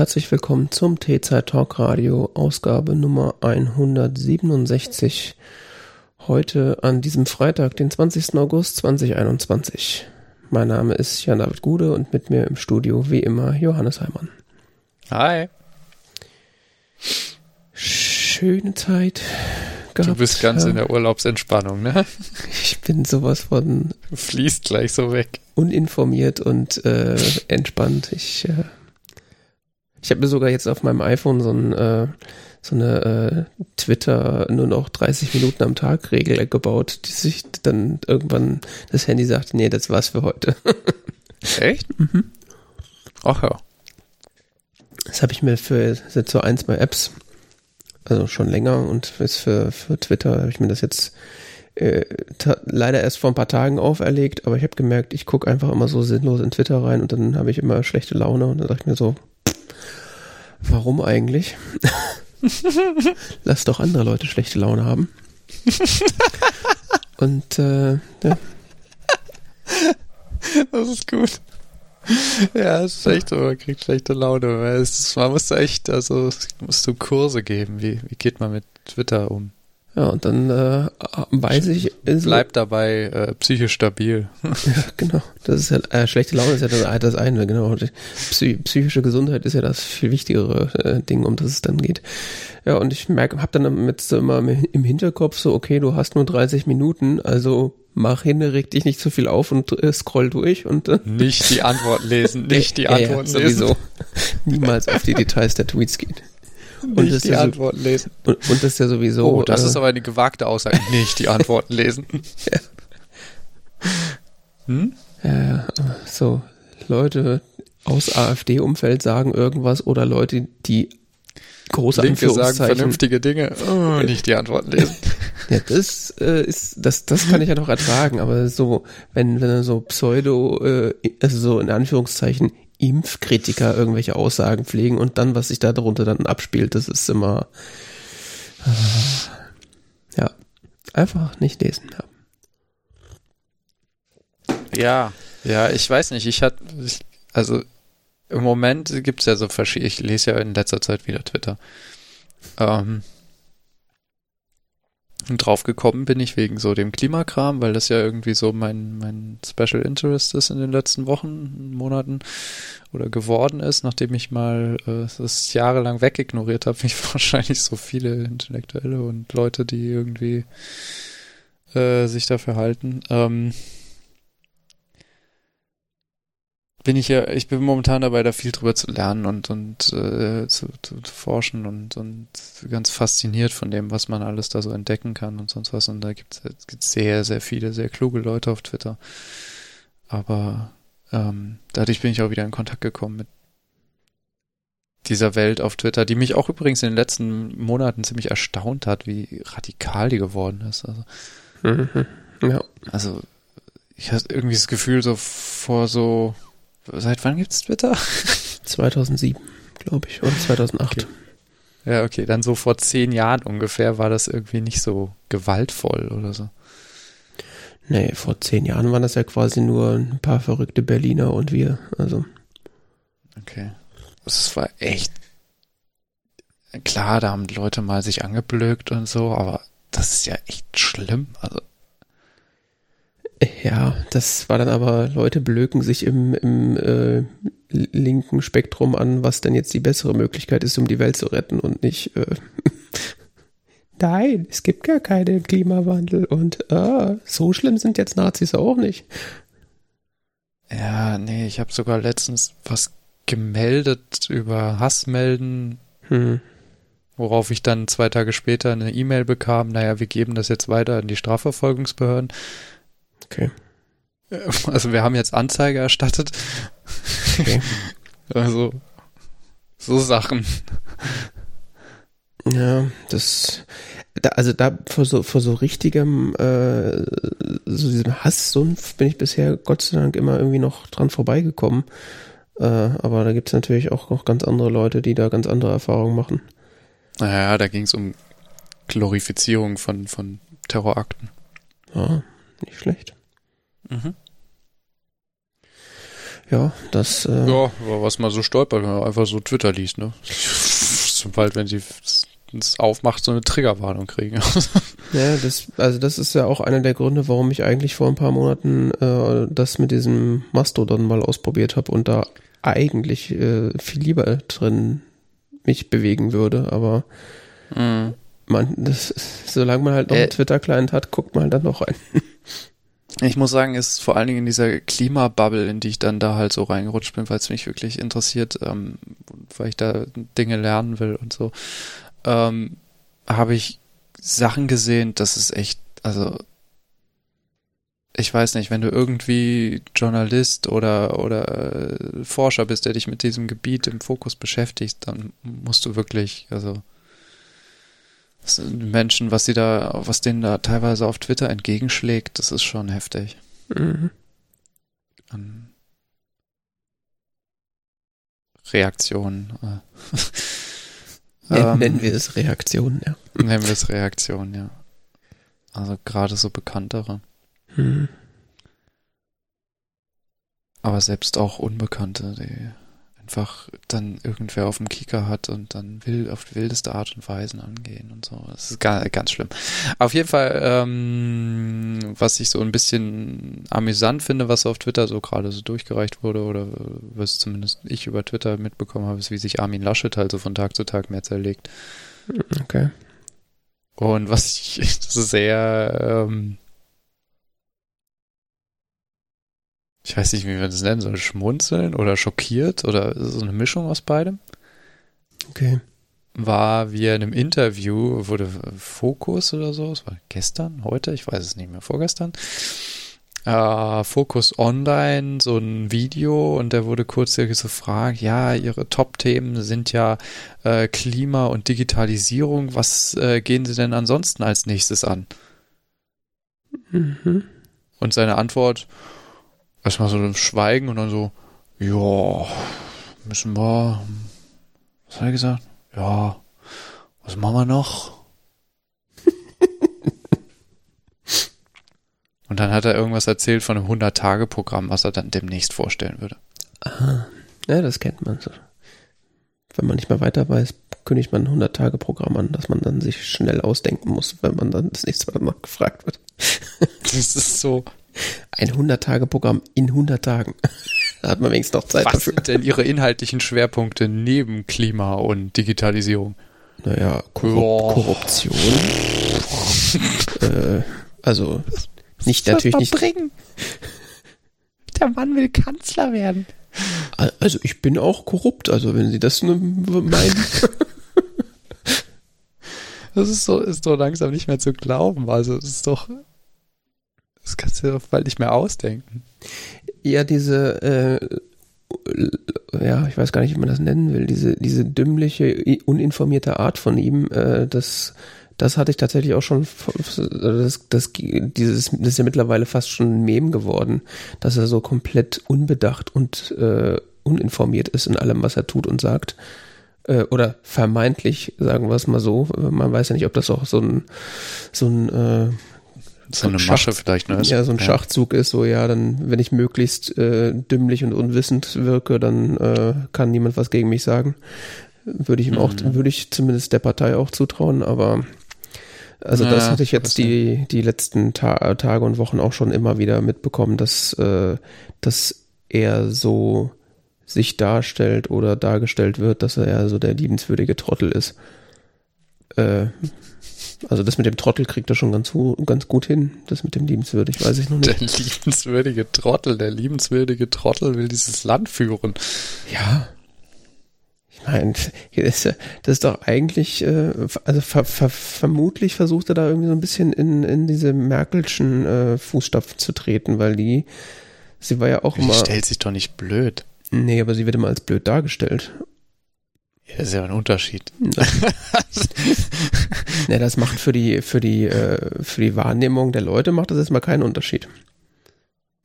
Herzlich willkommen zum T-Zeit Talk Radio, Ausgabe Nummer 167. Heute an diesem Freitag, den 20. August 2021. Mein Name ist Jan-David Gude und mit mir im Studio wie immer Johannes Heimann. Hi. Schöne Zeit gehabt. Du bist ganz ja. in der Urlaubsentspannung, ne? Ich bin sowas von. Du fließt gleich so weg. Uninformiert und äh, entspannt. Ich, äh, ich habe mir sogar jetzt auf meinem iPhone so, ein, äh, so eine äh, Twitter nur noch 30 Minuten am Tag Regel gebaut, die sich dann irgendwann das Handy sagt, nee, das war's für heute. Echt? Mhm. Ach ja. Das habe ich mir für sind so ein, zwei Apps also schon länger und ist für, für Twitter habe ich mir das jetzt äh, leider erst vor ein paar Tagen auferlegt, aber ich habe gemerkt, ich gucke einfach immer so sinnlos in Twitter rein und dann habe ich immer schlechte Laune und dann dachte ich mir so, warum eigentlich? Lass doch andere Leute schlechte Laune haben. und äh, ja. Das ist gut. ja, es ist echt so, man kriegt schlechte Laune. Es man muss echt, also musst du Kurse geben. Wie, wie geht man mit Twitter um? Ja, und dann äh, weiß ich. So, Bleib dabei äh, psychisch stabil. ja, genau. Das ist ja, äh, schlechte Laune ist ja das, das eine, genau. Psy psychische Gesundheit ist ja das viel wichtigere äh, Ding, um das es dann geht. Ja, und ich merke, hab dann jetzt immer im Hinterkopf so, okay, du hast nur 30 Minuten, also mach hin, reg dich nicht zu viel auf und äh, scroll durch und äh, nicht die Antwort lesen, nicht die Antwort ja, ja, lesen. Sowieso niemals auf die Details der Tweets gehen. Und nicht die ja Antworten so, lesen. Und, und, das ist ja sowieso. Oh, das äh, ist aber eine gewagte Aussage. nicht die Antworten lesen. ja. Hm? Ja, so Leute aus AfD-Umfeld sagen irgendwas oder Leute, die große Linke sagen vernünftige Dinge. Oh, nicht die Antworten lesen. Ja, das äh, ist, das, das kann ich ja noch ertragen, aber so, wenn, wenn so Pseudo, äh, also so in Anführungszeichen Impfkritiker irgendwelche Aussagen pflegen und dann, was sich da darunter dann abspielt, das ist immer, äh, ja, einfach nicht lesen. Ja. ja, ja, ich weiß nicht, ich hatte, also im Moment gibt es ja so verschiedene, ich lese ja in letzter Zeit wieder Twitter. Ähm, und drauf gekommen bin ich wegen so dem Klimakram, weil das ja irgendwie so mein, mein Special Interest ist in den letzten Wochen, Monaten oder geworden ist, nachdem ich mal äh, das jahrelang wegignoriert habe, mich wahrscheinlich so viele Intellektuelle und Leute, die irgendwie äh, sich dafür halten. Ähm, bin ich ja, ich bin momentan dabei, da viel drüber zu lernen und, und äh, zu, zu, zu, forschen und, und ganz fasziniert von dem, was man alles da so entdecken kann und sonst was. Und da gibt es sehr, sehr viele, sehr kluge Leute auf Twitter. Aber ähm, dadurch bin ich auch wieder in Kontakt gekommen mit dieser Welt auf Twitter, die mich auch übrigens in den letzten Monaten ziemlich erstaunt hat, wie radikal die geworden ist. Also, mhm. ja. also ich hatte irgendwie das Gefühl, so vor so Seit wann gibt's Twitter? 2007, glaube ich, oder 2008. Okay. Ja, okay, dann so vor zehn Jahren ungefähr war das irgendwie nicht so gewaltvoll oder so. Nee, vor zehn Jahren waren das ja quasi nur ein paar verrückte Berliner und wir, also. Okay. Das war echt. Klar, da haben Leute mal sich angeblökt und so, aber das ist ja echt schlimm. Also ja, das war dann aber, Leute blöken sich im, im äh, linken Spektrum an, was denn jetzt die bessere Möglichkeit ist, um die Welt zu retten und nicht, äh, nein, es gibt gar keinen Klimawandel und äh, so schlimm sind jetzt Nazis auch nicht. Ja, nee, ich habe sogar letztens was gemeldet über Hassmelden, hm. worauf ich dann zwei Tage später eine E-Mail bekam, naja, wir geben das jetzt weiter an die Strafverfolgungsbehörden. Okay. Also wir haben jetzt Anzeige erstattet. Okay. Also so Sachen. Ja, das da, also da vor so vor so richtigem äh, so diesem Hasssumpf bin ich bisher Gott sei Dank immer irgendwie noch dran vorbeigekommen. Äh, aber da gibt es natürlich auch noch ganz andere Leute, die da ganz andere Erfahrungen machen. Naja, da ging es um Glorifizierung von, von Terrorakten. Ja, nicht schlecht. Mhm. ja, das. Äh, ja, was man so stolpert, wenn man einfach so Twitter liest, ne? Sobald, wenn sie es aufmacht, so eine Triggerwarnung kriegen. ja, das, also das ist ja auch einer der Gründe, warum ich eigentlich vor ein paar Monaten äh, das mit diesem Mastodon mal ausprobiert habe und da eigentlich äh, viel lieber drin mich bewegen würde, aber mhm. man, das, solange man halt noch äh, einen Twitter-Client hat, guckt man halt dann noch rein. Ich muss sagen, ist vor allen Dingen in dieser Klimabubble, in die ich dann da halt so reingerutscht bin, weil es mich wirklich interessiert, ähm, weil ich da Dinge lernen will und so, ähm, habe ich Sachen gesehen, das ist echt, also ich weiß nicht, wenn du irgendwie Journalist oder oder äh, Forscher bist, der dich mit diesem Gebiet im Fokus beschäftigt, dann musst du wirklich, also Menschen, was sie da, was denen da teilweise auf Twitter entgegenschlägt, das ist schon heftig. Mhm. An Reaktionen. Äh. Ähm, nennen wir es Reaktionen, ja. Nennen wir es Reaktionen, ja. Also gerade so bekanntere. Hm. Aber selbst auch Unbekannte, die einfach dann irgendwer auf dem Kicker hat und dann will auf wildeste Art und Weise angehen und so. Das ist ganz, ganz schlimm. Auf jeden Fall, ähm, was ich so ein bisschen amüsant finde, was auf Twitter so gerade so durchgereicht wurde oder was zumindest ich über Twitter mitbekommen habe, ist, wie sich Armin Laschet halt so von Tag zu Tag mehr zerlegt. Okay. Und was ich sehr ähm, ich weiß nicht, wie man das nennen soll, schmunzeln oder schockiert oder so eine Mischung aus beidem. Okay. War wie in einem Interview, wurde Fokus oder so, es war gestern, heute, ich weiß es nicht mehr, vorgestern, äh, Focus Online, so ein Video und der wurde kurz gefragt, ja, ihre Top-Themen sind ja äh, Klima und Digitalisierung, was äh, gehen sie denn ansonsten als nächstes an? Mhm. Und seine Antwort, erstmal so ein Schweigen und dann so, ja, müssen wir, was hat er gesagt? Ja, was machen wir noch? und dann hat er irgendwas erzählt von einem 100-Tage-Programm, was er dann demnächst vorstellen würde. Aha, ja, das kennt man so. Wenn man nicht mehr weiter weiß, kündigt man ein 100-Tage-Programm an, dass man dann sich schnell ausdenken muss, wenn man dann das nächste Mal noch gefragt wird. das ist so, ein 100-Tage-Programm in 100 Tagen. da hat man wenigstens noch Zeit Was dafür. Was sind denn Ihre inhaltlichen Schwerpunkte neben Klima und Digitalisierung? Naja, Korrup Korruption. äh, also nicht natürlich nicht. Bringen? Der Mann will Kanzler werden. Also ich bin auch korrupt, also wenn Sie das meinen. das ist so, ist doch langsam nicht mehr zu glauben. Also es ist doch das kannst du dir bald nicht mehr ausdenken. Ja, diese, äh, ja, ich weiß gar nicht, wie man das nennen will, diese, diese dümmliche, uninformierte Art von ihm, äh, das, das hatte ich tatsächlich auch schon, das, das, dieses, das ist ja mittlerweile fast schon ein Mem geworden, dass er so komplett unbedacht und äh, uninformiert ist in allem, was er tut und sagt. Äh, oder vermeintlich, sagen wir es mal so. Man weiß ja nicht, ob das auch so ein, so ein äh, so eine Masche vielleicht, ne? Ja, so ein ja. Schachzug ist so, ja, dann, wenn ich möglichst äh, dümmlich und unwissend wirke, dann äh, kann niemand was gegen mich sagen. Würde ich ihm mhm. auch, würde ich zumindest der Partei auch zutrauen, aber also ja, das hatte ich jetzt die, die letzten Ta Tage und Wochen auch schon immer wieder mitbekommen, dass, äh, dass er so sich darstellt oder dargestellt wird, dass er ja so der liebenswürdige Trottel ist. Äh, also das mit dem Trottel kriegt er schon ganz, ganz gut hin. Das mit dem liebenswürdig weiß ich noch nicht. Der liebenswürdige Trottel, der liebenswürdige Trottel will dieses Land führen. Ja. Ich meine, das ist doch eigentlich, äh, also ver, ver, vermutlich versucht er da irgendwie so ein bisschen in, in diese Merkelschen äh, Fußstapfen zu treten, weil die, sie war ja auch die immer. stellt sich doch nicht blöd. Nee, aber sie wird immer als blöd dargestellt. Ja, das ist ja ein Unterschied. ne, das macht für die, für die, äh, für die Wahrnehmung der Leute macht das erstmal keinen Unterschied.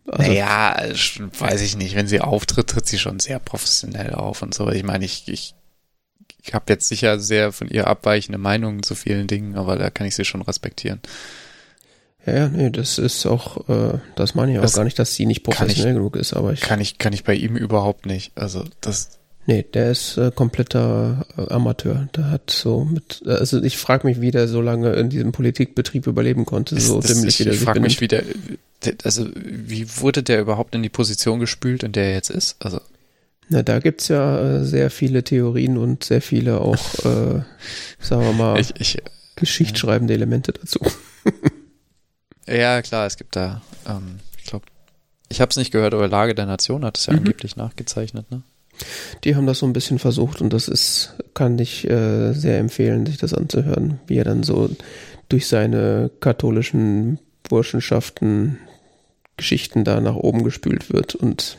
Also, naja, weiß ich nicht. Wenn sie auftritt, tritt sie schon sehr professionell auf und so. Ich meine, ich, ich, ich habe jetzt sicher sehr von ihr abweichende Meinungen zu vielen Dingen, aber da kann ich sie schon respektieren. Ja, ja, nee, das ist auch, äh, das meine ich auch Das gar nicht, dass sie nicht professionell ich- genug ist, aber ich, Kann ich, kann ich bei ihm überhaupt nicht. Also das, nee, der ist äh, kompletter äh, Amateur. Der hat so mit, also ich frage mich, wie der so lange in diesem Politikbetrieb überleben konnte, so das, dümmlich ich, wie ich frage mich, wie der, also wie wurde der überhaupt in die Position gespült, in der er jetzt ist? Also Na, da gibt's ja äh, sehr viele Theorien und sehr viele auch, äh, sagen wir mal, ich, ich, geschichtsschreibende Elemente dazu. ja klar, es gibt da, ähm, ich glaube, ich habe es nicht gehört, aber Lage der Nation hat es ja Mhm. angeblich nachgezeichnet, ne? Die haben das so ein bisschen versucht und das ist, kann ich äh, sehr empfehlen, sich das anzuhören, wie er dann so durch seine katholischen Burschenschaften Geschichten da nach oben gespült wird und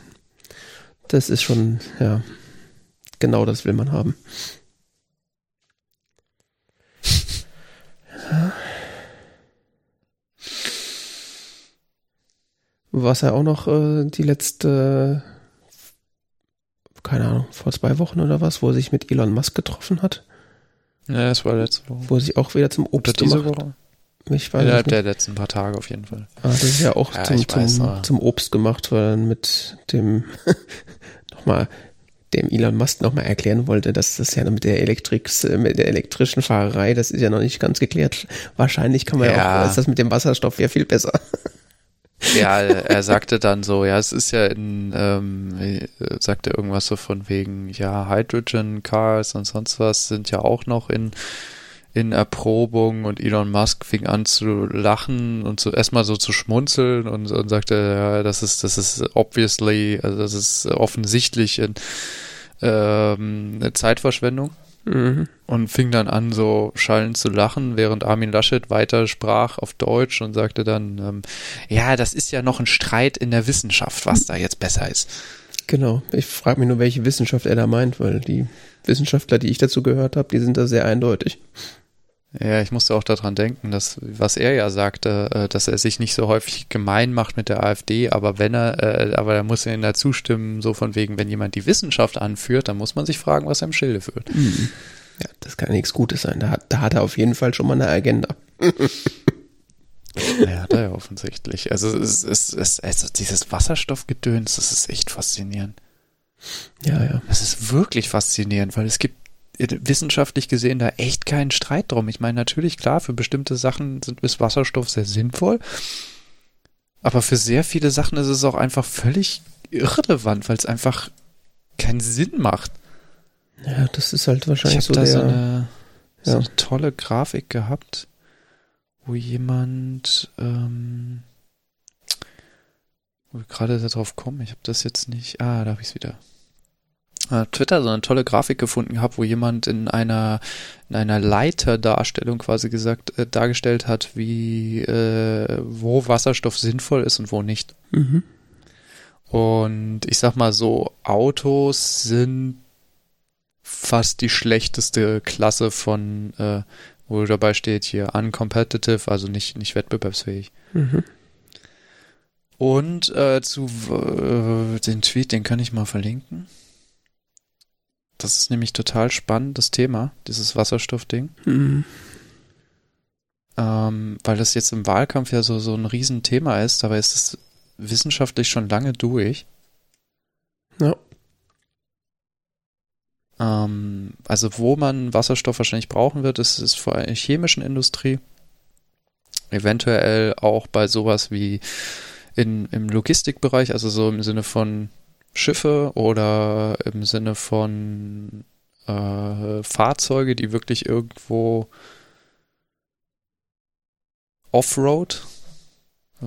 das ist schon, ja, genau das will man haben. Was er auch noch äh, die letzte keine Ahnung, vor zwei Wochen oder was, wo er sich mit Elon Musk getroffen hat, Ja, das war letzte Woche. wo er sich auch wieder zum Obst gemacht Woche? Ich weiß Innerhalb der letzten paar Tage auf jeden Fall. Ah, das ist ja auch Ja, zum, weiß, zum, zum Obst gemacht, weil er dann mit dem nochmal dem Elon Musk nochmal erklären wollte, dass das ja mit der Elektrik, mit der elektrischen Fahrerei, das ist ja noch nicht ganz geklärt. Wahrscheinlich kann man ja, Ja. auch, ist das mit dem Wasserstoff ja viel besser. Ja, er sagte dann so, ja, es ist ja in, ähm, äh, sagte irgendwas so von wegen, ja, Hydrogen Cars und sonst was sind ja auch noch in, in Erprobung und Elon Musk fing an zu lachen und so erstmal so zu schmunzeln und, und sagte, ja, das ist, das ist obviously, also das ist offensichtlich in, ähm, eine Zeitverschwendung Mhm. und fing dann an, so schallend zu lachen, während Armin Laschet weiter sprach auf Deutsch und sagte dann, ähm, ja, das ist ja noch ein Streit in der Wissenschaft, was da jetzt besser ist. Genau. Ich frage mich nur, welche Wissenschaft er da meint, weil die Wissenschaftler, die ich dazu gehört habe, die sind da sehr eindeutig. Ja, ich musste auch daran denken, dass, was er ja sagte, äh, dass er sich nicht so häufig gemein macht mit der AfD, aber wenn er, äh, aber er muss ihnen da zustimmen, so von wegen, wenn jemand die Wissenschaft anführt, dann muss man sich fragen, was er im Schilde führt. Ja, das kann nichts Gutes sein. Da hat, da hat er auf jeden Fall schon mal eine Agenda. Ja, da ja offensichtlich. Also es ist, es, also dieses Wasserstoffgedöns, das ist echt faszinierend. Ja, ja. Das ist wirklich faszinierend, weil es gibt wissenschaftlich gesehen da echt keinen Streit drum. Ich meine, natürlich, klar, für bestimmte Sachen sind, ist Wasserstoff sehr sinnvoll, aber für sehr viele Sachen ist es auch einfach völlig irrelevant, weil es einfach keinen Sinn macht. Ja, das ist halt Ich wahrscheinlich habe so da der. so, eine, so ja. eine tolle Grafik gehabt, wo jemand, ähm, wo wir gerade darauf kommen, ich habe das jetzt nicht, ah, da habe ich es wieder. Äh, Twitter so eine tolle Grafik gefunden gehabt, wo jemand in einer in einer Leiterdarstellung quasi gesagt äh, dargestellt hat, wie äh, wo Wasserstoff sinnvoll ist und wo nicht. mhm. Und ich sag mal so, Autos sind fast die schlechteste Klasse von, äh, wo dabei steht hier uncompetitive, also nicht, nicht wettbewerbsfähig. Mhm. Und äh, zu äh, den Tweet, den kann ich mal verlinken. Das ist nämlich total spannend, das Thema, dieses Wasserstoffding. Mhm. Ähm, weil das jetzt im Wahlkampf ja so, so ein Riesenthema ist, dabei ist es wissenschaftlich schon lange durch. Ja. Ähm, also wo man Wasserstoff wahrscheinlich brauchen wird, ist, ist vor allem in der chemischen Industrie. Eventuell auch bei sowas wie in, im Logistikbereich, also so im Sinne von Schiffe oder im Sinne von äh, Fahrzeuge, die wirklich irgendwo Offroad,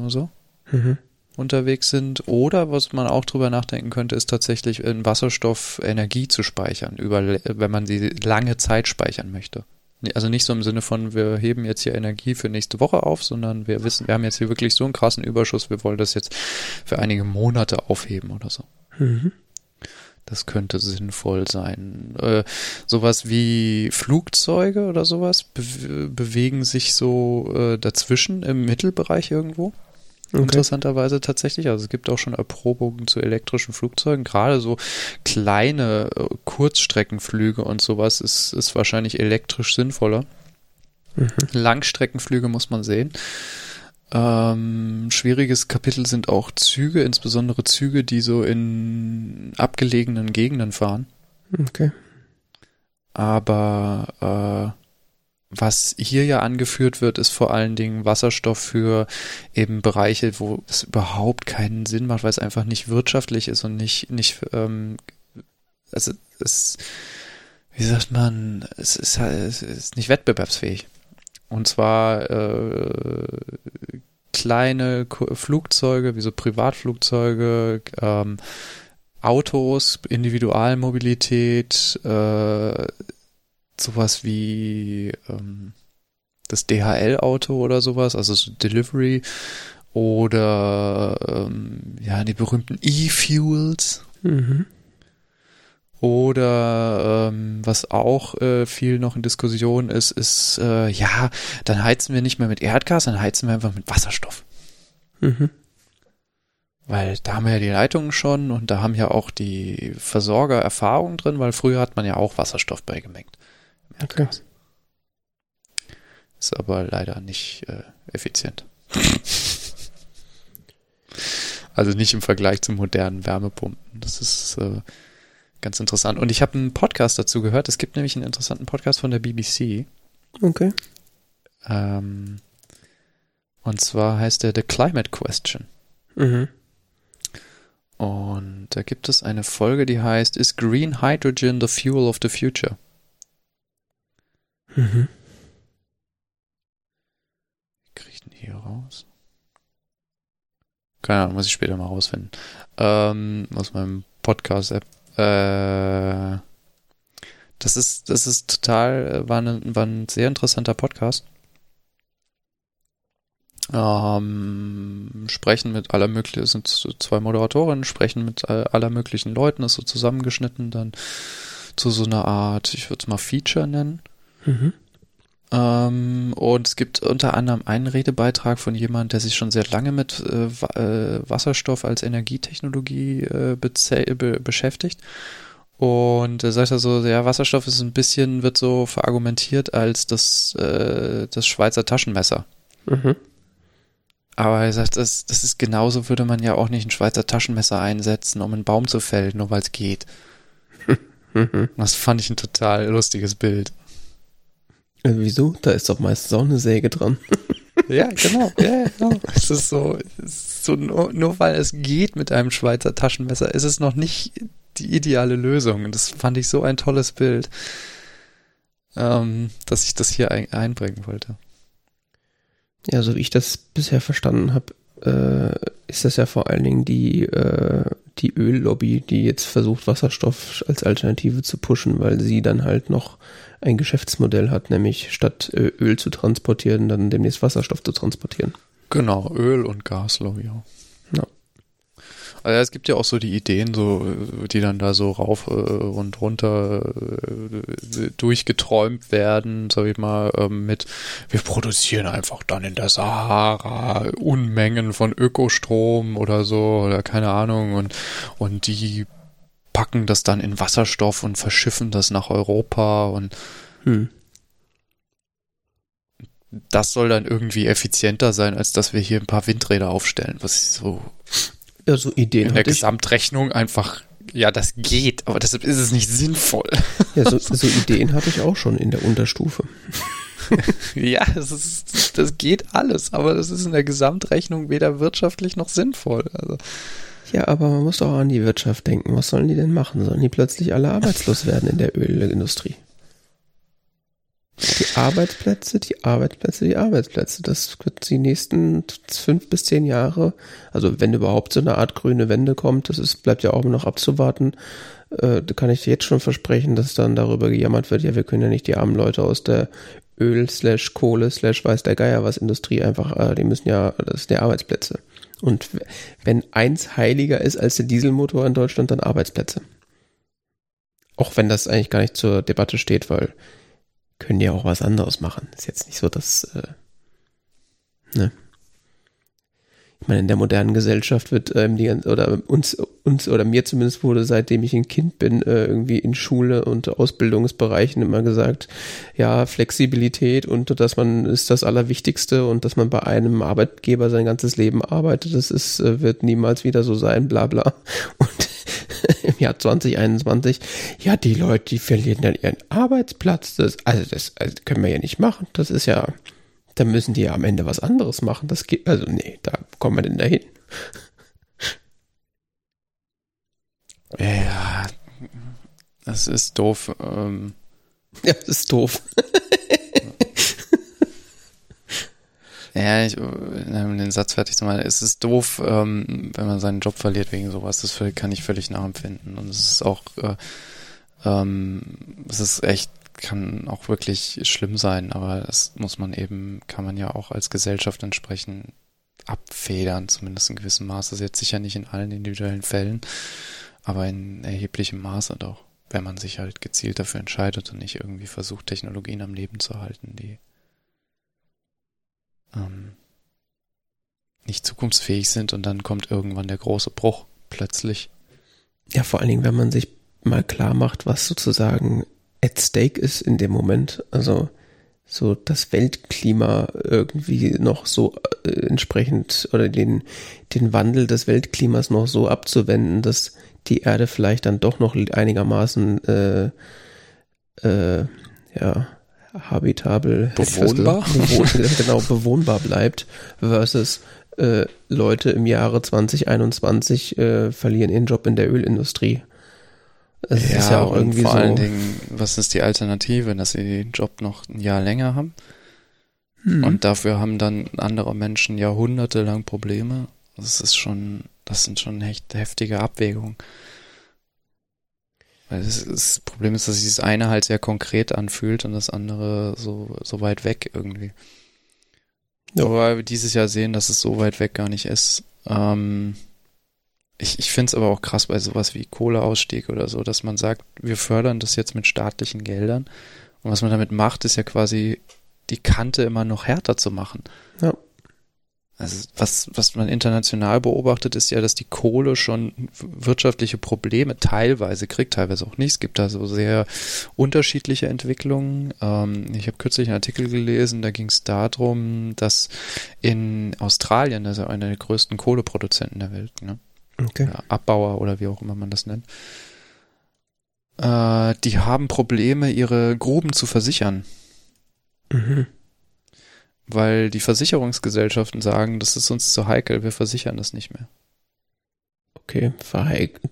so, Mhm. unterwegs sind. Oder was man auch drüber nachdenken könnte, ist tatsächlich in Wasserstoff Energie zu speichern, über, wenn man sie lange Zeit speichern möchte. Also nicht so im Sinne von, wir heben jetzt hier Energie für nächste Woche auf, sondern wir wissen, wir haben jetzt hier wirklich so einen krassen Überschuss, wir wollen das jetzt für einige Monate aufheben oder so. Mhm. Das könnte sinnvoll sein. Äh, sowas wie Flugzeuge oder sowas be bewegen sich so äh, dazwischen im Mittelbereich irgendwo. Okay. Interessanterweise tatsächlich. Also es gibt auch schon Erprobungen zu elektrischen Flugzeugen. Gerade so kleine äh, Kurzstreckenflüge und sowas ist, ist wahrscheinlich elektrisch sinnvoller. Mhm. Langstreckenflüge muss man sehen. Ähm, schwieriges Kapitel sind auch Züge, insbesondere Züge, die so in abgelegenen Gegenden fahren. Okay. Aber äh, was hier ja angeführt wird, ist vor allen Dingen Wasserstoff für eben Bereiche, wo es überhaupt keinen Sinn macht, weil es einfach nicht wirtschaftlich ist und nicht, nicht, ähm, also es, wie sagt man, es ist, es ist nicht wettbewerbsfähig. Und zwar äh, kleine Flugzeuge, wie so Privatflugzeuge, ähm, Autos, Individualmobilität, äh, sowas wie ähm, das DHL-Auto oder sowas, also so Delivery oder ähm, ja die berühmten E-Fuels. Mhm. Oder ähm, was auch äh, viel noch in Diskussion ist, ist, äh, ja, dann heizen wir nicht mehr mit Erdgas, dann heizen wir einfach mit Wasserstoff. Mhm. Weil da haben wir ja die Leitungen schon und da haben ja auch die Versorger Erfahrung drin, weil früher hat man ja auch Wasserstoff beigemengt. Okay. Ist aber leider nicht äh, effizient. also nicht im Vergleich zu modernen Wärmepumpen. Das ist äh, ganz interessant. Und ich habe einen Podcast dazu gehört. Es gibt nämlich einen interessanten Podcast von der BBC. Okay. Ähm, und zwar heißt der The Climate Question. Mhm. Und da gibt es eine Folge, die heißt Is Green Hydrogen the Fuel of the Future? Mhm. Wie kriege ich denn hier raus? Keine Ahnung, muss ich später mal rausfinden. Ähm, aus meinem Podcast-App. Äh, das ist, das ist total, war, ne, war ein sehr interessanter Podcast. Ähm, sprechen mit aller möglichen, es sind zwei Moderatorinnen, sprechen mit aller möglichen Leuten, ist so zusammengeschnitten dann zu so einer Art, ich würde es mal Feature nennen. Mhm. Ähm, und es gibt unter anderem einen Redebeitrag von jemand, der sich schon sehr lange mit äh, äh Wasserstoff als Energietechnologie äh, be beschäftigt. Und er sagt also, ja, Wasserstoff ist ein bisschen, wird so verargumentiert als das, äh, das Schweizer Taschenmesser. Mhm. Aber er sagt, das, das ist genauso, würde man ja auch nicht ein Schweizer Taschenmesser einsetzen, um einen Baum zu fällen, nur weil es geht. Mhm. Das fand ich ein total lustiges Bild. Äh, wieso? Da ist doch meistens auch eine Säge dran. ja, genau. Ja, genau. Es ist so, es ist so nur, nur weil es geht mit einem Schweizer Taschenmesser, ist es noch nicht die ideale Lösung. Und das fand ich so ein tolles Bild, ähm, dass ich das hier ein, einbringen wollte. Ja, so wie ich das bisher verstanden habe, äh, ist das ja vor allen Dingen die, äh, die Öllobby, die jetzt versucht, Wasserstoff als Alternative zu pushen, weil sie dann halt noch ein Geschäftsmodell hat, nämlich statt äh, Öl zu transportieren, dann demnächst Wasserstoff zu transportieren. Genau, Öl und Gaslobby. Ja. Also es gibt ja auch so die Ideen, so, die dann da so rauf äh, und runter äh, durchgeträumt werden, sag ich mal, ähm, mit, wir produzieren einfach dann in der Sahara Unmengen von Ökostrom oder so, oder keine Ahnung, und, und die packen das dann in Wasserstoff und verschiffen das nach Europa und hm. das soll dann irgendwie effizienter sein, als dass wir hier ein paar Windräder aufstellen, was so ja, so Ideen in der Gesamtrechnung einfach, ja, das geht, aber deshalb ist es nicht sinnvoll. Ja, so, so Ideen hatte ich auch schon in der Unterstufe. ja, das, ist, das geht alles, aber das ist in der Gesamtrechnung weder wirtschaftlich noch sinnvoll. Also. Ja, aber man muss doch auch an die Wirtschaft denken. Was sollen die denn machen? Sollen die plötzlich alle arbeitslos werden in der Ölindustrie? Die Arbeitsplätze, die Arbeitsplätze, die Arbeitsplätze. Das wird die nächsten fünf bis zehn Jahre, also wenn überhaupt so eine Art grüne Wende kommt, das ist, bleibt ja auch noch abzuwarten. Äh, da kann ich jetzt schon versprechen, dass dann darüber gejammert wird, ja, wir können ja nicht die armen Leute aus der Öl slash Kohle slash weiß der Geier was Industrie einfach, äh, die müssen ja, das sind ja Arbeitsplätze. Und wenn eins heiliger ist als der Dieselmotor in Deutschland, dann Arbeitsplätze. Auch wenn das eigentlich gar nicht zur Debatte steht, weil können ja auch was anderes machen. Ist jetzt nicht so, dass, äh, ne? ich meine, in der modernen Gesellschaft wird ähm, die oder uns uns oder mir zumindest wurde, seitdem ich ein Kind bin, äh, irgendwie in Schule und Ausbildungsbereichen immer gesagt, ja, Flexibilität und dass man ist das Allerwichtigste und dass man bei einem Arbeitgeber sein ganzes Leben arbeitet, das ist, äh, wird niemals wieder so sein, bla bla. Und im Jahr 2021, ja, die Leute, die verlieren dann ihren Arbeitsplatz. Das, also das also können wir ja nicht machen. Das ist ja, da müssen die ja am Ende was anderes machen. Das geht, also nee, da kommen wir denn dahin. Ja, das ist doof. Ähm. Ja, das ist doof. Ja, ich, um den Satz fertig zu machen, es ist doof, ähm, wenn man seinen Job verliert wegen sowas. Das kann ich völlig nachempfinden. Und es ist auch, äh, ähm, es ist echt, kann auch wirklich schlimm sein, aber das muss man eben, kann man ja auch als Gesellschaft entsprechend abfedern, zumindest in gewissem Maße. Das ist jetzt sicher nicht in allen individuellen Fällen, aber in erheblichem Maße doch, wenn man sich halt gezielt dafür entscheidet und nicht irgendwie versucht, Technologien am Leben zu halten, die ähm, nicht zukunftsfähig sind und dann kommt irgendwann der große Bruch plötzlich. Ja, vor allen Dingen, wenn man sich mal klar macht, was sozusagen at stake ist in dem Moment. Also so das Weltklima irgendwie noch so äh, entsprechend oder den, den Wandel des Weltklimas noch so abzuwenden, dass die Erde vielleicht dann doch noch einigermaßen äh, äh, ja habitabel, bewohnbar, bewohn, genau bewohnbar bleibt versus äh, Leute im Jahre 2021 äh, verlieren ihren Job in der Ölindustrie. Das ja, ist ja auch irgendwie vor so. allen Dingen, was ist die Alternative, dass sie den Job noch ein Jahr länger haben? Hm. Und dafür haben dann andere Menschen jahrhundertelang Probleme. Das ist schon, das sind schon echt heftige Abwägungen. Weil das, das, Problem ist, dass sich das eine halt sehr konkret anfühlt und das andere so, so weit weg irgendwie. Ja. Aber wir dieses Jahr sehen, dass es so weit weg gar nicht ist. Ähm, ich ich finde es aber auch krass bei sowas wie Kohleausstieg oder so, dass man sagt, wir fördern das jetzt mit staatlichen Geldern. Und was man damit macht, ist ja quasi die Kante immer noch härter zu machen. Ja. Also was, was man international beobachtet, ist ja, dass die Kohle schon wirtschaftliche Probleme teilweise kriegt, teilweise auch nicht. Es gibt da so sehr unterschiedliche Entwicklungen. Ähm, ich habe kürzlich einen Artikel gelesen, da ging es darum, dass in Australien, das ist ja einer der größten Kohleproduzenten der Welt, ne? okay. Abbauer oder wie auch immer man das nennt, äh, die haben Probleme, ihre Gruben zu versichern. Mhm weil die Versicherungsgesellschaften sagen, das ist uns zu heikel, wir versichern das nicht mehr. Okay,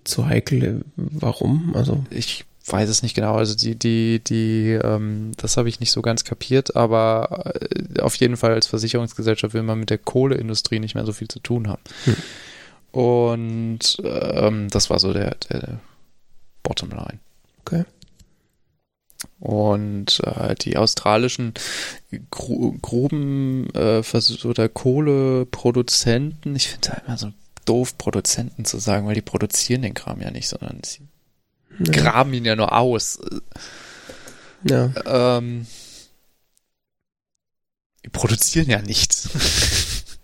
zu heikel, warum? Also ich weiß es nicht genau. Also die, die, die, ähm, das habe ich nicht so ganz kapiert, aber äh, auf jeden Fall als Versicherungsgesellschaft will man mit der Kohleindustrie nicht mehr so viel zu tun haben. Hm. Und ähm, das war so der, der Bottomline. Okay. Und äh, die australischen Gru Gruben äh, oder Kohleproduzenten, ich finde es halt immer so doof, Produzenten zu sagen, weil die produzieren den Kram ja nicht, sondern sie ja. graben ihn ja nur aus. Ja. Ähm, die produzieren ja nichts.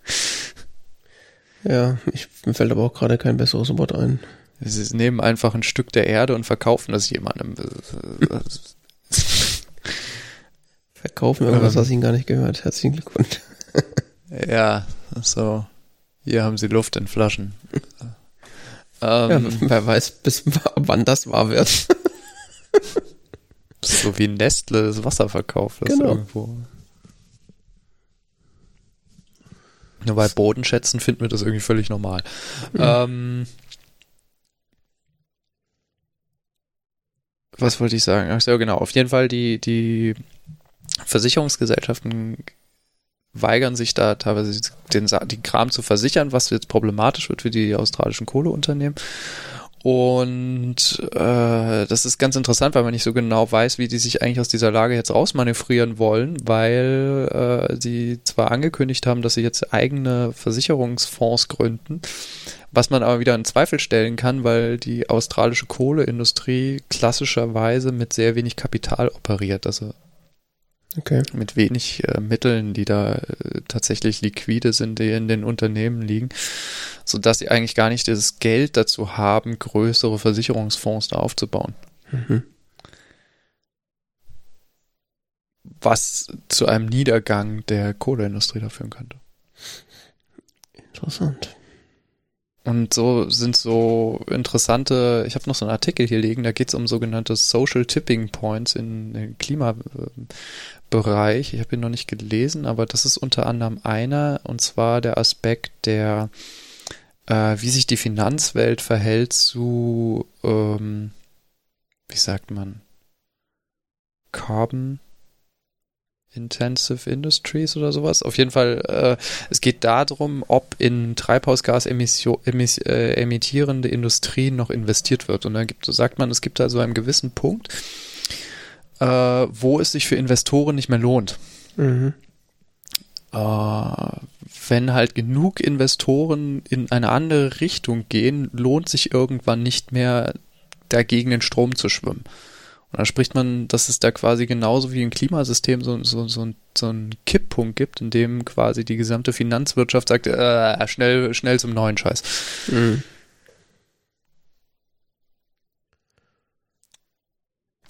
ja, ich, mir fällt aber auch gerade kein besseres Wort ein. Sie nehmen einfach ein Stück der Erde und verkaufen das jemandem. Verkaufen irgendwas, ähm, was Ihnen gar nicht gehört. Herzlichen Glückwunsch. ja, so. Hier haben Sie Luft in Flaschen. ähm, ja, wer weiß, bis wann das wahr wird. so wie Nestle das Wasser verkauft. Das genau. irgendwo. Nur bei Bodenschätzen finden wir das irgendwie völlig normal. Mhm. Ähm, was wollte ich sagen? Ach so, genau. Auf jeden Fall die, die Versicherungsgesellschaften weigern sich da teilweise den, den Kram zu versichern, was jetzt problematisch wird für die australischen Kohleunternehmen. Und äh, das ist ganz interessant, weil man nicht so genau weiß, wie die sich eigentlich aus dieser Lage jetzt rausmanövrieren wollen, weil äh, sie zwar angekündigt haben, dass sie jetzt eigene Versicherungsfonds gründen, was man aber wieder in Zweifel stellen kann, weil die australische Kohleindustrie klassischerweise mit sehr wenig Kapital operiert. Also Okay. Mit wenig äh, Mitteln, die da äh, tatsächlich liquide sind, die in den Unternehmen liegen, so dass sie eigentlich gar nicht das Geld dazu haben, größere Versicherungsfonds da aufzubauen. Mhm. Was zu einem Niedergang der Kohleindustrie da führen könnte. Interessant. Und so sind so interessante, ich habe noch so einen Artikel hier liegen, da geht es um sogenannte Social Tipping Points in den Klimabereich. Ich habe ihn noch nicht gelesen, aber das ist unter anderem einer, und zwar der Aspekt der, äh, wie sich die Finanzwelt verhält zu, ähm, wie sagt man, Carbon Intensive Industries oder sowas. Auf jeden Fall, äh, es geht darum, ob in Treibhausgas emis äh, emittierende Industrien noch investiert wird. Und dann gibt, sagt man, es gibt da so einen gewissen Punkt, äh, wo es sich für Investoren nicht mehr lohnt. Mhm. Äh, wenn halt genug Investoren in eine andere Richtung gehen, lohnt sich irgendwann nicht mehr dagegen den Strom zu schwimmen. Und da spricht man, dass es da quasi genauso wie im Klimasystem so, so, so, so einen Kipppunkt gibt, in dem quasi die gesamte Finanzwirtschaft sagt, äh, schnell, schnell zum neuen Scheiß. Mhm.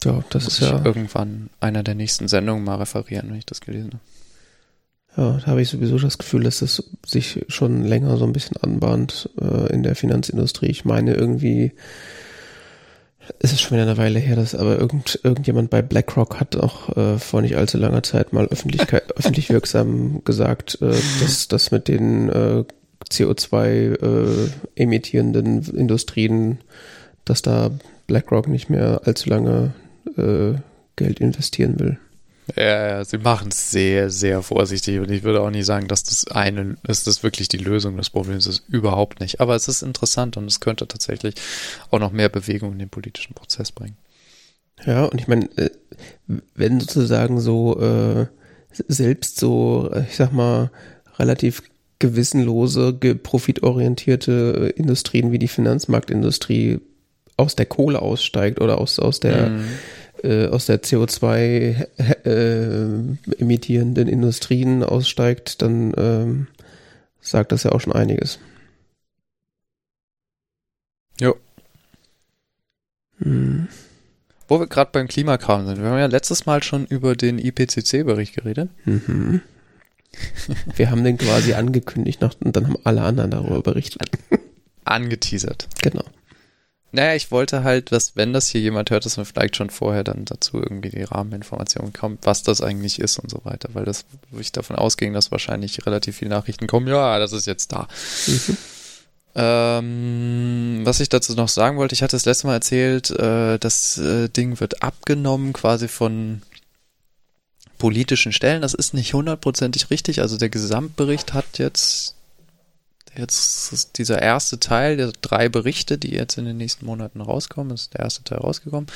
Ja, das Muss ist ich ja. irgendwann einer der nächsten Sendungen mal referieren, wenn ich das gelesen habe. Ja, da habe ich sowieso das Gefühl, dass das sich schon länger so ein bisschen anbahnt äh, in der Finanzindustrie. Ich meine irgendwie, es ist schon wieder eine Weile her, dass aber irgend, irgendjemand bei BlackRock hat auch äh, vor nicht allzu langer Zeit mal Öffentlichkeit, öffentlich wirksam gesagt, äh, dass das mit den äh, CO2 äh, Industrien, dass da BlackRock nicht mehr allzu lange äh, Geld investieren will. Ja, ja, sie machen es sehr, sehr vorsichtig und ich würde auch nicht sagen, dass das eine, dass das wirklich die Lösung des Problems ist. Überhaupt nicht. Aber es ist interessant und es könnte tatsächlich auch noch mehr Bewegung in den politischen Prozess bringen. Ja, und ich meine, äh, wenn sozusagen so äh, selbst so, äh, ich sag mal, relativ gewissenlose, ge- profitorientierte äh, Industrien wie die Finanzmarktindustrie aus der Kohle aussteigt oder aus, aus der Mhm. äh, aus der CO2 äh, emittierenden Industrien aussteigt, dann ähm, sagt das ja auch schon einiges. Jo. Hm. Wo wir gerade beim Klimakram sind. Wir haben ja letztes Mal schon über den IPCC-Bericht geredet. Mhm. Wir haben den quasi angekündigt und dann haben alle anderen darüber berichtet. Angeteasert. Genau. Naja, ich wollte halt, dass, wenn das hier jemand hört, dass man vielleicht schon vorher dann dazu irgendwie die Rahmeninformationen kommt, was das eigentlich ist und so weiter, weil das, wo ich davon ausging, dass wahrscheinlich relativ viele Nachrichten kommen, ja, das ist jetzt da. Mhm. Ähm, was ich dazu noch sagen wollte, ich hatte das letzte Mal erzählt, äh, das äh, Ding wird abgenommen quasi von politischen Stellen. Das ist nicht hundertprozentig richtig. Also der Gesamtbericht hat jetzt, jetzt ist dieser erste Teil, der drei Berichte, die jetzt in den nächsten Monaten rauskommen, ist der erste Teil rausgekommen.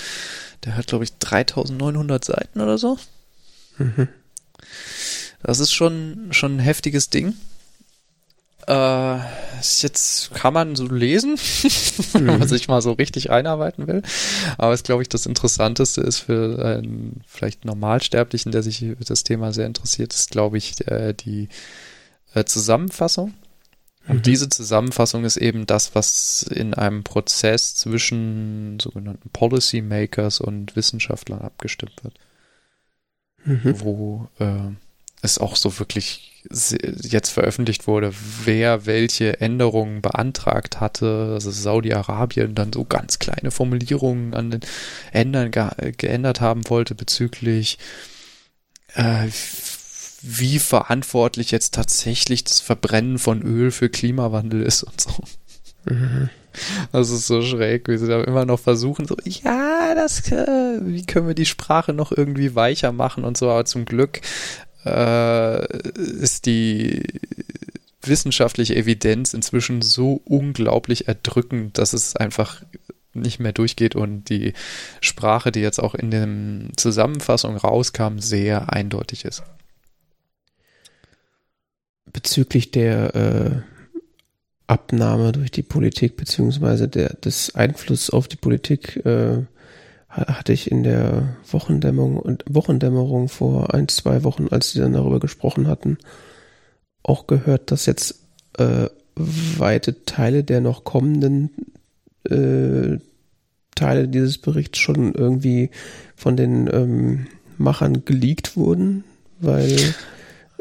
Der hat, glaube ich, 3900 Seiten oder so. Mhm. Das ist schon, schon ein heftiges Ding. Äh, jetzt kann man so lesen, wenn man Mhm. sich mal so richtig einarbeiten will. Aber es glaube ich das Interessanteste ist für einen vielleicht Normalsterblichen, der sich für das Thema sehr interessiert, ist glaube ich die äh, Zusammenfassung. Und Mhm. diese Zusammenfassung ist eben das, was in einem Prozess zwischen sogenannten Policymakers und Wissenschaftlern abgestimmt wird Mhm. wo äh, es auch so wirklich jetzt veröffentlicht wurde, wer welche Änderungen beantragt hatte. Also Saudi-Arabien dann so ganz kleine Formulierungen an den Ändern ge geändert haben wollte bezüglich äh, wie verantwortlich jetzt tatsächlich das Verbrennen von Öl für Klimawandel ist und so. Mhm. Das ist so schräg, wie sie da immer noch versuchen, so, ja, das, äh, wie können wir die Sprache noch irgendwie weicher machen und so, aber zum Glück äh, ist die wissenschaftliche Evidenz inzwischen so unglaublich erdrückend, dass es einfach nicht mehr durchgeht und die Sprache, die jetzt auch in der Zusammenfassung rauskam, sehr eindeutig ist. Bezüglich der äh, Abnahme durch die Politik beziehungsweise der, des Einflusses auf die Politik äh, hatte ich in der Wochendämmerung, Wochendämmerung vor ein, zwei Wochen, als sie dann darüber gesprochen hatten, auch gehört, dass jetzt äh, weite Teile der noch kommenden äh, Teile dieses Berichts schon irgendwie von den ähm, Machern geleakt wurden, weil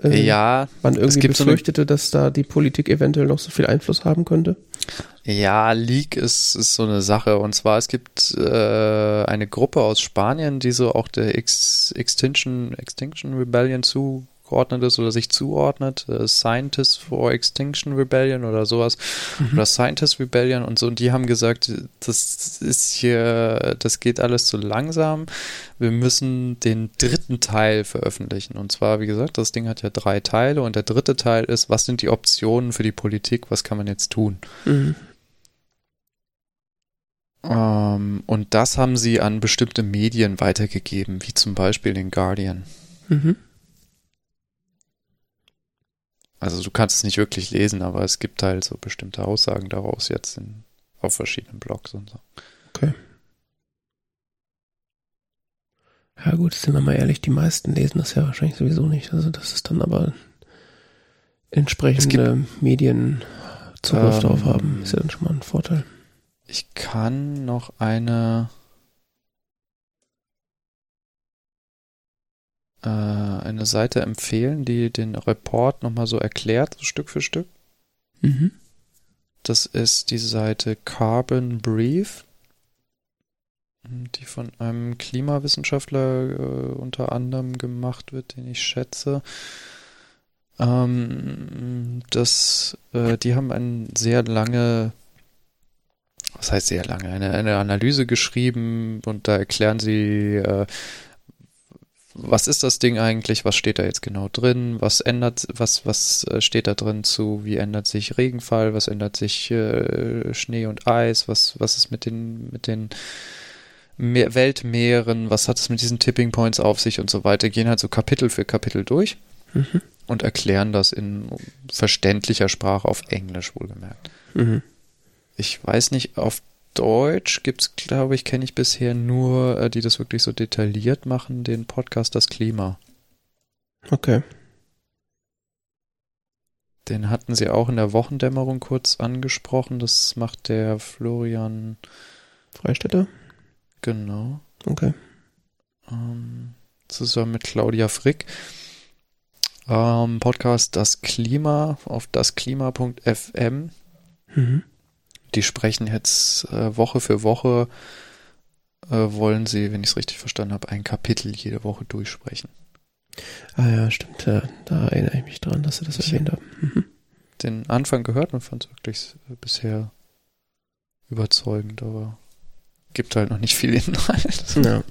äh, ja, man irgendwie befürchtete, so dass da die Politik eventuell noch so viel Einfluss haben könnte. Ja, Leak ist, ist so eine Sache. Und zwar, es gibt äh, eine Gruppe aus Spanien, die so auch der Ex Extinction, Extinction Rebellion zu zugeordnet ist oder sich zuordnet, äh, Scientists for Extinction Rebellion oder sowas mhm. oder Scientist Rebellion und so und die haben gesagt, das ist hier, das geht alles zu langsam. Wir müssen den dritten Teil veröffentlichen und zwar, wie gesagt, das Ding hat ja drei Teile und der dritte Teil ist, was sind die Optionen für die Politik, was kann man jetzt tun? Mhm. Um, ähm, und das haben sie an bestimmte Medien weitergegeben, wie zum Beispiel den Guardian. Mhm. Also du kannst es nicht wirklich lesen, aber es gibt halt so bestimmte Aussagen daraus jetzt in, auf verschiedenen Blogs und so. Okay. Ja gut, sind wir mal ehrlich, die meisten lesen das ja wahrscheinlich sowieso nicht. Also das ist dann aber entsprechende Medien Zugriff ähm, darauf haben, ist ja dann schon mal ein Vorteil. Ich kann noch eine äh, eine Seite empfehlen, die den Report nochmal so erklärt, so Stück für Stück. Mhm. Das ist die Seite Carbon Brief, die von einem Klimawissenschaftler äh, unter anderem gemacht wird, den ich schätze. Ähm, das, äh, die haben eine sehr lange, was heißt sehr lange, eine, eine Analyse geschrieben und da erklären sie, äh, was ist das Ding eigentlich, was steht da jetzt genau drin, was ändert, was, was äh, steht da drin zu, wie ändert sich Regenfall, was ändert sich äh, Schnee und Eis, was, was ist mit den, mit den Meer Weltmeeren, was hat es mit diesen Tipping Points auf sich und so weiter, gehen halt so Kapitel für Kapitel durch mhm. und erklären das in verständlicher Sprache auf Englisch wohlgemerkt. Mhm. Ich weiß nicht, auf Deutsch gibt es, glaube ich, kenne ich bisher nur, äh, die das wirklich so detailliert machen, den Podcast Das Klima. Okay. Den hatten sie auch in der Wochendämmerung kurz angesprochen. Das macht der Florian Freistädter. Genau. Okay. Ähm, zusammen mit Claudia Frick. Ähm, Podcast Das Klima auf dasklima.fm. Mhm die sprechen jetzt äh, Woche für Woche, äh, wollen sie, wenn ich es richtig verstanden habe, ein Kapitel jede Woche durchsprechen. Ah ja, stimmt. Ja, da erinnere ich mich dran, dass sie das ich erwähnt haben. Mhm. Den Anfang gehört und fand es wirklich bisher überzeugend, aber gibt halt noch nicht viel Inhalt. Ja.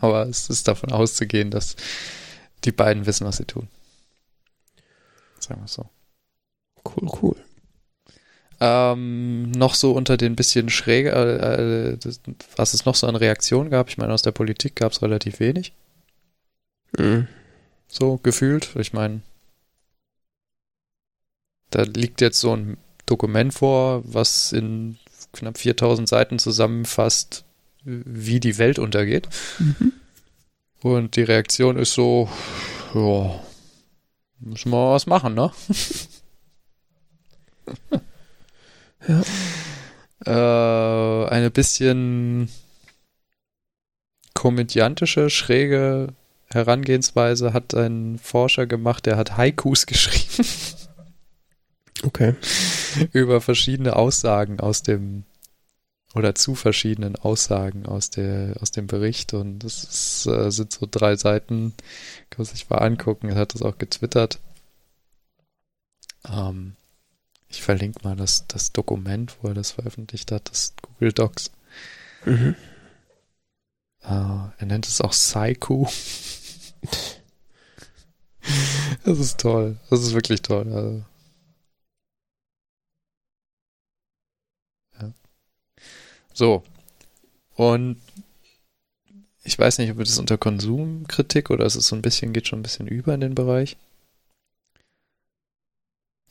Aber es ist davon auszugehen, dass die beiden wissen, was sie tun. Sagen wir es so. Cool, cool. Ähm, noch so unter den bisschen schräger, äh, äh, was es noch so an Reaktionen gab. Ich meine, aus der Politik gab es relativ wenig. Mhm. So gefühlt. Ich meine, da liegt jetzt so ein Dokument vor, was in knapp 4000 Seiten zusammenfasst, wie die Welt untergeht. Mhm. Und die Reaktion ist so, ja, müssen wir was machen, ne? Ja. Äh, eine bisschen komödiantische, schräge Herangehensweise hat ein Forscher gemacht, der hat Haikus geschrieben. Okay. Über verschiedene Aussagen aus dem oder zu verschiedenen Aussagen aus der aus dem Bericht und das ist, äh, sind so drei Seiten, kann man sich mal angucken. Er hat das auch getwittert. Ähm, ich verlinke mal das, das Dokument, wo er das veröffentlicht hat, das Google Docs. Mhm. Uh, er nennt es auch Psycho. das ist toll. Das ist wirklich toll. Also. Ja. So. Und ich weiß nicht, ob das unter Konsumkritik oder es ist so ein bisschen, geht schon ein bisschen über in den Bereich.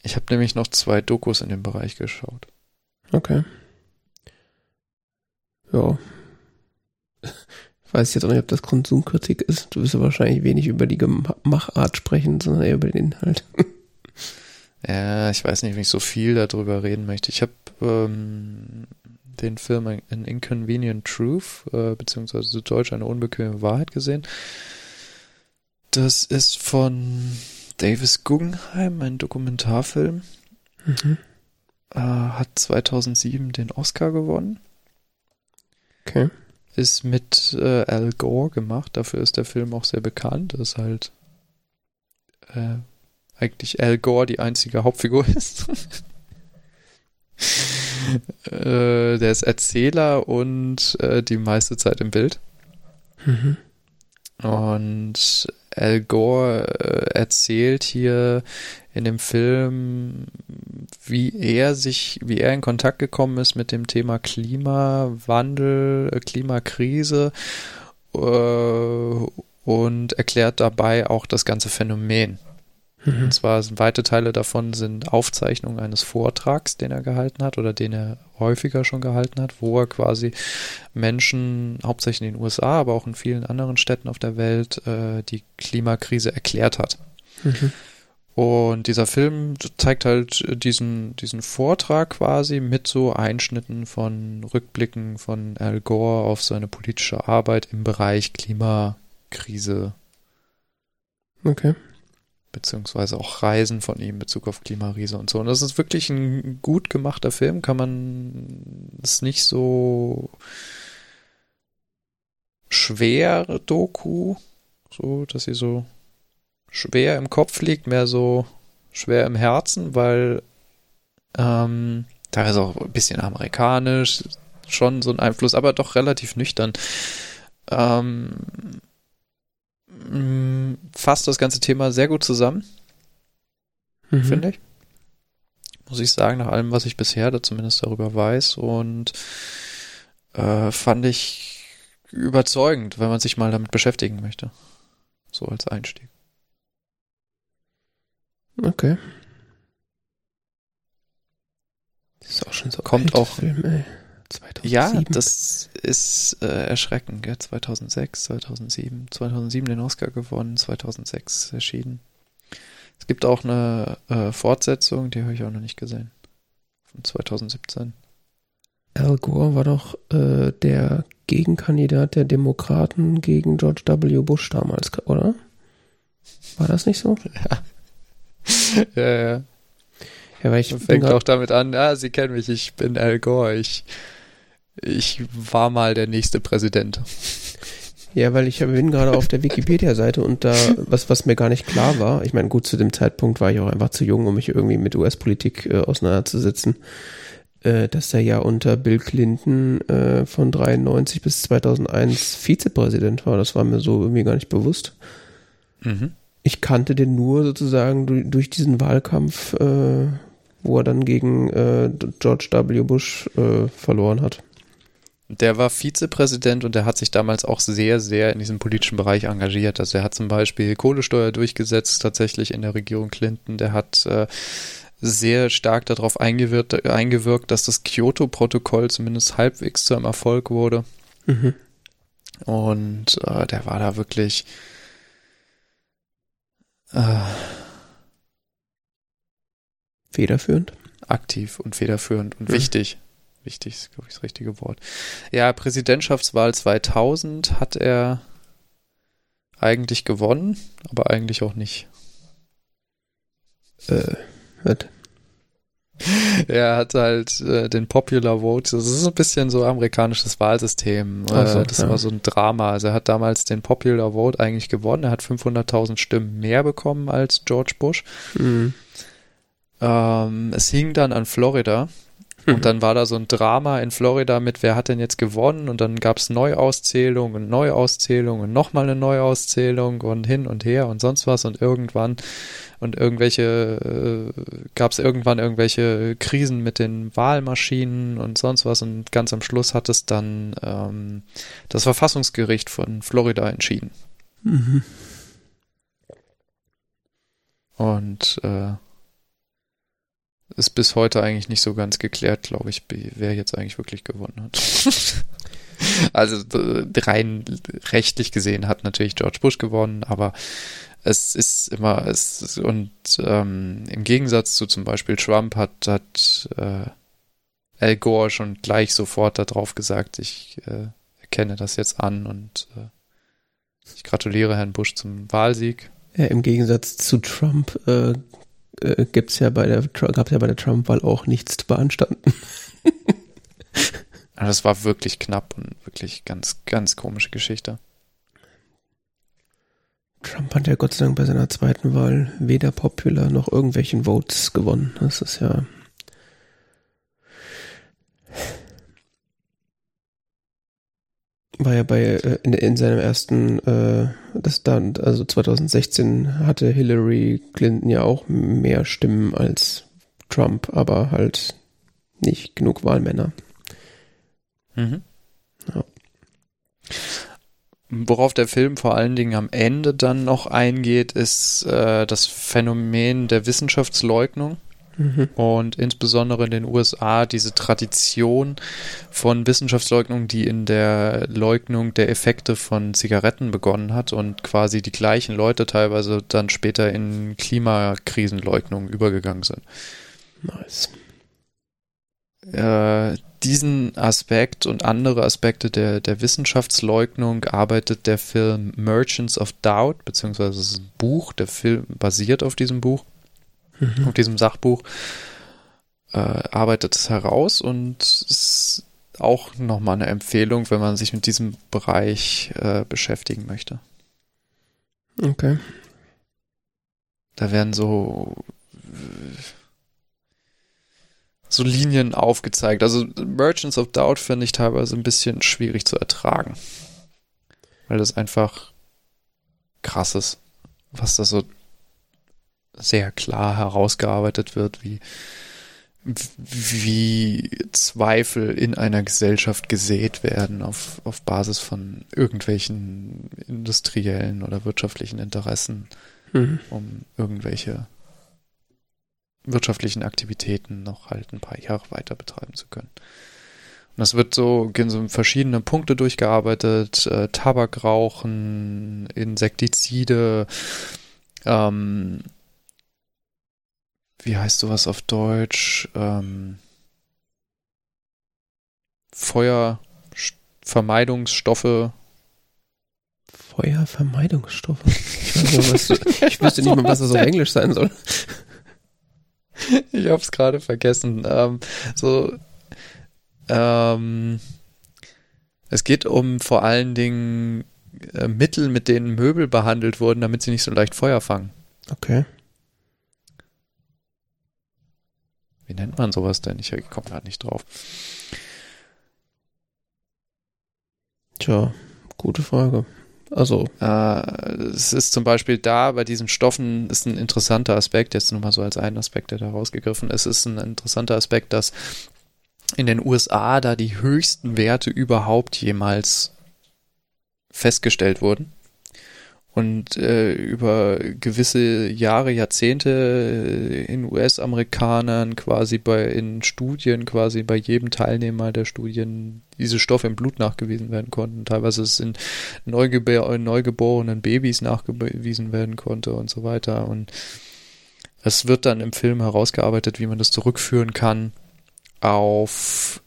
Ich habe nämlich noch zwei Dokus in dem Bereich geschaut. Okay. Ja. Weiß ich jetzt auch nicht, ob das Konsumkritik ist. Du wirst ja wahrscheinlich wenig über die Machart sprechen, sondern eher über den Inhalt. Ja, ich weiß nicht, wenn ich so viel darüber reden möchte. Ich habe ähm, den Film An Inconvenient Truth, äh, beziehungsweise zu Deutsch eine unbequeme Wahrheit gesehen. Das ist von Davis Guggenheim, ein Dokumentarfilm. Mhm. Äh, hat 2007 den Oscar gewonnen. Okay. Ist mit äh, Al Gore gemacht. Dafür ist der Film auch sehr bekannt. Das ist halt äh, eigentlich Al Gore die einzige Hauptfigur ist. äh, der ist Erzähler und äh, die meiste Zeit im Bild. Mhm. Und Al Gore äh, erzählt hier in dem Film, wie er sich, wie er in Kontakt gekommen ist mit dem Thema Klimawandel, äh, Klimakrise äh, und erklärt dabei auch das ganze Phänomen. Mhm. Und zwar sind weite Teile davon sind Aufzeichnungen eines Vortrags, den er gehalten hat oder den er häufiger schon gehalten hat, wo er quasi Menschen, hauptsächlich in den USA, aber auch in vielen anderen Städten auf der Welt, äh, die Klimakrise erklärt hat. Mhm. Und dieser Film zeigt halt diesen, diesen Vortrag quasi mit so Einschnitten von Rückblicken von Al Gore auf seine politische Arbeit im Bereich Klimakrise. Okay beziehungsweise auch Reisen von ihm in Bezug auf Klimariese und so. Und das ist wirklich ein gut gemachter Film, kann man es nicht so schwer Doku, so, dass sie so schwer im Kopf liegt, mehr so schwer im Herzen, weil ähm, da ist auch ein bisschen amerikanisch, schon so ein Einfluss, aber doch relativ nüchtern. Ähm, Mm, fasst das ganze Thema sehr gut zusammen, mhm. finde ich. Muss ich sagen, nach allem, was ich bisher da zumindest darüber weiß. Und äh, fand ich überzeugend, wenn man sich mal damit beschäftigen möchte. So als Einstieg. Okay. Das ist auch schon so Kommt auch. Film, ey. 2007. Ja, das ist äh, erschreckend. Gell? 2006, 2007. 2007 den Oscar gewonnen, 2006 erschienen. Es gibt auch eine äh, Fortsetzung, die habe ich auch noch nicht gesehen. Von 2017. Al Gore war doch äh, der Gegenkandidat der Demokraten gegen George W. Bush damals, oder? War das nicht so? Ja. ja, ja. Ja, weil ich fängt auch damit an, ja, Sie kennen mich, ich bin Al Gore, ich ich war mal der nächste Präsident. Ja, weil ich bin gerade auf der Wikipedia-Seite und da, was, was mir gar nicht klar war, ich meine, gut, zu dem Zeitpunkt war ich auch einfach zu jung, um mich irgendwie mit US-Politik äh, auseinanderzusetzen, äh, dass er ja unter Bill Clinton äh, von 93 bis 2001 Vizepräsident war. Das war mir so irgendwie gar nicht bewusst. Mhm. Ich kannte den nur sozusagen durch, durch diesen Wahlkampf, äh, wo er dann gegen äh, George W. Bush äh, verloren hat. Der war Vizepräsident und der hat sich damals auch sehr, sehr in diesem politischen Bereich engagiert. Also er hat zum Beispiel Kohlesteuer durchgesetzt, tatsächlich in der Regierung Clinton. Der hat äh, sehr stark darauf eingewirkt, eingewirkt dass das Kyoto-Protokoll zumindest halbwegs zu einem Erfolg wurde. Mhm. Und äh, der war da wirklich äh, federführend. Aktiv und federführend und mhm. wichtig. Wichtig ist, glaube ich, das richtige Wort. Ja, Präsidentschaftswahl 2000 hat er eigentlich gewonnen, aber eigentlich auch nicht. Äh, was? Er hat halt äh, den Popular Vote, das ist ein bisschen so amerikanisches Wahlsystem. Äh, so, das ja. war so ein Drama. Also er hat damals den Popular Vote eigentlich gewonnen. Er hat 500.000 Stimmen mehr bekommen als George Bush. Mhm. Ähm, es hing dann an Florida. Und dann war da so ein Drama in Florida mit, wer hat denn jetzt gewonnen? Und dann gab es Neuauszählung und Neuauszählung und nochmal eine Neuauszählung und hin und her und sonst was. Und irgendwann und irgendwelche, äh, gab es irgendwann irgendwelche Krisen mit den Wahlmaschinen und sonst was. Und ganz am Schluss hat es dann ähm, das Verfassungsgericht von Florida entschieden. Mhm. Und äh, ist bis heute eigentlich nicht so ganz geklärt, glaube ich, wer jetzt eigentlich wirklich gewonnen hat. also rein rechtlich gesehen hat natürlich George Bush gewonnen, aber es ist immer, es ist, und ähm, im Gegensatz zu zum Beispiel Trump hat, hat äh, Al Gore schon gleich sofort darauf gesagt, ich äh, erkenne das jetzt an und äh, ich gratuliere Herrn Bush zum Wahlsieg. Ja, im Gegensatz zu Trump äh, äh, gibt's ja bei der gab es ja bei der Trump-Wahl auch nichts zu beanstanden. Also das war wirklich knapp und wirklich ganz, ganz komische Geschichte. Trump hat ja Gott sei Dank bei seiner zweiten Wahl weder Popular noch irgendwelchen Votes gewonnen. Das ist ja war ja bei äh, in, in seinem ersten äh, das dann also 2016 hatte Hillary Clinton ja auch mehr Stimmen als Trump, aber halt nicht genug Wahlmänner. Mhm. Ja. Worauf der Film vor allen Dingen am Ende dann noch eingeht, ist äh, das Phänomen der Wissenschaftsleugnung. Mhm. Und insbesondere in den USA diese Tradition von Wissenschaftsleugnung, die in der Leugnung der Effekte von Zigaretten begonnen hat und quasi die gleichen Leute teilweise dann später in Klimakrisenleugnung übergegangen sind. Nice. Äh, diesen Aspekt und andere Aspekte der, der Wissenschaftsleugnung arbeitet der Film Merchants of Doubt, beziehungsweise das ist ein Buch, der Film basiert auf diesem Buch mhm. auf diesem Sachbuch, äh, arbeitet es heraus und ist auch nochmal eine Empfehlung, wenn man sich mit diesem Bereich äh, beschäftigen möchte. Okay. Da werden so so Linien aufgezeigt. Also Merchants of Doubt finde ich teilweise ein bisschen schwierig zu ertragen. Weil das einfach krass ist, was da so sehr klar herausgearbeitet wird, wie, wie Zweifel in einer Gesellschaft gesät werden auf, auf Basis von irgendwelchen industriellen oder wirtschaftlichen Interessen, mhm. um irgendwelche wirtschaftlichen Aktivitäten noch halt ein paar Jahre weiter betreiben zu können. Und das wird so, gehen so verschiedene Punkte durchgearbeitet, äh, Tabakrauchen, Insektizide, ähm, wie heißt sowas auf Deutsch? Ähm, Feuervermeidungsstoffe. Feuervermeidungsstoffe? Ich, nicht, was, ich wüsste nicht mal, was das auf Englisch sein soll. Ich hab's gerade vergessen. Ähm, so, ähm, es geht um vor allen Dingen äh, Mittel, mit denen Möbel behandelt wurden, damit sie nicht so leicht Feuer fangen. Okay. Wie nennt man sowas denn? Ich komme gerade nicht drauf. Tja, gute Frage. Also. Äh, es ist zum Beispiel da bei diesen Stoffen ist ein interessanter Aspekt, jetzt nur mal so als einen Aspekt, der da rausgegriffen ist, ist ein interessanter Aspekt, dass in den USA da die höchsten Werte überhaupt jemals festgestellt wurden und äh, über gewisse Jahre, Jahrzehnte äh, in US-Amerikanern quasi bei in Studien quasi bei jedem Teilnehmer der Studien diese Stoffe im Blut nachgewiesen werden konnten. Teilweise es in Neugebo neugeborenen Babys nachgewiesen werden konnte und so weiter. Und es wird dann im Film herausgearbeitet, wie man das zurückführen kann auf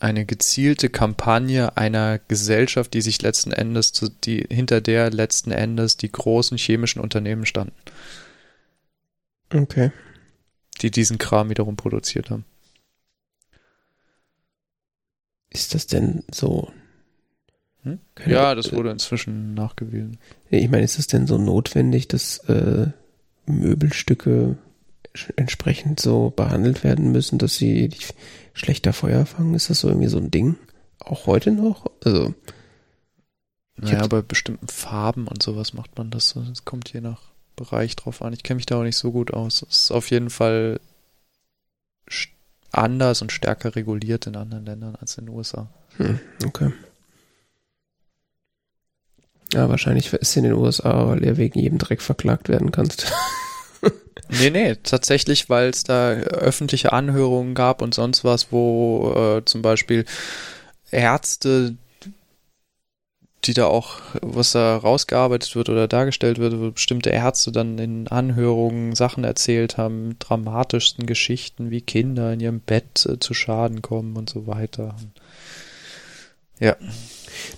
eine gezielte Kampagne einer Gesellschaft, die sich letzten Endes, zu, die, hinter der letzten Endes die großen chemischen Unternehmen standen. Okay. Die diesen Kram wiederum produziert haben. Ist das denn so? Hm? Ja, das wurde inzwischen nachgewiesen. Ich meine, ist es denn so notwendig, dass äh, Möbelstücke entsprechend so behandelt werden müssen, dass sie schlechter Feuer fangen? Ist das so irgendwie so ein Ding? Auch heute noch? Also. Naja, bei bestimmten Farben und sowas macht man das. Es kommt je nach Bereich drauf an. Ich kenne mich da auch nicht so gut aus. Es ist auf jeden Fall anders und stärker reguliert in anderen Ländern als in den USA. Hm, okay. Ja, wahrscheinlich ist in den USA, weil er wegen jedem Dreck verklagt werden kannst. Nee, nee, tatsächlich, weil es da öffentliche Anhörungen gab und sonst was, wo äh, zum Beispiel Ärzte, die da auch, was da rausgearbeitet wird oder dargestellt wird, wo bestimmte Ärzte dann in Anhörungen Sachen erzählt haben, dramatischsten Geschichten, wie Kinder in ihrem Bett äh, zu Schaden kommen und so weiter. Ja.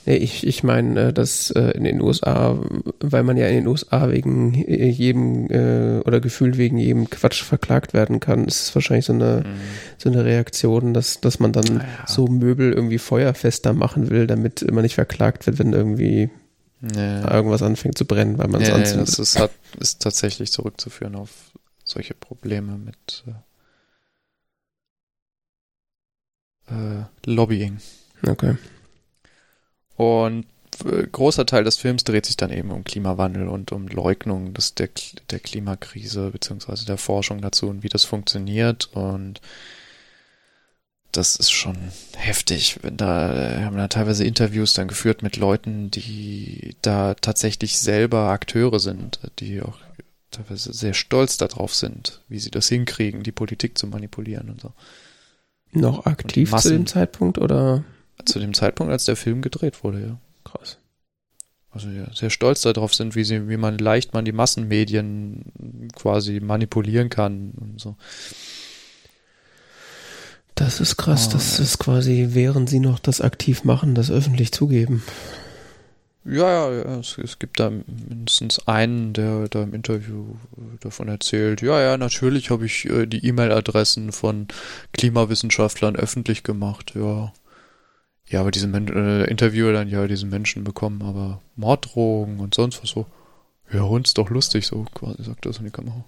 Nee, ich, ich meine, äh, dass äh, in den USA, weil man ja in den USA wegen jedem äh, oder gefühlt wegen jedem Quatsch verklagt werden kann, ist es wahrscheinlich so eine, mhm. so eine Reaktion, dass, dass man dann ja. so Möbel irgendwie feuerfester machen will, damit man nicht verklagt wird, wenn irgendwie ja. irgendwas anfängt zu brennen, weil man es ja, anzündet. das ist, hat, ist tatsächlich zurückzuführen auf solche Probleme mit äh, Lobbying. Okay. Und äh, großer Teil des Films dreht sich dann eben um Klimawandel und um Leugnung des, der, der Klimakrise beziehungsweise der Forschung dazu und wie das funktioniert und das ist schon heftig. Da wir haben da teilweise Interviews dann geführt mit Leuten, die da tatsächlich selber Akteure sind, die auch teilweise sehr stolz darauf sind, wie sie das hinkriegen, die Politik zu manipulieren und so. Noch aktiv zu dem Zeitpunkt oder? Zu dem Zeitpunkt, als der Film gedreht wurde, ja. Krass. Also ja, sehr stolz darauf sind, wie sie, wie man leicht man die Massenmedien quasi manipulieren kann und so. Das ist krass, oh, das ist quasi, während sie noch das aktiv machen, das öffentlich zugeben. Ja, ja, es, es, gibt da mindestens einen, der da im Interview davon erzählt, ja, ja, natürlich habe ich äh, die E-Mail-Adressen von Klimawissenschaftlern öffentlich gemacht, ja. Ja, aber diese Men äh, Interviewer dann ja diesen Menschen bekommen, aber Morddrohungen und sonst was so. Ja, uns doch lustig, so quasi sagt das in die Kamera.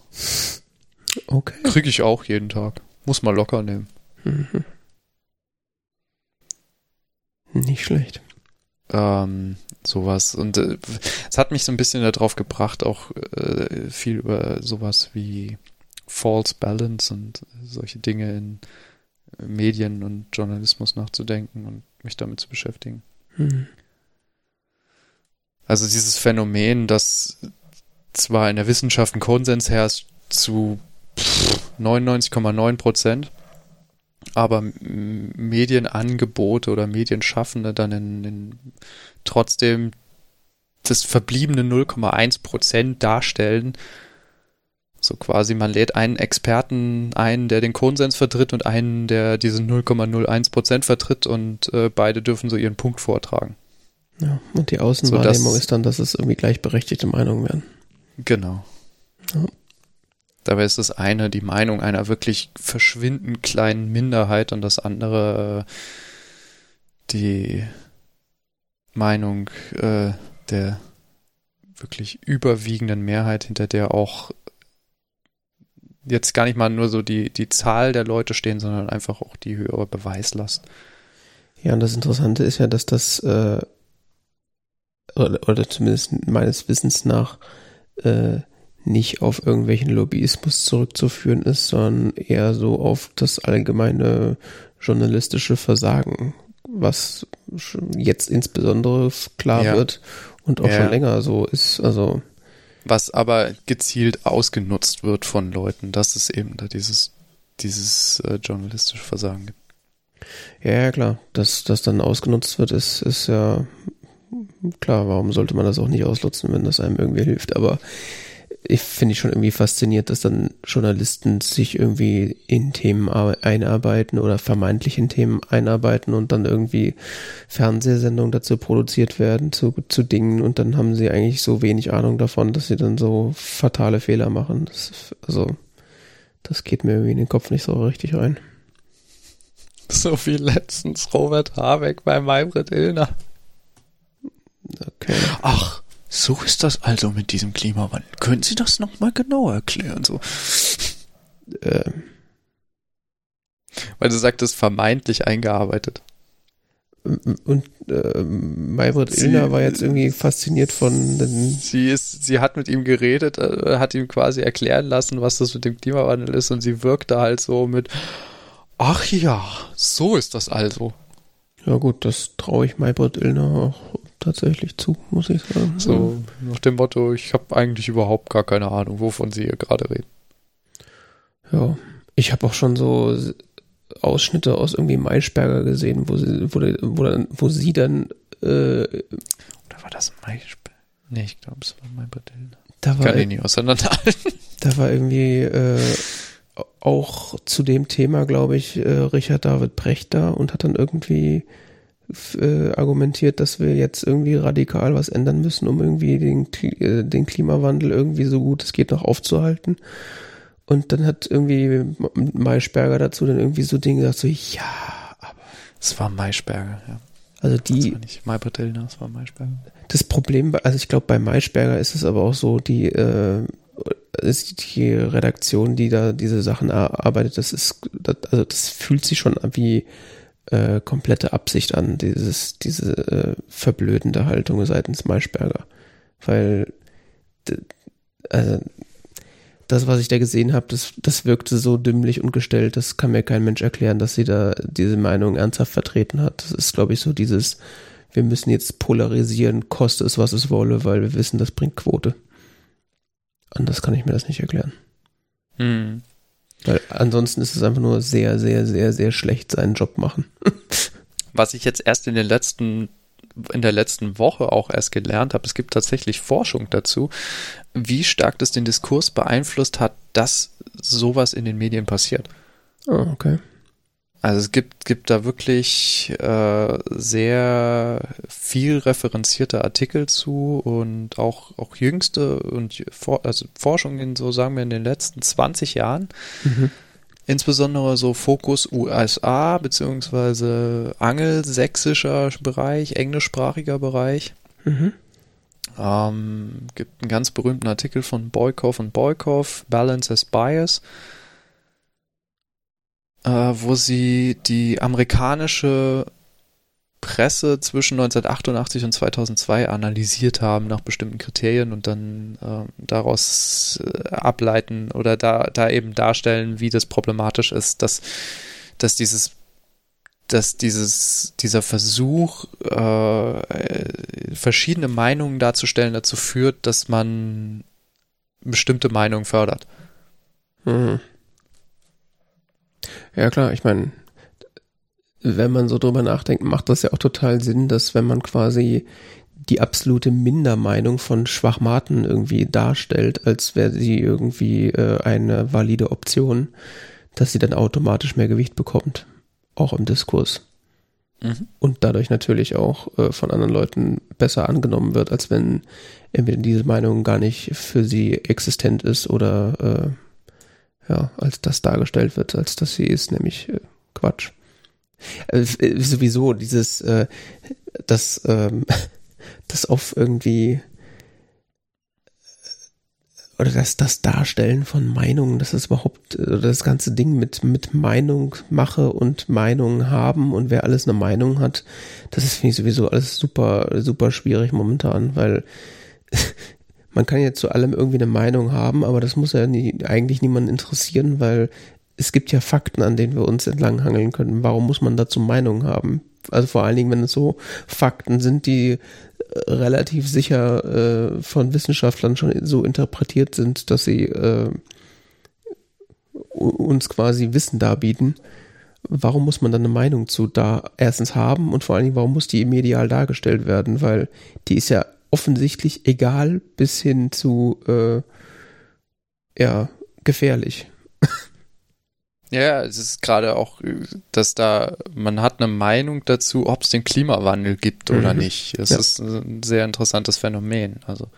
Okay. Krieg ich auch jeden Tag. Muss mal locker nehmen. Mhm. Nicht schlecht. Ähm, sowas. Und äh, es hat mich so ein bisschen darauf gebracht, auch äh, viel über sowas wie False Balance und solche Dinge in Medien und Journalismus nachzudenken und mich damit zu beschäftigen. Mhm. Also dieses Phänomen, dass zwar in der Wissenschaft ein Konsens herrscht zu 99,9 Prozent, aber Medienangebote oder Medienschaffende dann in, in trotzdem das verbliebene 0,1 Prozent darstellen, so quasi, man lädt einen Experten ein, der den Konsens vertritt und einen, der diese 0,01 Prozent vertritt und äh, beide dürfen so ihren Punkt vortragen. Ja, und die Außenwahrnehmung so, ist dann, dass es irgendwie gleichberechtigte Meinungen werden. Genau. Ja. Dabei ist das eine die Meinung einer wirklich verschwindend kleinen Minderheit und das andere äh, die Meinung äh, der wirklich überwiegenden Mehrheit, hinter der auch jetzt gar nicht mal nur so die, die Zahl der Leute stehen, sondern einfach auch die höhere Beweislast. Ja, und das Interessante ist ja, dass das, äh, oder, oder zumindest meines Wissens nach, äh, nicht auf irgendwelchen Lobbyismus zurückzuführen ist, sondern eher so auf das allgemeine journalistische Versagen, was jetzt insbesondere klar ja. wird und auch ja. schon länger so ist. Also was aber gezielt ausgenutzt wird von Leuten, dass es eben da dieses, dieses äh, journalistische Versagen gibt. Ja, ja, klar. Dass das dann ausgenutzt wird, ist, ist ja klar. Warum sollte man das auch nicht ausnutzen, wenn das einem irgendwie hilft? Aber ich finde ich schon irgendwie fasziniert, dass dann Journalisten sich irgendwie in Themen einarbeiten oder vermeintlich in Themen einarbeiten und dann irgendwie Fernsehsendungen dazu produziert werden zu, zu Dingen und dann haben sie eigentlich so wenig Ahnung davon, dass sie dann so fatale Fehler machen. Das, also, das geht mir irgendwie in den Kopf nicht so richtig rein. So wie letztens Robert Habeck bei Maybrit Illner. Okay. Ach, so ist das also mit diesem Klimawandel. Können Sie das nochmal genauer erklären? So. Ähm. Weil du sagtest, vermeintlich eingearbeitet. Und äh, Maybrit Illner war jetzt irgendwie fasziniert von den. Sie ist, sie hat mit ihm geredet, äh, hat ihm quasi erklären lassen, was das mit dem Klimawandel ist, und sie wirkte halt so mit, ach ja, so ist das also. Ja gut, das traue ich Maybrit Illner auch tatsächlich zu, muss ich sagen. So nach dem Motto, ich habe eigentlich überhaupt gar keine Ahnung, wovon Sie hier gerade reden. Ja, ich habe auch schon so Ausschnitte aus irgendwie Maischberger gesehen, wo sie, wo, wo, dann, wo sie dann äh, Oder war das Maischberger? Nee, ich glaube, es war mein Badell. Da war, Kann ich nicht auseinanderhalten. Da war irgendwie äh, auch zu dem Thema, glaube ich, äh, Richard David Brecht da und hat dann irgendwie äh, argumentiert, dass wir jetzt irgendwie radikal was ändern müssen, um irgendwie den, äh, den Klimawandel irgendwie so gut es geht noch aufzuhalten. Und dann hat irgendwie Maischberger dazu dann irgendwie so Dinge gesagt, so, ja, aber. Es war Maischberger, ja. Also die. Das war nicht Maibritell, das war Maischberger. Das Problem, also ich glaube, bei Maischberger ist es aber auch so, die, äh, ist die Redaktion, die da diese Sachen erarbeitet, das ist, das, also das fühlt sich schon wie äh, komplette Absicht an, dieses, diese äh, verblödende Haltung seitens Maischberger. Weil, also, das, was ich da gesehen habe, das, das wirkte so dümmlich und gestellt, das kann mir kein Mensch erklären, dass sie da diese Meinung ernsthaft vertreten hat. Das ist, glaube ich, so dieses, wir müssen jetzt polarisieren, koste es, was es wolle, weil wir wissen, das bringt Quote. Anders kann ich mir das nicht erklären. Hm. Weil ansonsten ist es einfach nur sehr, sehr, sehr, sehr schlecht seinen Job machen. Was ich jetzt erst in den letzten in der letzten Woche auch erst gelernt habe, es gibt tatsächlich Forschung dazu, wie stark das den Diskurs beeinflusst hat, dass sowas in den Medien passiert. Oh, okay. Also es gibt, gibt da wirklich äh, sehr viel referenzierte Artikel zu und auch, auch jüngste und for, also Forschung in so, sagen wir, in den letzten 20 Jahren. Mhm. Insbesondere so Fokus USA beziehungsweise angelsächsischer Bereich, englischsprachiger Bereich. Mhm. Ähm, gibt einen ganz berühmten Artikel von Boykov und Boykov, Balance as Bias äh, wo sie die amerikanische Presse zwischen 1988 und 2002 analysiert haben nach bestimmten Kriterien und dann äh, daraus äh, ableiten oder da, da eben darstellen, wie das problematisch ist, dass, dass dieses dass dieses, dieser Versuch, äh, verschiedene Meinungen darzustellen, dazu führt, dass man bestimmte Meinungen fördert. Mhm. Ja klar, ich meine, wenn man so drüber nachdenkt, macht das ja auch total Sinn, dass wenn man quasi die absolute Mindermeinung von Schwachmaten irgendwie darstellt, als wäre sie irgendwie äh, eine valide Option, dass sie dann automatisch mehr Gewicht bekommt, auch im Diskurs. Mhm. Und dadurch natürlich auch äh, von anderen Leuten besser angenommen wird, als wenn entweder diese Meinung gar nicht für sie existent ist oder äh, ja, als das dargestellt wird, als dass sie ist, nämlich äh, Quatsch. Äh, sowieso dieses, äh, das, ähm, das auf irgendwie oder das, das Darstellen von Meinungen, das ist überhaupt, oder das ganze Ding mit, mit Meinung mache und Meinung haben und wer alles eine Meinung hat, das ist, finde ich sowieso alles super, super schwierig momentan, weil man kann ja zu allem irgendwie eine Meinung haben, aber das muss ja nie, eigentlich niemanden interessieren, weil es gibt ja Fakten, an denen wir uns entlanghangeln können. Warum muss man dazu Meinung haben? Also vor allen Dingen, wenn es so Fakten sind, die äh, relativ sicher äh, von Wissenschaftlern schon so interpretiert sind, dass sie äh, uns quasi Wissen darbieten. Warum muss man dann eine Meinung zu da erstens haben und vor allen Dingen, warum muss die medial dargestellt werden? Weil die ist ja offensichtlich egal bis hin zu äh, ja gefährlich. Ja, es ist gerade auch, dass da, man hat eine Meinung dazu, ob es den Klimawandel gibt oder mhm. nicht. Es ja. ist ein sehr interessantes Phänomen. Also.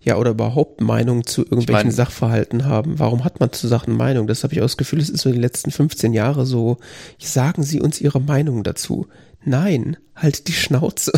Ja, oder überhaupt Meinung zu irgendwelchen ich mein, Sachverhalten haben. Warum hat man zu Sachen Meinung? Das habe ich auch das Gefühl, es ist so in den letzten 15 Jahren so, sagen Sie uns Ihre Meinung dazu. Nein, halt die Schnauze.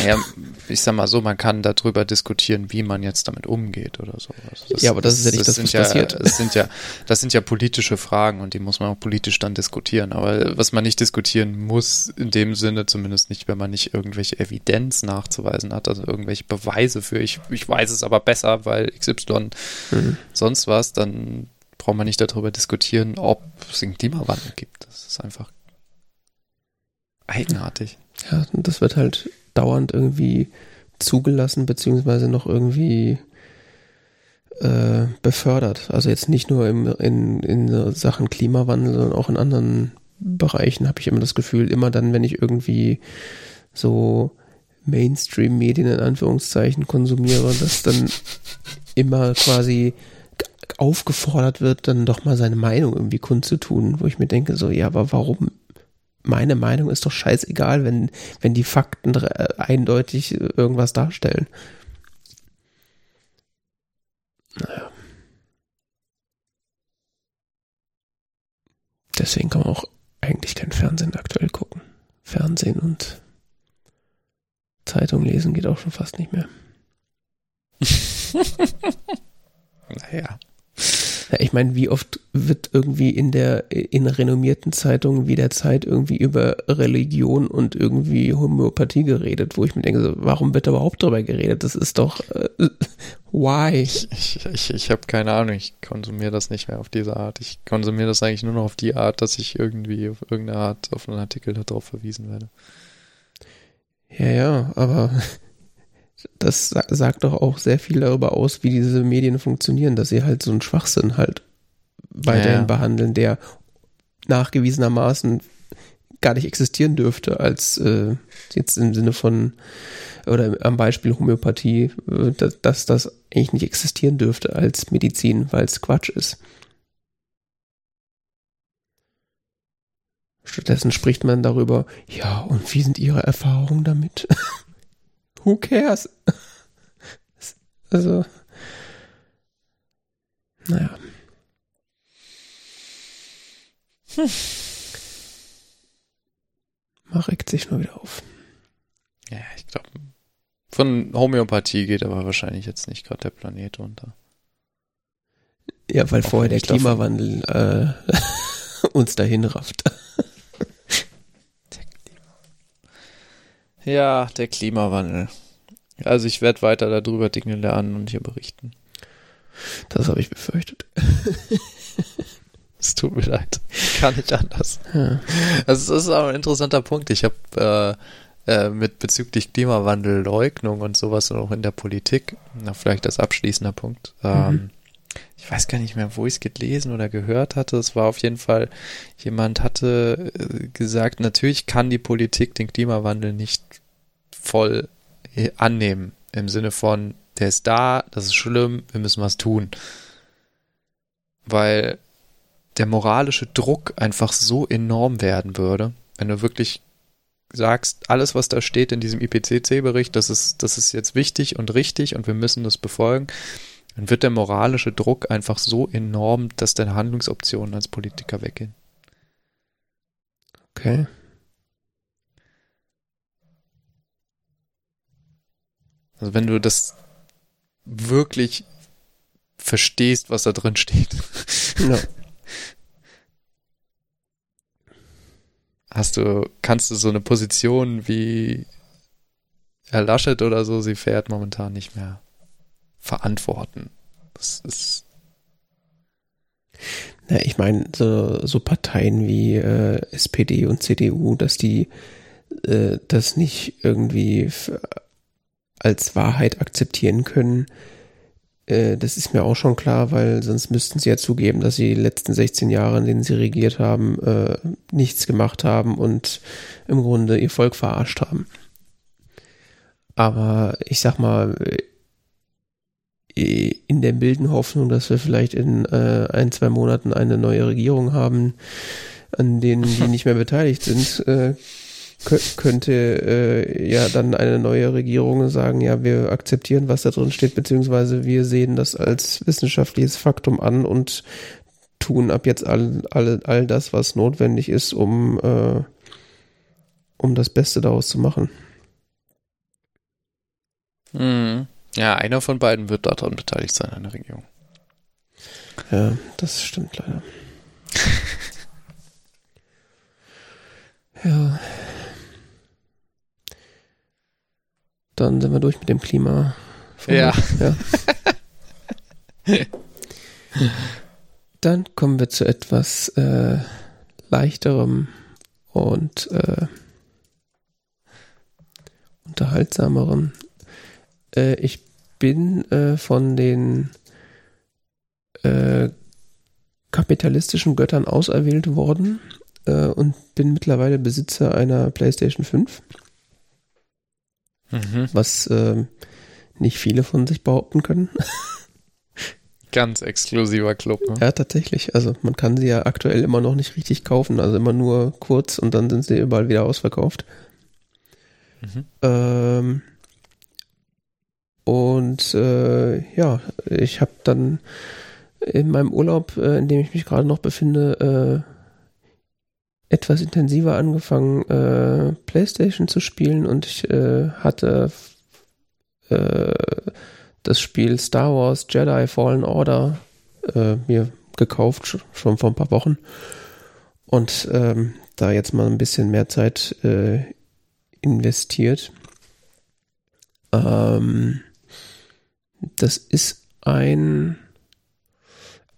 Naja, ich sag mal so, man kann darüber diskutieren, wie man jetzt damit umgeht oder so. Also das, ja, aber das, ist ja nicht das, das was ja, passiert. Das sind ja, das sind ja politische Fragen und die muss man auch politisch dann diskutieren. Aber was man nicht diskutieren muss, in dem Sinne zumindest nicht, wenn man nicht irgendwelche Evidenz nachzuweisen hat, also irgendwelche Beweise für, ich, ich weiß es aber besser, weil XY mhm. sonst was, dann braucht man nicht darüber diskutieren, ob es einen Klimawandel gibt. Das ist einfach eigenartig. Ja, das wird halt dauernd irgendwie zugelassen, beziehungsweise noch irgendwie äh, befördert. Also jetzt nicht nur im, in, in Sachen Klimawandel, sondern auch in anderen Bereichen habe ich immer das Gefühl, immer dann, wenn ich irgendwie so Mainstream-Medien in Anführungszeichen konsumiere, dass dann immer quasi aufgefordert wird, dann doch mal seine Meinung irgendwie kundzutun, wo ich mir denke, so, ja, aber warum? Meine Meinung ist doch scheißegal, wenn, wenn die Fakten eindeutig irgendwas darstellen. Naja. Deswegen kann man auch eigentlich kein Fernsehen aktuell gucken. Fernsehen und Zeitung lesen geht auch schon fast nicht mehr. naja. Ja, ich meine, wie oft wird irgendwie in der in renommierten Zeitungen wie der Zeit irgendwie über Religion und irgendwie Homöopathie geredet, wo ich mir denke, so, warum wird da überhaupt drüber geredet? Das ist doch äh, why? Ich, ich, ich, ich habe keine Ahnung, ich konsumiere das nicht mehr auf diese Art. Ich konsumiere das eigentlich nur noch auf die Art, dass ich irgendwie auf irgendeine Art auf einen Artikel darauf verwiesen werde. Ja, ja, aber das sagt doch auch sehr viel darüber aus, wie diese Medien funktionieren, dass sie halt so einen Schwachsinn halt weiterhin ja. behandeln, der nachgewiesenermaßen gar nicht existieren dürfte, als äh, jetzt im Sinne von oder am Beispiel Homöopathie, äh, dass, dass das eigentlich nicht existieren dürfte als Medizin, weil es Quatsch ist. Stattdessen spricht man darüber, ja, und wie sind Ihre Erfahrungen damit? Who cares? Also, naja. Hm. Man regt sich nur wieder auf. Ja, ich glaube, von Homöopathie geht aber wahrscheinlich jetzt nicht gerade der Planet unter. Ja, weil Auch vorher der Klimawandel äh, uns dahin rafft. Ja, der Klimawandel. Also ich werde weiter darüber Dinge lernen und hier berichten. Das habe ich befürchtet. es tut mir leid. Kann nicht anders. Ja. Also es ist auch ein interessanter Punkt. Ich habe äh, äh, mit bezüglich Klimawandelleugnung und sowas und auch in der Politik, na, vielleicht als abschließender Punkt. Mhm. Ähm, ich weiß gar nicht mehr, wo ich es gelesen oder gehört hatte. Es war auf jeden Fall, jemand hatte äh, gesagt, natürlich kann die Politik den Klimawandel nicht voll annehmen. Im Sinne von, der ist da, das ist schlimm, wir müssen was tun. Weil der moralische Druck einfach so enorm werden würde, wenn du wirklich sagst, alles, was da steht in diesem IPCC-Bericht, das ist, das ist jetzt wichtig und richtig und wir müssen das befolgen dann wird der moralische Druck einfach so enorm, dass deine Handlungsoptionen als Politiker weggehen. Okay. Also wenn du das wirklich verstehst, was da drin steht. Ja. Hast du, kannst du so eine Position wie Herr Laschet oder so, sie fährt momentan nicht mehr verantworten. Das ist. Na, ich meine, so, so Parteien wie äh, SPD und CDU, dass die äh, das nicht irgendwie als Wahrheit akzeptieren können, äh, das ist mir auch schon klar, weil sonst müssten sie ja zugeben, dass sie die letzten 16 Jahre, in denen sie regiert haben, äh, nichts gemacht haben und im Grunde ihr Volk verarscht haben. Aber ich sag mal, in der milden Hoffnung, dass wir vielleicht in äh, ein, zwei Monaten eine neue Regierung haben, an denen die nicht mehr beteiligt sind, äh, könnte äh, ja dann eine neue Regierung sagen, ja, wir akzeptieren, was da drin steht, beziehungsweise wir sehen das als wissenschaftliches Faktum an und tun ab jetzt all, all, all das, was notwendig ist, um, äh, um das Beste daraus zu machen. Mhm. Ja, einer von beiden wird daran beteiligt sein, der Regierung. Ja, das stimmt leider. ja. Dann sind wir durch mit dem Klima. Ja. ja. Dann kommen wir zu etwas äh, leichterem und äh, unterhaltsamerem äh, ich bin äh, von den äh, kapitalistischen Göttern auserwählt worden äh, und bin mittlerweile Besitzer einer PlayStation 5. Mhm. Was äh, nicht viele von sich behaupten können. Ganz exklusiver Club. Ne? Ja, tatsächlich. Also man kann sie ja aktuell immer noch nicht richtig kaufen. Also immer nur kurz und dann sind sie überall wieder ausverkauft. Mhm. Ähm, und äh, ja, ich habe dann in meinem Urlaub, äh, in dem ich mich gerade noch befinde, äh, etwas intensiver angefangen, äh, PlayStation zu spielen und ich äh, hatte äh, das Spiel Star Wars Jedi Fallen Order äh, mir gekauft, schon vor ein paar Wochen. Und ähm, da jetzt mal ein bisschen mehr Zeit äh, investiert. Ähm, das ist ein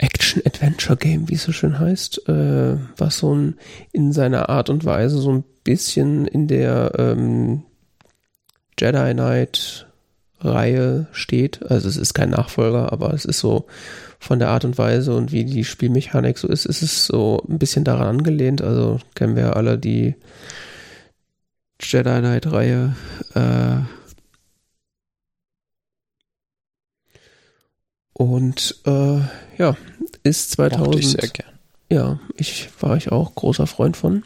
Action-Adventure-Game, wie es so schön heißt, äh, was so ein, in seiner Art und Weise so ein bisschen in der ähm, Jedi Knight Reihe steht. Also es ist kein Nachfolger, aber es ist so von der Art und Weise und wie die Spielmechanik so ist, ist es so ein bisschen daran angelehnt. Also kennen wir alle die Jedi Knight Reihe. Äh, Und äh, ja, ist 2000. Ich sehr gern. Ja, ich war ich auch großer Freund von.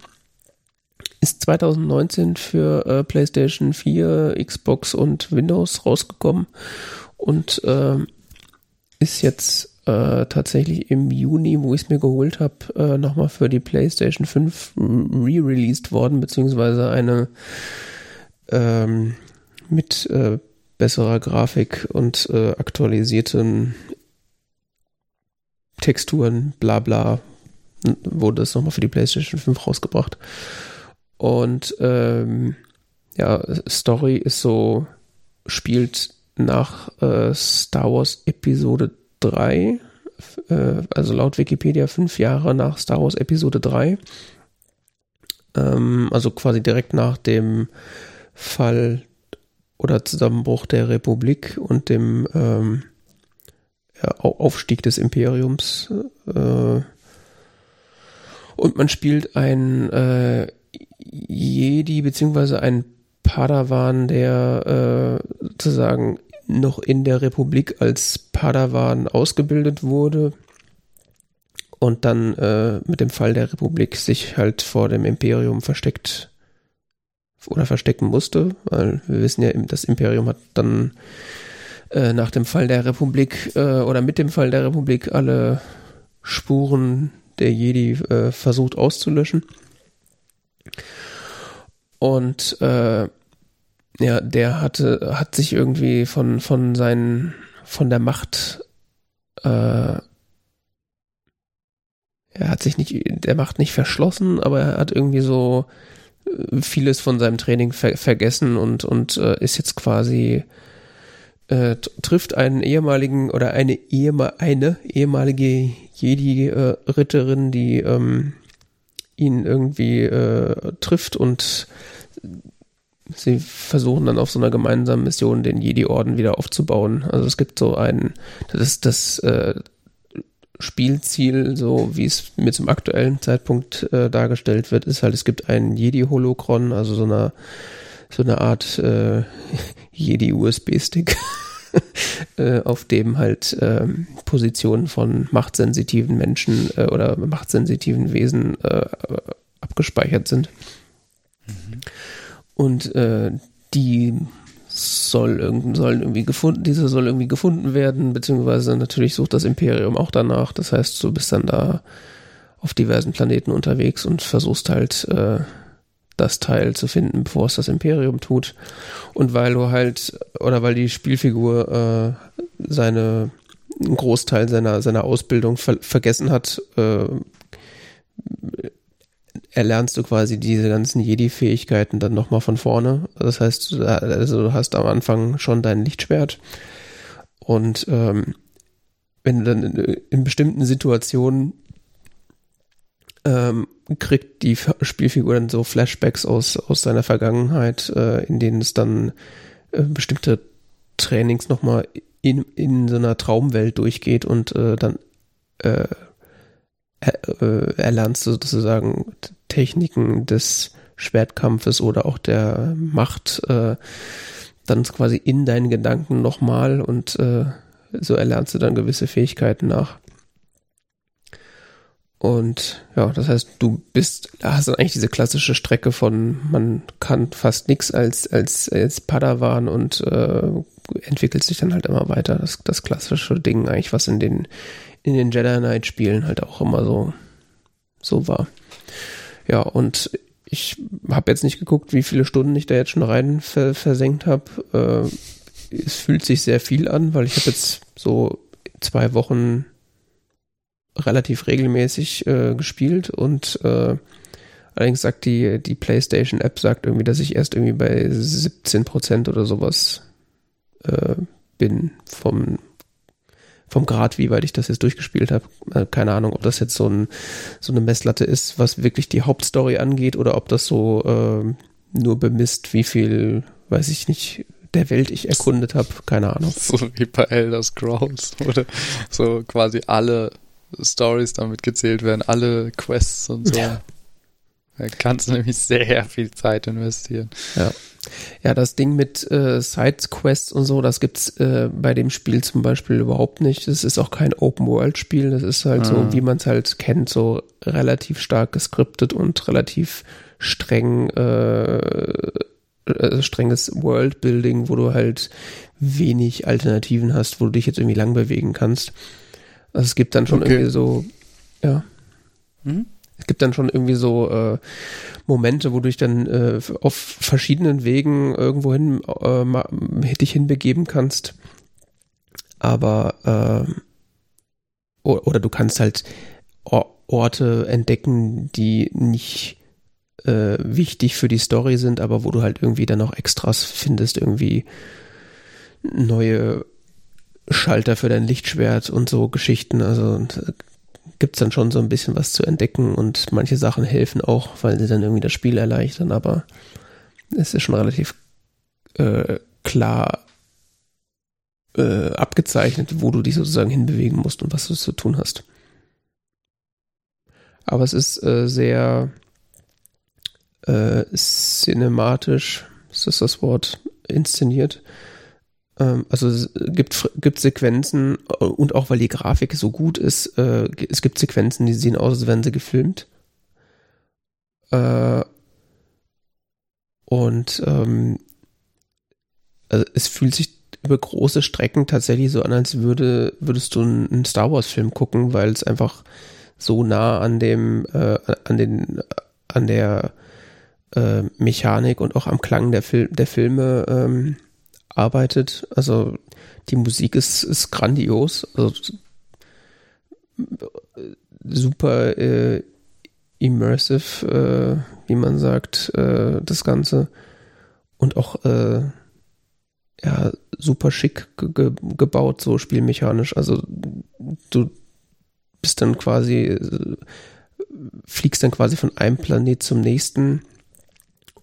Ist 2019 für äh, PlayStation 4, Xbox und Windows rausgekommen und äh, ist jetzt äh, tatsächlich im Juni, wo ich es mir geholt habe, äh, nochmal für die PlayStation 5 re-released worden, beziehungsweise eine ähm, mit äh, besserer Grafik und äh, aktualisierten Texturen, bla bla, wurde es nochmal für die PlayStation 5 rausgebracht. Und ähm, ja, Story ist so, spielt nach äh, Star Wars Episode 3, äh, also laut Wikipedia fünf Jahre nach Star Wars Episode 3. Ähm, also quasi direkt nach dem Fall oder Zusammenbruch der Republik und dem ähm, Aufstieg des Imperiums. Äh, und man spielt ein äh, Jedi beziehungsweise ein Padawan, der äh, sozusagen noch in der Republik als Padawan ausgebildet wurde und dann äh, mit dem Fall der Republik sich halt vor dem Imperium versteckt oder verstecken musste, weil wir wissen ja, das Imperium hat dann äh, nach dem Fall der Republik äh, oder mit dem Fall der Republik alle Spuren der Jedi äh, versucht auszulöschen. Und äh, ja, der hatte, hat sich irgendwie von, von seinen, von der Macht, äh, er hat sich nicht, der Macht nicht verschlossen, aber er hat irgendwie so vieles von seinem Training ver vergessen und, und äh, ist jetzt quasi äh, trifft einen ehemaligen oder eine, ehema eine ehemalige Jedi-Ritterin, die ähm, ihn irgendwie äh, trifft und sie versuchen dann auf so einer gemeinsamen Mission den Jedi-Orden wieder aufzubauen. Also es gibt so einen, das ist das äh, Spielziel, so wie es mir zum aktuellen Zeitpunkt äh, dargestellt wird, ist halt, es gibt einen Jedi-Holocron, also so eine, so eine Art äh, Jedi-USB-Stick, äh, auf dem halt ähm, Positionen von machtsensitiven Menschen äh, oder machtsensitiven Wesen äh, abgespeichert sind. Mhm. Und äh, die soll irgend, sollen irgendwie gefunden, diese soll irgendwie gefunden werden, beziehungsweise natürlich sucht das Imperium auch danach. Das heißt, du bist dann da auf diversen Planeten unterwegs und versuchst halt äh, das Teil zu finden, bevor es das Imperium tut. Und weil du halt, oder weil die Spielfigur äh, seine einen Großteil seiner, seiner Ausbildung ver vergessen hat, äh, erlernst du quasi diese ganzen Jedi-Fähigkeiten dann nochmal von vorne. Das heißt, also du hast am Anfang schon dein Lichtschwert und ähm, wenn du dann in, in bestimmten Situationen ähm, kriegt die Spielfigur dann so Flashbacks aus, aus seiner Vergangenheit, äh, in denen es dann äh, bestimmte Trainings nochmal in, in so einer Traumwelt durchgeht und äh, dann äh, äh, erlernst du sozusagen Techniken des Schwertkampfes oder auch der Macht äh, dann quasi in deinen Gedanken nochmal und äh, so erlernst du dann gewisse Fähigkeiten nach. Und ja, das heißt, du bist, hast dann eigentlich diese klassische Strecke von, man kann fast nichts als, als, als Padawan und äh, entwickelt sich dann halt immer weiter. Das, das klassische Ding eigentlich, was in den, in den Jedi Knight Spielen halt auch immer so, so war. Ja, und ich habe jetzt nicht geguckt, wie viele Stunden ich da jetzt schon rein ver versenkt habe. Äh, es fühlt sich sehr viel an, weil ich habe jetzt so zwei Wochen relativ regelmäßig äh, gespielt und äh, allerdings sagt die, die PlayStation App sagt irgendwie, dass ich erst irgendwie bei 17 Prozent oder sowas äh, bin vom vom Grad, wie weit ich das jetzt durchgespielt habe. Äh, keine Ahnung, ob das jetzt so, ein, so eine Messlatte ist, was wirklich die Hauptstory angeht, oder ob das so äh, nur bemisst, wie viel, weiß ich nicht, der Welt ich erkundet habe. Keine Ahnung. So wie bei Elder Scrolls, oder so quasi alle Stories damit gezählt werden, alle Quests und so. Ja. Da kannst du nämlich sehr viel Zeit investieren. Ja. Ja, das Ding mit äh, Sidequests und so, das gibt's äh, bei dem Spiel zum Beispiel überhaupt nicht. Es ist auch kein Open-World-Spiel. Das ist halt ah. so, wie man es halt kennt, so relativ stark geskriptet und relativ streng, äh, äh, strenges World-Building, wo du halt wenig Alternativen hast, wo du dich jetzt irgendwie lang bewegen kannst. Also es gibt dann schon okay. irgendwie so, ja. Mhm. Es gibt dann schon irgendwie so äh, Momente, wo du dich dann äh, auf verschiedenen Wegen irgendwohin äh, dich hinbegeben kannst. Aber äh, oder du kannst halt Orte entdecken, die nicht äh, wichtig für die Story sind, aber wo du halt irgendwie dann noch Extras findest, irgendwie neue Schalter für dein Lichtschwert und so Geschichten. Also äh, gibt's dann schon so ein bisschen was zu entdecken und manche Sachen helfen auch, weil sie dann irgendwie das Spiel erleichtern, aber es ist schon relativ äh, klar äh, abgezeichnet, wo du dich sozusagen hinbewegen musst und was du zu tun hast. Aber es ist äh, sehr äh, cinematisch, ist das das Wort, inszeniert. Ähm, also gibt, gibt Sequenzen äh, und auch weil die Grafik so gut ist, äh, es gibt Sequenzen, die sehen aus, als wären sie gefilmt. Äh, und ähm, also es fühlt sich über große Strecken tatsächlich so an, als würde, würdest du einen Star Wars-Film gucken, weil es einfach so nah an dem, äh, an den, an der äh, Mechanik und auch am Klang der, Fil der Filme ähm, arbeitet. Also die Musik ist, ist grandios. Also super äh, immersive, äh, wie man sagt, äh, das Ganze. Und auch äh, ja, super schick ge gebaut, so spielmechanisch. Also du bist dann quasi, äh, fliegst dann quasi von einem Planet zum nächsten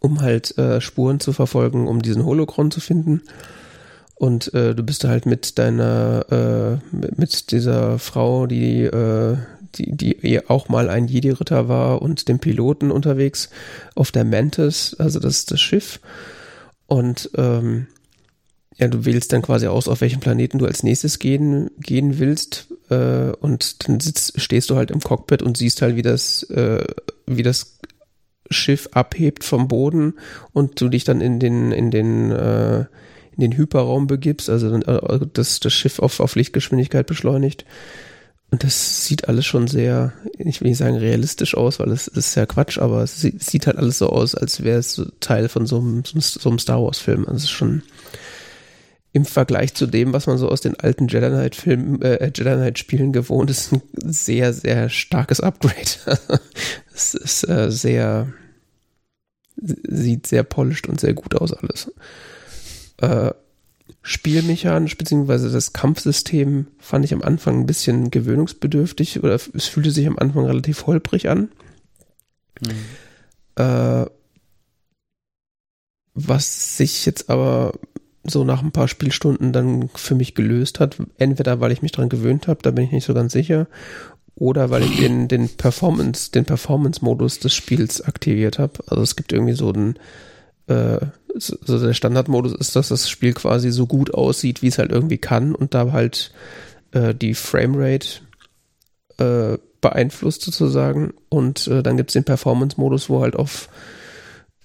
um halt äh, Spuren zu verfolgen, um diesen Holocron zu finden. Und äh, du bist halt mit deiner, äh, mit, dieser Frau, die, äh, die, die auch mal ein Jedi-Ritter war und dem Piloten unterwegs auf der Mantis, also das ist das Schiff. Und ähm, ja, du wählst dann quasi aus, auf welchen Planeten du als nächstes gehen, gehen willst. Äh, und dann sitzt, stehst du halt im Cockpit und siehst halt, wie das, äh, wie das Schiff abhebt vom Boden und du dich dann in den, in den, äh, in den Hyperraum begibst, also äh, das, das Schiff auf, auf Lichtgeschwindigkeit beschleunigt. Und das sieht alles schon sehr, ich will nicht sagen realistisch aus, weil es ist ja Quatsch, aber es sieht halt alles so aus, als wäre es Teil von so einem, so einem Star Wars Film. Also schon im Vergleich zu dem, was man so aus den alten Jedi Knight Filmen, äh, Jedi Knight Spielen gewohnt ist, ein sehr, sehr starkes Upgrade. es ist äh, sehr, sieht sehr polished und sehr gut aus alles. Äh, spielmechanisch beziehungsweise das Kampfsystem fand ich am Anfang ein bisschen gewöhnungsbedürftig oder es fühlte sich am Anfang relativ holprig an. Mhm. Äh, was sich jetzt aber so nach ein paar Spielstunden dann für mich gelöst hat. Entweder weil ich mich dran gewöhnt habe, da bin ich nicht so ganz sicher, oder weil ich den, den Performance, den Performance-Modus des Spiels aktiviert habe. Also es gibt irgendwie so einen, äh, so der Standardmodus ist, dass das Spiel quasi so gut aussieht, wie es halt irgendwie kann und da halt äh, die Framerate äh, beeinflusst sozusagen. Und äh, dann gibt's den Performance-Modus, wo halt auf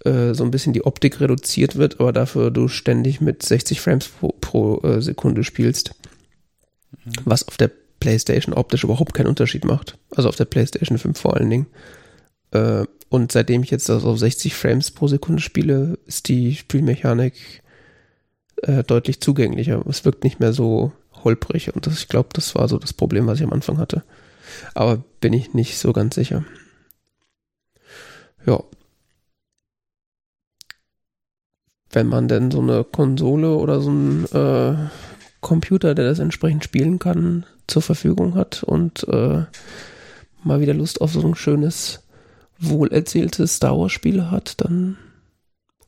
äh, so ein bisschen die Optik reduziert wird, aber dafür du ständig mit 60 Frames pro, pro äh, Sekunde spielst. Mhm. Was auf der PlayStation optisch überhaupt keinen Unterschied macht. Also auf der PlayStation 5 vor allen Dingen. Äh, und seitdem ich jetzt also auf 60 Frames pro Sekunde spiele, ist die Spielmechanik äh, deutlich zugänglicher. Es wirkt nicht mehr so holprig und das, ich glaube, das war so das Problem, was ich am Anfang hatte. Aber bin ich nicht so ganz sicher. Ja. Wenn man denn so eine Konsole oder so ein äh, Computer, der das entsprechend spielen kann, zur Verfügung hat und äh, mal wieder Lust auf so ein schönes, wohlerzähltes Star Wars Spiel hat, dann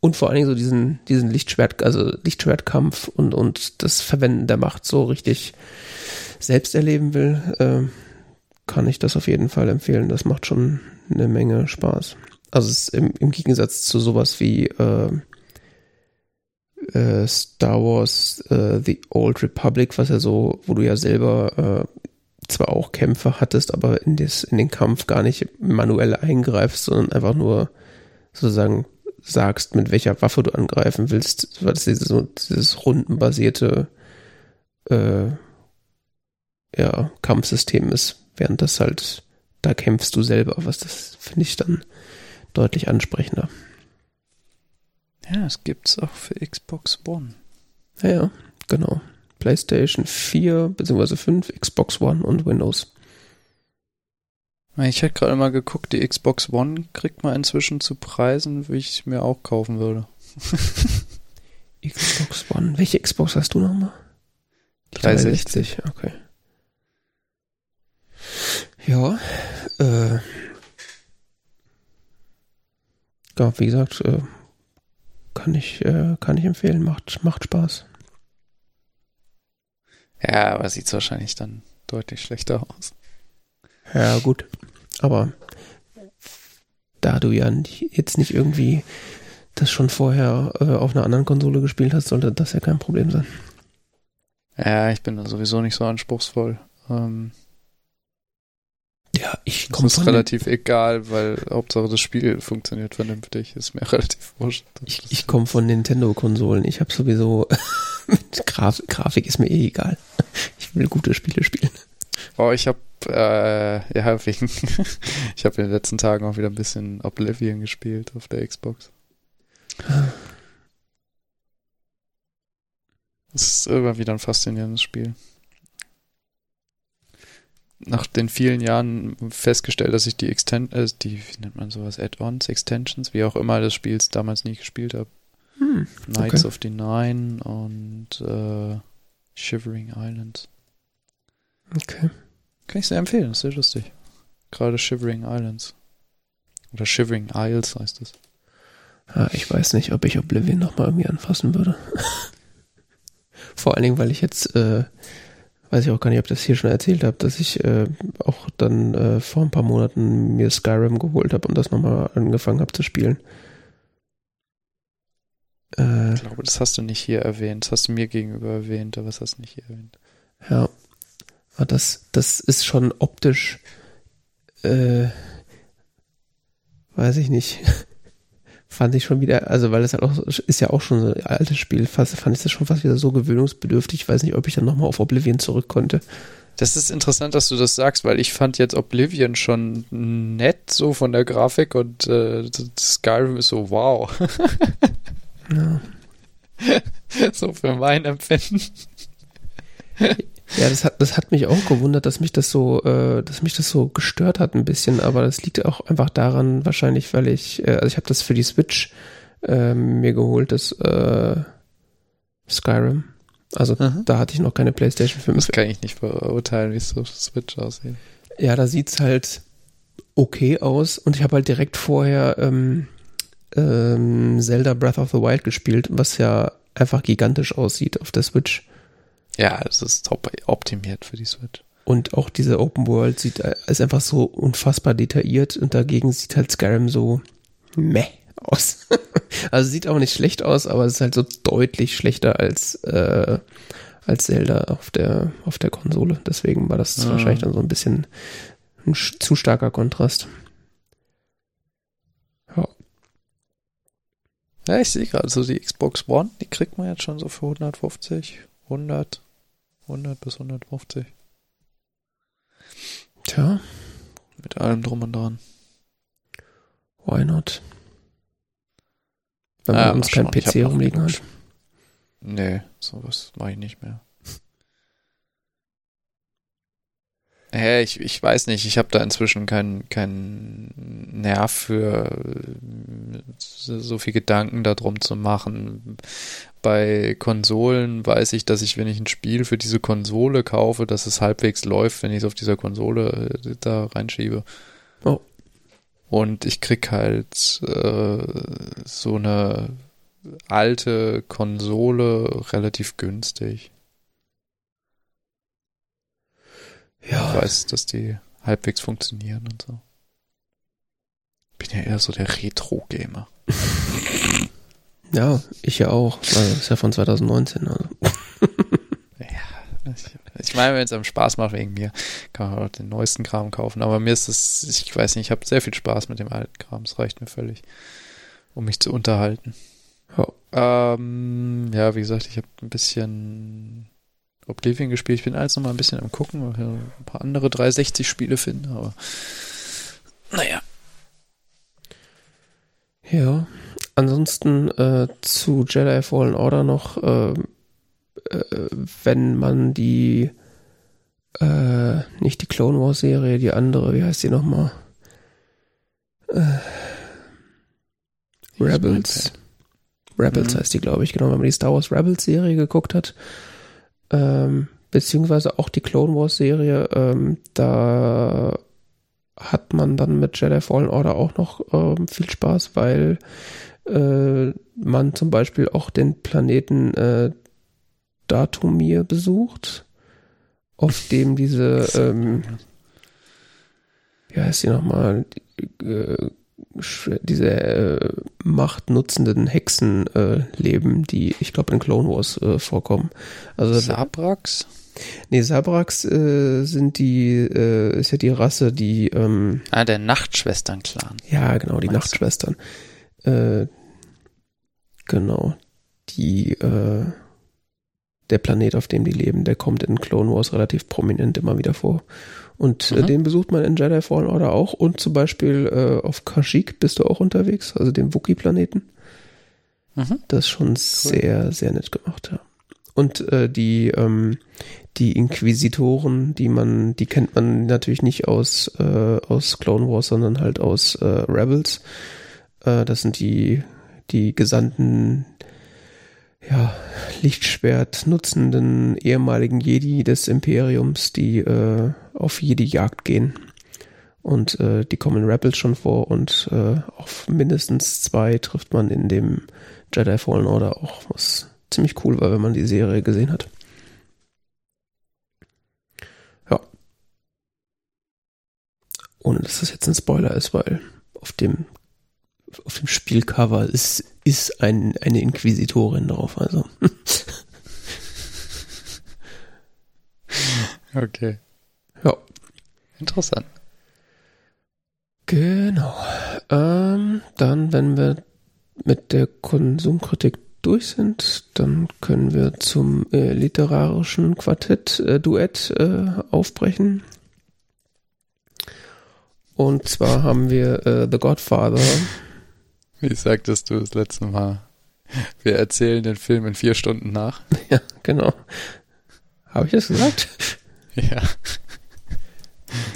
und vor allen Dingen so diesen, diesen Lichtschwert, also Lichtschwertkampf und, und das Verwenden der Macht so richtig selbst erleben will, äh, kann ich das auf jeden Fall empfehlen. Das macht schon eine Menge Spaß. Also im, im Gegensatz zu sowas wie äh, äh, Star Wars äh, The Old Republic, was ja so, wo du ja selber äh, zwar auch Kämpfe hattest, aber in, des, in den Kampf gar nicht manuell eingreifst, sondern einfach nur sozusagen sagst, mit welcher Waffe du angreifen willst, weil das dieses, so, dieses rundenbasierte äh, ja, Kampfsystem ist, während das halt, da kämpfst du selber, was das finde ich dann deutlich ansprechender. Ja, es gibt's auch für Xbox One. Ja, ja, genau. PlayStation 4 bzw. 5, Xbox One und Windows. Ich hätte gerade mal geguckt, die Xbox One kriegt man inzwischen zu Preisen, wie ich mir auch kaufen würde. Xbox One. Welche Xbox hast du nochmal? 360. 360, okay. Ja, äh, ja, wie gesagt, äh, kann ich, äh, kann ich empfehlen, macht, macht Spaß. Ja, aber sieht wahrscheinlich dann deutlich schlechter aus. Ja, gut. Aber da du ja nicht, jetzt nicht irgendwie das schon vorher äh, auf einer anderen Konsole gespielt hast, sollte das ja kein Problem sein. Ja, ich bin da sowieso nicht so anspruchsvoll. Ähm, ja, ich komme ist relativ egal, weil Hauptsache das Spiel funktioniert vernünftig. Ist mir relativ wurscht. Ich, ich komme von Nintendo-Konsolen. Ich habe sowieso Graf, Grafik ist mir eh egal. Ich will gute Spiele spielen. Oh, ich habe äh, ja wegen ich habe in den letzten Tagen auch wieder ein bisschen Oblivion gespielt auf der Xbox. Das ist immer wieder ein faszinierendes Spiel nach den vielen Jahren festgestellt, dass ich die Extend äh, die, wie nennt man sowas, Add-ons, Extensions, wie auch immer des Spiels damals nie gespielt habe. Hm, Knights okay. of the Nine und äh, Shivering Islands. Okay. Kann ich sehr empfehlen, ist sehr lustig. Gerade Shivering Islands. Oder Shivering Isles heißt es. Ja, ich weiß nicht, ob ich Oblivion nochmal irgendwie anfassen würde. Vor allen Dingen, weil ich jetzt äh, weiß ich auch gar nicht, ob ich das hier schon erzählt habe, dass ich äh, auch dann äh, vor ein paar Monaten mir Skyrim geholt habe und das nochmal angefangen habe zu spielen. Äh, ich glaube, das hast du nicht hier erwähnt. Das hast du mir gegenüber erwähnt, aber das hast du nicht hier erwähnt. Ja. Aber das, das ist schon optisch, äh, weiß ich nicht. Fand ich schon wieder, also weil das halt auch, ist ja auch schon so ein altes Spiel, fast, fand ich das schon fast wieder so gewöhnungsbedürftig. Ich weiß nicht, ob ich dann nochmal auf Oblivion zurück konnte. Das ist interessant, dass du das sagst, weil ich fand jetzt Oblivion schon nett, so von der Grafik und äh, Skyrim ist so wow. ja. so für mein Empfinden. Ja, das hat, das hat mich auch gewundert, dass mich das so, äh, dass mich das so gestört hat ein bisschen, aber das liegt auch einfach daran, wahrscheinlich, weil ich, äh, also ich habe das für die Switch äh, mir geholt, das äh, Skyrim. Also Aha. da hatte ich noch keine PlayStation 5. Das kann ich nicht beurteilen, wie es so Switch aussieht. Ja, da sieht's halt okay aus und ich habe halt direkt vorher ähm, ähm, Zelda Breath of the Wild gespielt, was ja einfach gigantisch aussieht auf der Switch. Ja, es ist top optimiert für die Switch. Und auch diese Open World sieht, äh, ist einfach so unfassbar detailliert und dagegen sieht halt Skyrim so meh aus. also sieht auch nicht schlecht aus, aber es ist halt so deutlich schlechter als, äh, als Zelda auf der, auf der Konsole. Deswegen war das Ah. wahrscheinlich dann so ein bisschen ein zu starker Kontrast. Ja. Ja, ich sehe gerade, so die Xbox One, die kriegt man jetzt schon so für 150, 100, 100 bis 150. Tja, Mit allem drum und dran. why not? Wenn man uns mal kein PC rumliegen hat. Nee, sowas mache ich nicht mehr. Hä, ich, ich weiß nicht, ich habe da inzwischen keinen keinen Nerv für äh, so so viel Gedanken darum zu machen. Bei Konsolen weiß ich, dass ich, wenn ich ein Spiel für diese Konsole kaufe, dass es halbwegs läuft, wenn ich es auf dieser Konsole äh, da reinschiebe. Oh. Und ich krieg halt äh, so eine alte Konsole relativ günstig. Ich Ja, weiß, dass die halbwegs funktionieren und so. Bin ja eher so der Retro-Gamer. ja, ich ja auch. Also, das ist ja von 2019. Also. Ja, ich, ich meine, wenn es einem Spaß macht wegen mir, kann man auch den neuesten Kram kaufen. Aber mir ist es, ich weiß nicht, ich habe sehr viel Spaß mit dem alten Kram. Es reicht mir völlig, um mich zu unterhalten. Ja. Ähm, ja, wie gesagt, ich habe ein bisschen Oblivion gespielt. Ich bin alles noch mal ein bisschen am gucken, weil ich ein paar andere 360-Spiele finde, aber naja. Ja, ansonsten äh, zu Jedi Fallen Order noch, äh, äh, wenn man die, äh, nicht die Clone Wars Serie, die andere, wie heißt die nochmal? Äh, Rebels. Rebels Mhm. heißt die, glaube ich, genau, wenn man die Star Wars Rebels Serie geguckt hat, ähm, beziehungsweise auch die Clone Wars Serie, ähm, da hat man dann mit Jedi Fallen Order auch noch ähm, viel Spaß, weil äh, man zum Beispiel auch den Planeten äh, Datumir besucht, auf dem diese, ähm, wie heißt die nochmal, äh, diese äh, machtnutzenden Hexen äh, leben, die ich glaube in Clone Wars äh, vorkommen. Also Sabrax? nee, Sabrax äh, sind die, äh, ist ja die Rasse, die ähm, Ah, der Nachtschwestern-Clan. ja, genau, die? Nachtschwestern. Genau. Die, äh, der Planet, auf dem die leben, der kommt in Clone Wars relativ prominent immer wieder vor. Und äh, Mhm. den besucht man in Jedi Fallen Order auch. Und zum Beispiel äh, auf Kashyyyk bist du auch unterwegs, also dem Wookiee-Planeten. Mhm. Das ist schon sehr, sehr nett gemacht, ja. Und äh, die, ähm, die Inquisitoren, die man, die kennt man natürlich nicht aus, äh, aus Clone Wars, sondern halt aus äh, Rebels. Äh, das sind die, die Gesandten, ja, Lichtschwert nutzenden ehemaligen Jedi des Imperiums, die äh, auf Jedi-Jagd gehen. Und äh, die kommen Rebels schon vor und äh, auf mindestens zwei trifft man in dem Jedi Fallen Order auch, was ziemlich cool war, wenn man die Serie gesehen hat. Ja. Ohne dass das jetzt ein Spoiler ist, weil auf dem auf dem Spielcover ist, ist ein, eine Inquisitorin drauf, also. Okay. Ja. Interessant. Genau. Ähm, dann, wenn wir mit der Konsumkritik durch sind, dann können wir zum äh, literarischen Quartett äh, Duett äh, aufbrechen. Und zwar haben wir äh, The Godfather. Wie sagtest du das letzte Mal? Wir erzählen den Film in vier Stunden nach. ja, genau. Habe ich das gesagt? Ja.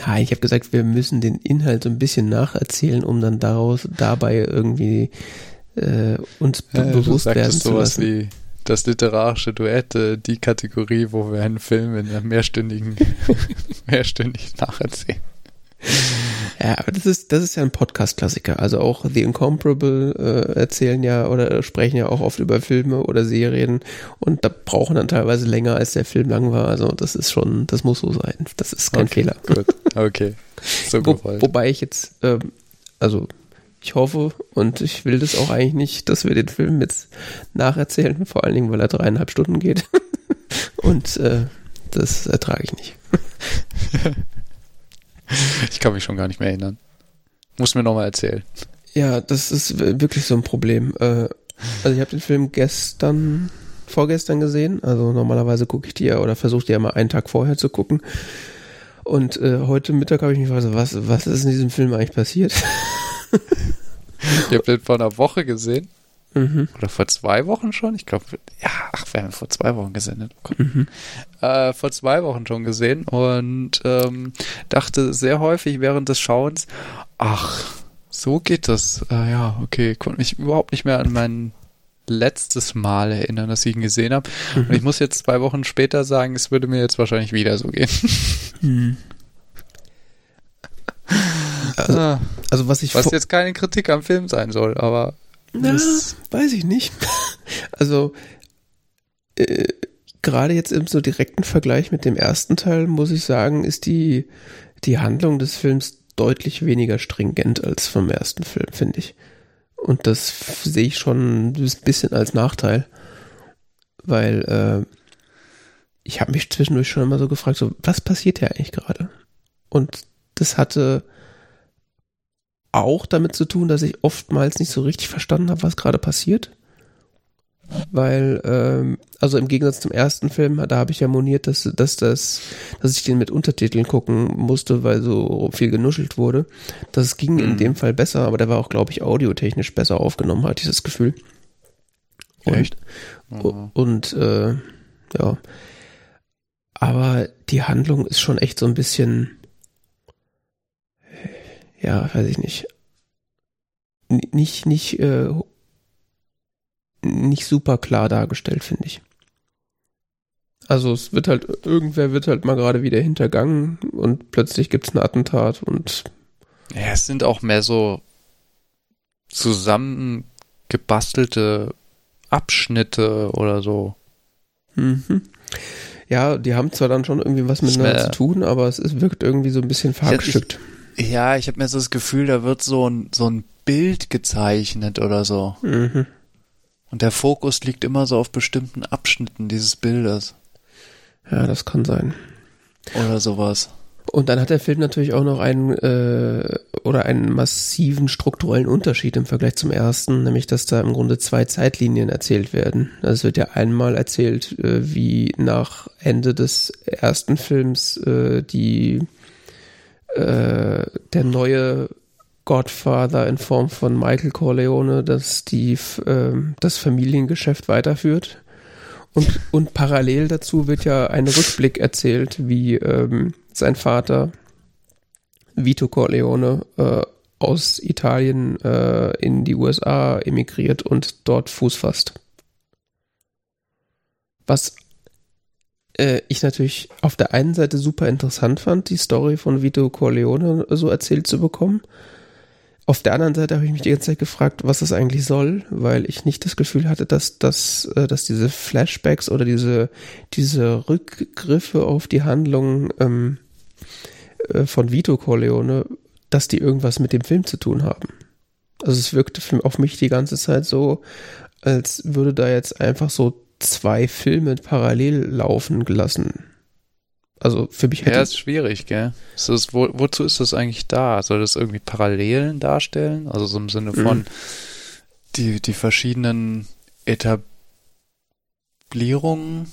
Nein, ich habe gesagt, wir müssen den Inhalt so ein bisschen nacherzählen, um dann daraus dabei irgendwie äh, uns be du bewusst werden sagtest zu sowas lassen. wie das literarische Duett, äh, die Kategorie, wo wir einen Film in einer mehrstündigen, mehrstündig nacherzählen. Ja, aber das ist, das ist ja ein Podcast-Klassiker. Also auch The Incomparable äh, erzählen ja oder sprechen ja auch oft über Filme oder Serien und da brauchen dann teilweise länger, als der Film lang war. Also das ist schon, das muss so sein. Das ist kein Okay, Fehler. Gut, okay. So Wo, wobei ich jetzt, ähm, also ich hoffe und ich will das auch eigentlich nicht, dass wir den Film jetzt nacherzählen, vor allen Dingen, weil er dreieinhalb Stunden geht. und äh, das ertrage ich nicht. Ich kann mich schon gar nicht mehr erinnern. Muss mir nochmal erzählen. Ja, das ist wirklich so ein Problem. Äh, also ich habe den Film gestern, vorgestern gesehen. Also normalerweise gucke ich die ja oder versuche die ja mal einen Tag vorher zu gucken. Und äh, heute Mittag habe ich mich gefragt, was, was ist in diesem Film eigentlich passiert? Ich habe den vor einer Woche gesehen. Mhm. Oder vor zwei Wochen schon? Ich glaube, ja, ach, wir haben vor zwei Wochen gesendet. Mhm. Äh, vor zwei Wochen schon gesehen und ähm, dachte sehr häufig während des Schauens, ach, so geht das. Äh, ja, okay, konnte mich überhaupt nicht mehr an mein letztes Mal erinnern, dass ich ihn gesehen habe. Und ich muss jetzt zwei Wochen später sagen, es würde mir jetzt wahrscheinlich wieder so gehen. Mhm. Also, Ah, also was ich Was jetzt keine Kritik am Film sein soll, aber Na, das- weiß ich nicht. Also äh, gerade jetzt im so direkten Vergleich mit dem ersten Teil muss ich sagen, ist die die Handlung des Films deutlich weniger stringent als vom ersten Film, finde ich. Und das sehe ich schon ein bisschen als Nachteil, weil äh, ich habe mich zwischendurch schon immer so gefragt, so was passiert hier eigentlich gerade? Und das hatte auch damit zu tun, dass ich oftmals nicht so richtig verstanden habe, was gerade passiert. Weil, ähm, also im Gegensatz zum ersten Film, da habe ich ja moniert, dass, dass, das, dass ich den mit Untertiteln gucken musste, weil so viel genuschelt wurde. Das ging in Mhm. dem Fall besser, aber der war auch, glaube ich, audiotechnisch besser aufgenommen, hatte ich das Gefühl. Und, Echt? U- Und äh, ja. Aber die Handlung ist schon echt so ein bisschen, ja, weiß ich nicht. N- Nicht, nicht, äh, nicht super klar dargestellt, finde ich. Also es wird halt, irgendwer wird halt mal gerade wieder hintergangen und plötzlich gibt's ein Attentat und Ja, es sind auch mehr so zusammengebastelte Abschnitte oder so. mhm. ja, die haben zwar dann schon irgendwie was miteinander zu tun, aber es ist, wirkt irgendwie so ein bisschen verhackstückt. Ja, ich habe mir so das Gefühl, da wird so ein, so ein Bild gezeichnet oder so. Mhm. Und der Fokus liegt immer so auf bestimmten Abschnitten dieses Bildes Ja, das kann sein. oder sowas. Und dann hat der Film natürlich auch noch einen äh, oder einen massiven strukturellen Unterschied im Vergleich zum ersten, nämlich dass da im Grunde zwei Zeitlinien erzählt werden. Also es wird ja einmal erzählt, äh, wie nach Ende des ersten Films äh, die äh, der neue Godfather in Form von Michael Corleone, dass die äh, das Familiengeschäft weiterführt. Und, und parallel dazu wird ja ein Rückblick erzählt, wie ähm, sein Vater Vito Corleone äh, aus Italien äh, in die USA emigriert und dort Fuß fasst. Was äh, ich natürlich auf der einen Seite super interessant fand, die Story von Vito Corleone so erzählt zu bekommen. Auf der anderen Seite habe ich mich die ganze Zeit gefragt, was das eigentlich soll, weil ich nicht das Gefühl hatte, dass, dass, äh, dass diese Flashbacks oder diese, diese Rückgriffe auf die Handlung ähm, äh, von Vito Corleone, dass die irgendwas mit dem Film zu tun haben. Also es wirkte auf mich die ganze Zeit so, als würde da jetzt einfach so zwei Filme parallel laufen gelassen. Also für mich hätte Ja, ist schwierig, gell? Ist das, wo, wozu ist das eigentlich da? Soll das irgendwie Parallelen darstellen? Also so im Sinne von Mhm. die, die verschiedenen Etablierungen?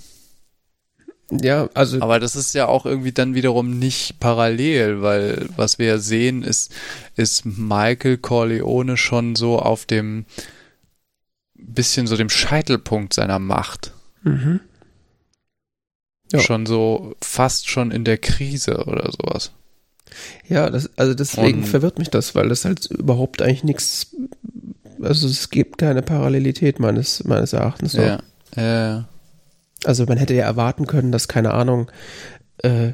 ja, also Aber das ist ja auch irgendwie dann wiederum nicht parallel, weil was wir ja sehen, ist, ist Michael Corleone schon so auf dem bisschen so dem Scheitelpunkt seiner Macht. mhm. Ja. Schon so fast schon in der Krise oder sowas. Ja, das, also deswegen Und- verwirrt mich das, weil das halt überhaupt eigentlich nichts, also es gibt keine Parallelität meines, meines Erachtens. Ja. Ja. Also man hätte ja erwarten können, dass, keine Ahnung, äh,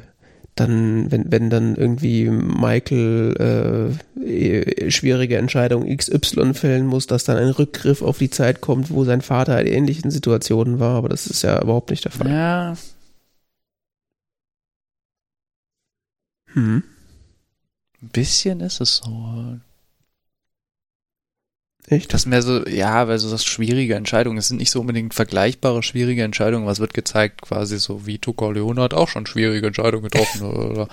dann, wenn, wenn dann irgendwie Michael äh, schwierige Entscheidung XY fällen muss, dass dann ein Rückgriff auf die Zeit kommt, wo sein Vater in ähnlichen Situationen war, aber das ist ja überhaupt nicht der Fall. Ja. Hm. Ein bisschen ist es so. Echt? Das mehr so, ja, weil so das schwierige Entscheidungen, es sind nicht so unbedingt vergleichbare schwierige Entscheidungen, was wird gezeigt, quasi so Vito Corleone hat auch schon schwierige Entscheidungen getroffen oder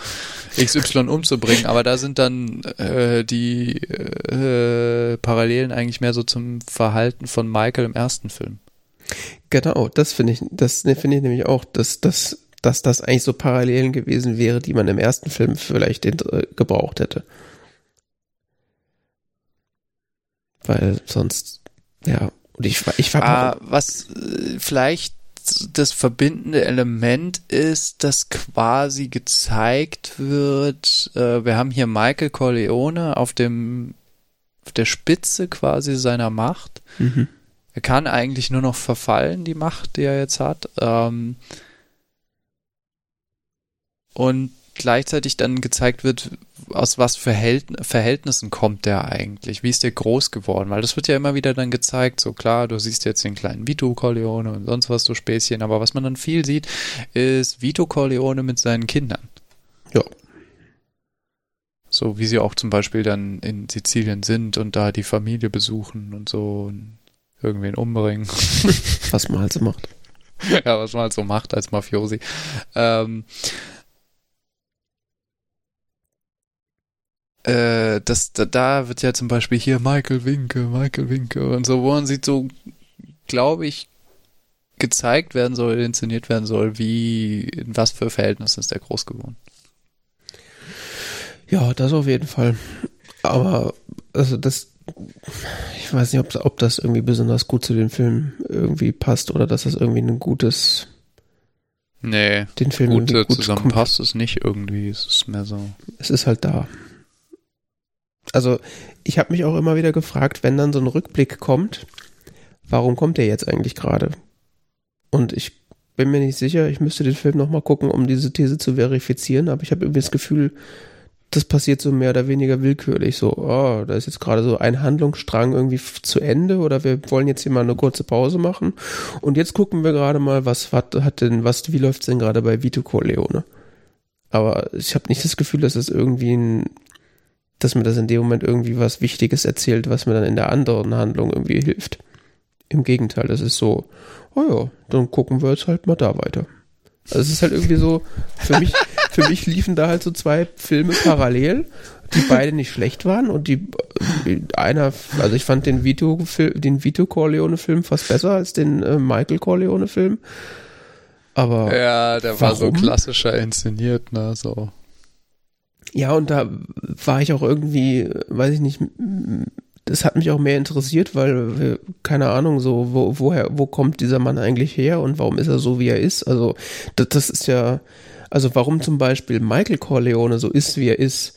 XY umzubringen, aber da sind dann äh, die äh, Parallelen eigentlich mehr so zum Verhalten von Michael im ersten Film. Genau, das finde ich, das finde ich nämlich auch, dass, dass, dass das eigentlich so Parallelen gewesen wäre, die man im ersten Film vielleicht äh, gebraucht hätte. Weil sonst, ja, und ich, ich war. Ah, was äh, vielleicht das verbindende Element ist, dass quasi gezeigt wird, äh, wir haben hier Michael Corleone auf dem auf der Spitze quasi seiner Macht. Mhm. Er kann eigentlich nur noch verfallen, die Macht, die er jetzt hat. Ähm, und gleichzeitig dann gezeigt wird, aus was für Verhältnissen kommt der eigentlich? Wie ist der groß geworden? Weil das wird ja immer wieder dann gezeigt, so klar, du siehst jetzt den kleinen Vito Corleone und sonst was, so Späßchen, aber was man dann viel sieht, ist Vito Corleone mit seinen Kindern. Ja. So wie sie auch zum Beispiel dann in Sizilien sind und da die Familie besuchen und so und irgendwen umbringen. was man halt so macht. ja, was man halt so macht als Mafiosi. Ähm, äh, das, da, da wird ja zum Beispiel hier Michael Winke, Michael Winke und so, wo man sieht, so, glaube ich, gezeigt werden soll, inszeniert werden soll, wie, in was für Verhältnissen ist der groß geworden. Ja, das auf jeden Fall. Aber, also das, ich weiß nicht, ob, ob das irgendwie besonders gut zu dem Film irgendwie passt oder dass das irgendwie ein gutes, Nee, den Film gute gut zusammenpasst es nicht irgendwie. Es ist mehr so. Es ist halt da. Also ich habe mich auch immer wieder gefragt, wenn dann so ein Rückblick kommt, warum kommt der jetzt eigentlich gerade? Und ich bin mir nicht sicher, ich müsste den Film nochmal gucken, um diese These zu verifizieren, aber ich habe irgendwie das Gefühl, das passiert so mehr oder weniger willkürlich. So, oh, da ist jetzt gerade so ein Handlungsstrang irgendwie zu Ende oder wir wollen jetzt hier mal eine kurze Pause machen. Und jetzt gucken wir gerade mal, was hat, hat denn, was, wie läuft's denn gerade bei Vito Corleone? Aber ich habe nicht das Gefühl, dass es irgendwie ein dass mir das in dem Moment irgendwie was Wichtiges erzählt, was mir dann in der anderen Handlung irgendwie hilft. Im Gegenteil, das ist so, oh ja, dann gucken wir jetzt halt mal da weiter. Also es ist halt irgendwie so, für mich, für mich liefen da halt so zwei Filme parallel, die beide nicht schlecht waren und die einer, also ich fand den Vito, den Vito Corleone Film fast besser als den äh, Michael Corleone Film. Aber ja, der warum? war so klassischer inszeniert, ne, so. Ja, und da war ich auch irgendwie, weiß ich nicht, das hat mich auch mehr interessiert, weil, keine Ahnung, so, wo, woher, wo kommt dieser Mann eigentlich her und warum ist er so, wie er ist? Also, das, das ist ja, also warum zum Beispiel Michael Corleone so ist, wie er ist,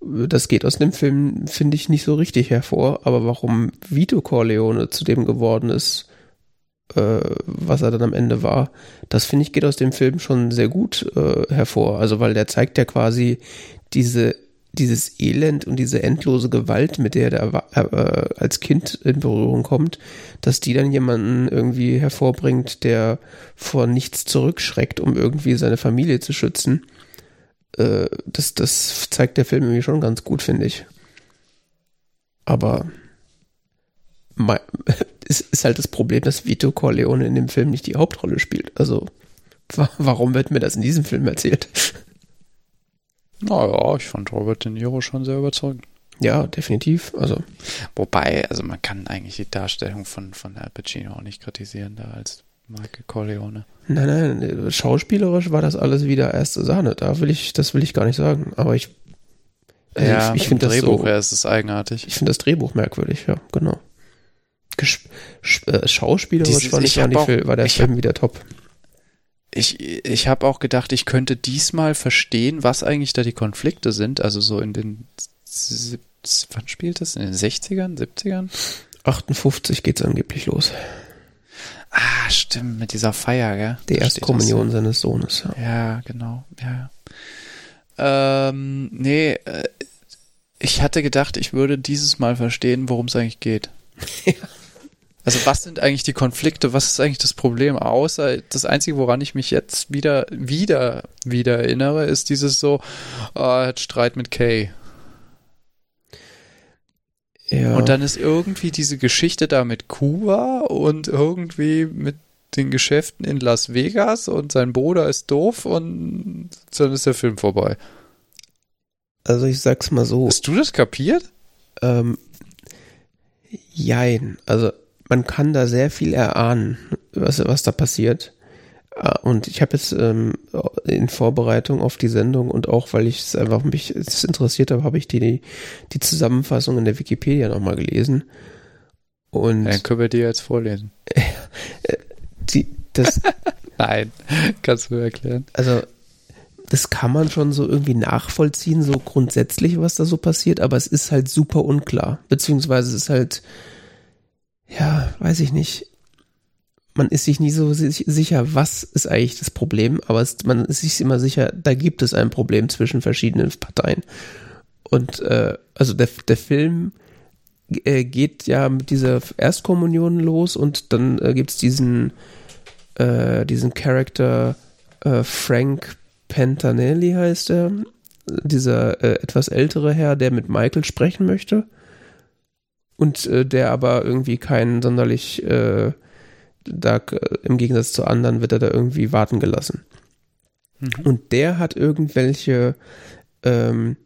das geht aus dem Film, finde ich, nicht so richtig hervor, aber warum Vito Corleone zu dem geworden ist, äh, was er dann am Ende war, das finde ich geht aus dem Film schon sehr gut äh, hervor. Also weil der zeigt ja quasi diese, dieses Elend und diese endlose Gewalt, mit der er äh, als Kind in Berührung kommt, dass die dann jemanden irgendwie hervorbringt, der vor nichts zurückschreckt, um irgendwie seine Familie zu schützen. Äh, das, das zeigt der Film irgendwie schon ganz gut, finde ich. Aber es ist halt das Problem, dass Vito Corleone in dem Film nicht die Hauptrolle spielt. Also, warum wird mir das in diesem Film erzählt? Naja, ich fand Robert De Niro schon sehr überzeugend. Ja, definitiv. Also. Wobei, also man kann eigentlich die Darstellung von, von Al Pacino auch nicht kritisieren, da als Michael Corleone. Nein, nein, schauspielerisch war das alles wieder erste Sahne. Da will ich, das will ich gar nicht sagen. Aber ich, also ja, ich, ich finde das Drehbuch so, ist es eigenartig. Ich finde das Drehbuch merkwürdig, ja, genau. Gesch äh, schauspielerisch Dieses, war, ich war, die auch, Film, war der Film wieder top. Ich, ich habe auch gedacht, ich könnte diesmal verstehen, was eigentlich da die Konflikte sind. Also so in den, wann spielt das? In den 60ern, 70ern? 58 geht's angeblich los. Ah, stimmt, mit dieser Feier, gell? Die Erstkommunion seines Sohnes, ja. Ja, genau, ja. Ähm, nee, äh, ich hatte gedacht, ich würde dieses Mal verstehen, worum es eigentlich geht. Also was sind eigentlich die Konflikte? Was ist eigentlich das Problem? Außer das Einzige, woran ich mich jetzt wieder, wieder, wieder erinnere, ist dieses so, hat Streit mit Kay. Ja. Und dann ist irgendwie diese Geschichte da mit Kuba und irgendwie mit den Geschäften in Las Vegas und sein Bruder ist doof und dann ist der Film vorbei. also ich sag's mal so. Hast du das kapiert? Ähm, jein. Also man kann da sehr viel erahnen, was, was da passiert. Ah, Und ich habe jetzt ähm, in Vorbereitung auf die Sendung und auch weil ich es einfach mich es interessiert habe, habe ich die, die Zusammenfassung in der Wikipedia nochmal gelesen. Und Dann können wir dir jetzt vorlesen. die, das, Nein, kannst du mir erklären. also das kann man schon so irgendwie nachvollziehen, so grundsätzlich, was da so passiert, aber es ist halt super unklar. Beziehungsweise es ist halt, ja, weiß ich nicht. Man ist sich nie so si- sicher, was ist eigentlich das Problem, aber es, man ist sich immer sicher, da gibt es ein Problem zwischen verschiedenen Parteien. Und äh, also der, der Film äh, geht ja mit dieser Erstkommunion los und dann äh, gibt's diesen, äh, diesen Charakter äh, Frank Pentanelli heißt er, dieser äh, etwas ältere Herr, der mit Michael sprechen möchte und äh, der aber irgendwie keinen sonderlich, äh, da im Gegensatz zu anderen wird er da irgendwie warten gelassen. Mhm. Und der hat irgendwelche, ähm,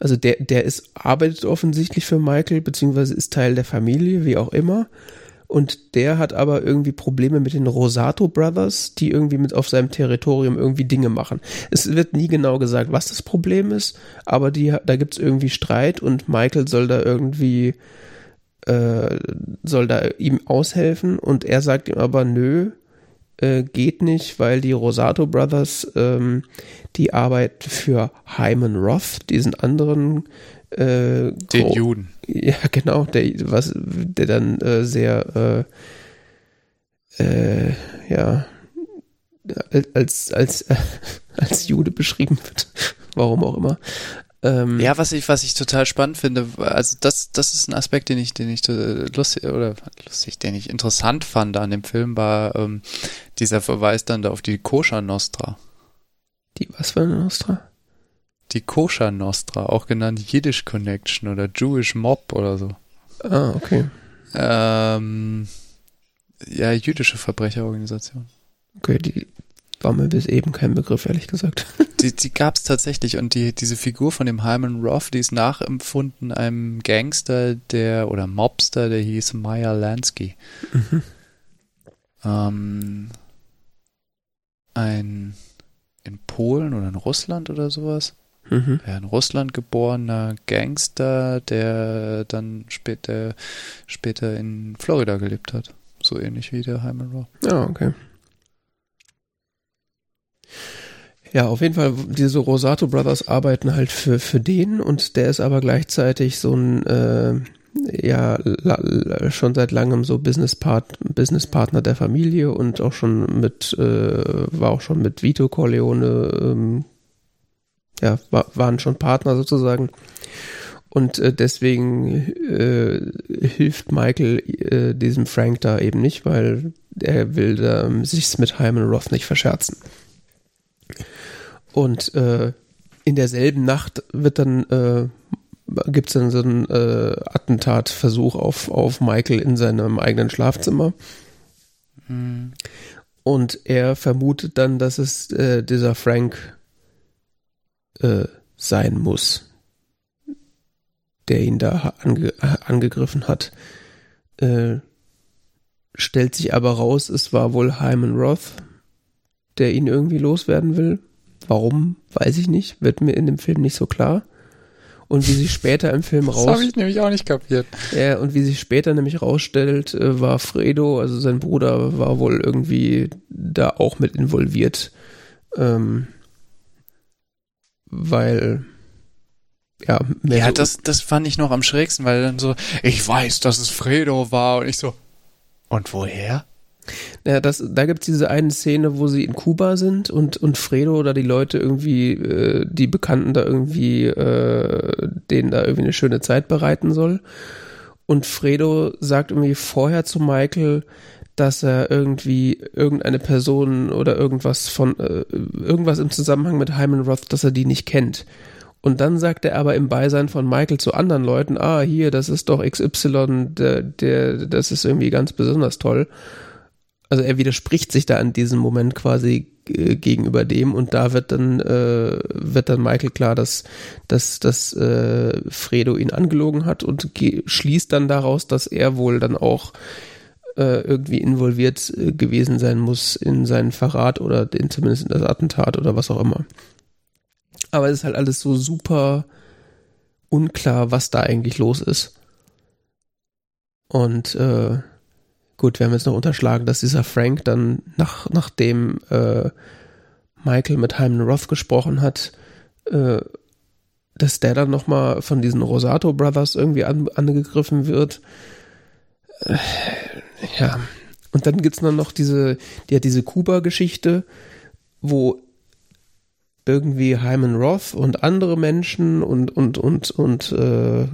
also der, der ist, arbeitet offensichtlich für Michael, beziehungsweise ist Teil der Familie, wie auch immer. Und der hat aber irgendwie Probleme mit den Rosato Brothers, die irgendwie mit auf seinem Territorium irgendwie Dinge machen. Es wird nie genau gesagt, was das Problem ist, aber die, da gibt's irgendwie Streit und Michael soll da irgendwie, äh, soll da ihm aushelfen und er sagt ihm aber, nö, äh, geht nicht, weil die Rosato Brothers, ähm, die arbeiten für Hyman Roth, diesen anderen äh, Den Gro- Juden. ja, genau, der, was, der dann äh, sehr, äh, äh, ja, als, als, als Jude beschrieben wird. Warum auch immer. Ähm, Ja, was ich, was ich total spannend finde, also das, das ist ein Aspekt, den ich, den ich äh, lustig oder lustig, den ich interessant fand an dem Film, war ähm, dieser Verweis dann da auf die Koscher Nostra. Die, was für eine Nostra? Die Koscher Nostra, auch genannt Yiddish Connection oder Jewish Mob oder so. Ah, okay. Ähm, ja, jüdische Verbrecherorganisation. Okay, die war mir bis eben kein Begriff, ehrlich gesagt. Die, die gab es tatsächlich und die, diese Figur von dem Hyman Roth, die ist nachempfunden einem Gangster, der oder Mobster, der hieß Meyer Lansky. Mhm. Ähm, ein in Polen oder in Russland oder sowas. Mhm. Ja, in Russland geborener Gangster, der dann später, später in Florida gelebt hat. So ähnlich wie der Hyman Roth. Ja, okay. Ja, auf jeden Fall, diese Rosato Brothers arbeiten halt für, für den und der ist aber gleichzeitig so ein, äh, ja, la, schon seit langem so Businesspart Businesspartner der Familie und auch schon mit, äh, war auch schon mit Vito Corleone, ähm, ja, war, waren schon Partner sozusagen. Und äh, deswegen äh, hilft Michael äh, diesem Frank da eben nicht, weil er will da, sich's mit Hyman Roth nicht verscherzen. Und äh, in derselben Nacht wird dann äh, gibt's dann so einen äh, Attentatversuch auf auf Michael in seinem eigenen Schlafzimmer Hm. und er vermutet dann, dass es äh, dieser Frank äh, sein muss, der ihn da ange angegriffen hat. Äh, stellt sich aber raus, es war wohl Hyman Roth, der ihn irgendwie loswerden will. Warum, weiß ich nicht, wird mir in dem Film nicht so klar. Und wie sich später im Film Das raus habe ich nämlich auch nicht kapiert. ja, und wie sich später nämlich rausstellt, äh, war Fredo, also sein Bruder, war wohl irgendwie da auch mit involviert. Ähm, weil, ja, mehr Ja, so, das, das fand ich noch am schrägsten, weil dann so, ich weiß, dass es Fredo war und ich so, und woher? Ja, das, da gibt's diese eine Szene, wo sie in Kuba sind und, und Fredo oder die Leute irgendwie, äh, die Bekannten da irgendwie, äh, denen da irgendwie eine schöne Zeit bereiten soll. Und Fredo sagt irgendwie vorher zu Michael, dass er irgendwie irgendeine Person oder irgendwas von, äh, irgendwas im Zusammenhang mit Hyman Roth, dass er die nicht kennt. Und dann sagt er aber im Beisein von Michael zu anderen Leuten, ah, hier, das ist doch XY, der, der, das ist irgendwie ganz besonders toll also er widerspricht sich da in diesem Moment quasi äh, gegenüber dem und da wird dann äh, wird dann Michael klar, dass dass dass äh, Fredo ihn angelogen hat und schließt dann daraus, dass er wohl dann auch äh, irgendwie involviert äh, gewesen sein muss in seinen Verrat oder in, zumindest in das Attentat oder was auch immer. Aber es ist halt alles so super unklar, was da eigentlich los ist. Und äh, Gut, wir haben jetzt noch unterschlagen, dass dieser Frank dann, nach, nachdem äh, Michael mit Hyman Roth gesprochen hat, äh, dass der dann nochmal von diesen Rosato Brothers irgendwie an, angegriffen wird. Äh, ja. Und dann gibt's dann noch diese, ja, diese Kuba-Geschichte, wo irgendwie Hyman Roth und andere Menschen und, und, und, und äh,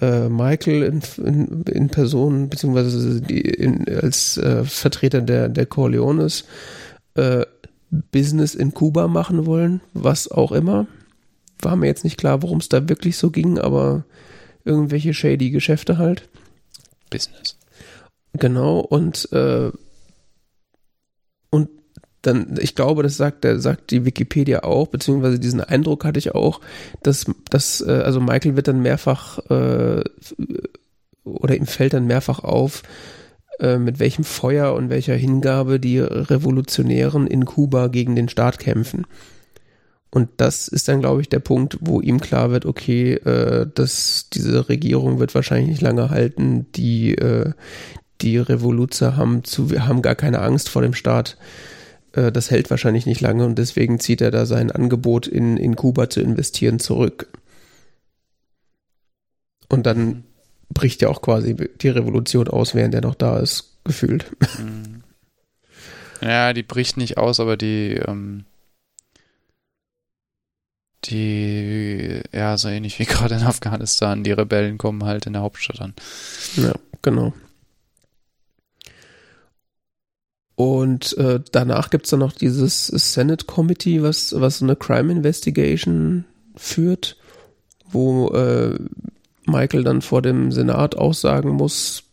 äh, Michael in, in, in Person, beziehungsweise die, in, als äh, Vertreter der, der Corleones, äh, Business in Kuba machen wollen, was auch immer. War mir jetzt nicht klar, worum es da wirklich so ging, aber irgendwelche shady Geschäfte halt. Business. Genau, und, äh, und dann, ich glaube, das sagt, der sagt die Wikipedia auch, beziehungsweise diesen Eindruck hatte ich auch, dass, dass äh, also Michael wird dann mehrfach äh, oder ihm fällt dann mehrfach auf, äh, mit welchem Feuer und welcher Hingabe die Revolutionären in Kuba gegen den Staat kämpfen. Und das ist dann, glaube ich, der Punkt, wo ihm klar wird, okay, äh, dass diese Regierung wird wahrscheinlich nicht lange halten. Die, äh, die Revoluzer haben, zu, haben gar keine Angst vor dem Staat. Äh, das hält wahrscheinlich nicht lange und deswegen zieht er da sein Angebot in, in Kuba zu investieren zurück. Und dann mhm. bricht ja auch quasi die Revolution aus, während er noch da ist, gefühlt. Mhm. Ja, die bricht nicht aus, aber die, ähm, die, ja, so ähnlich wie gerade in Afghanistan, die Rebellen kommen halt in der Hauptstadt an. Ja, genau. Und äh, danach gibt's dann noch dieses Senate Committee, was, was eine Crime Investigation führt, wo äh, Michael dann vor dem Senat aussagen muss,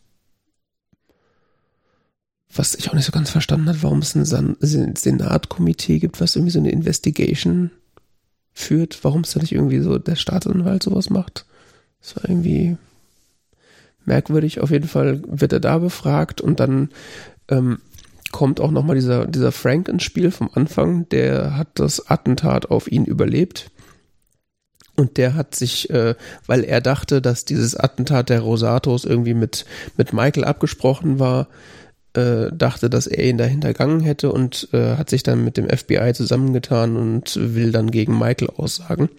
was ich auch nicht so ganz verstanden habe, warum es ein Senatkomitee gibt, was irgendwie so eine Investigation führt, warum es da nicht irgendwie so der Staatsanwalt sowas macht. Das war irgendwie merkwürdig. Auf jeden Fall wird er da befragt und dann ähm, kommt auch nochmal dieser, dieser Frank ins Spiel vom Anfang. Der hat das Attentat auf ihn überlebt. Und der hat sich, äh, weil er dachte, dass dieses Attentat der Rosatos irgendwie mit, mit Michael abgesprochen war, äh, dachte, dass er ihn da hintergangen hätte und äh, hat sich dann mit dem FBI zusammengetan und will dann gegen Michael aussagen.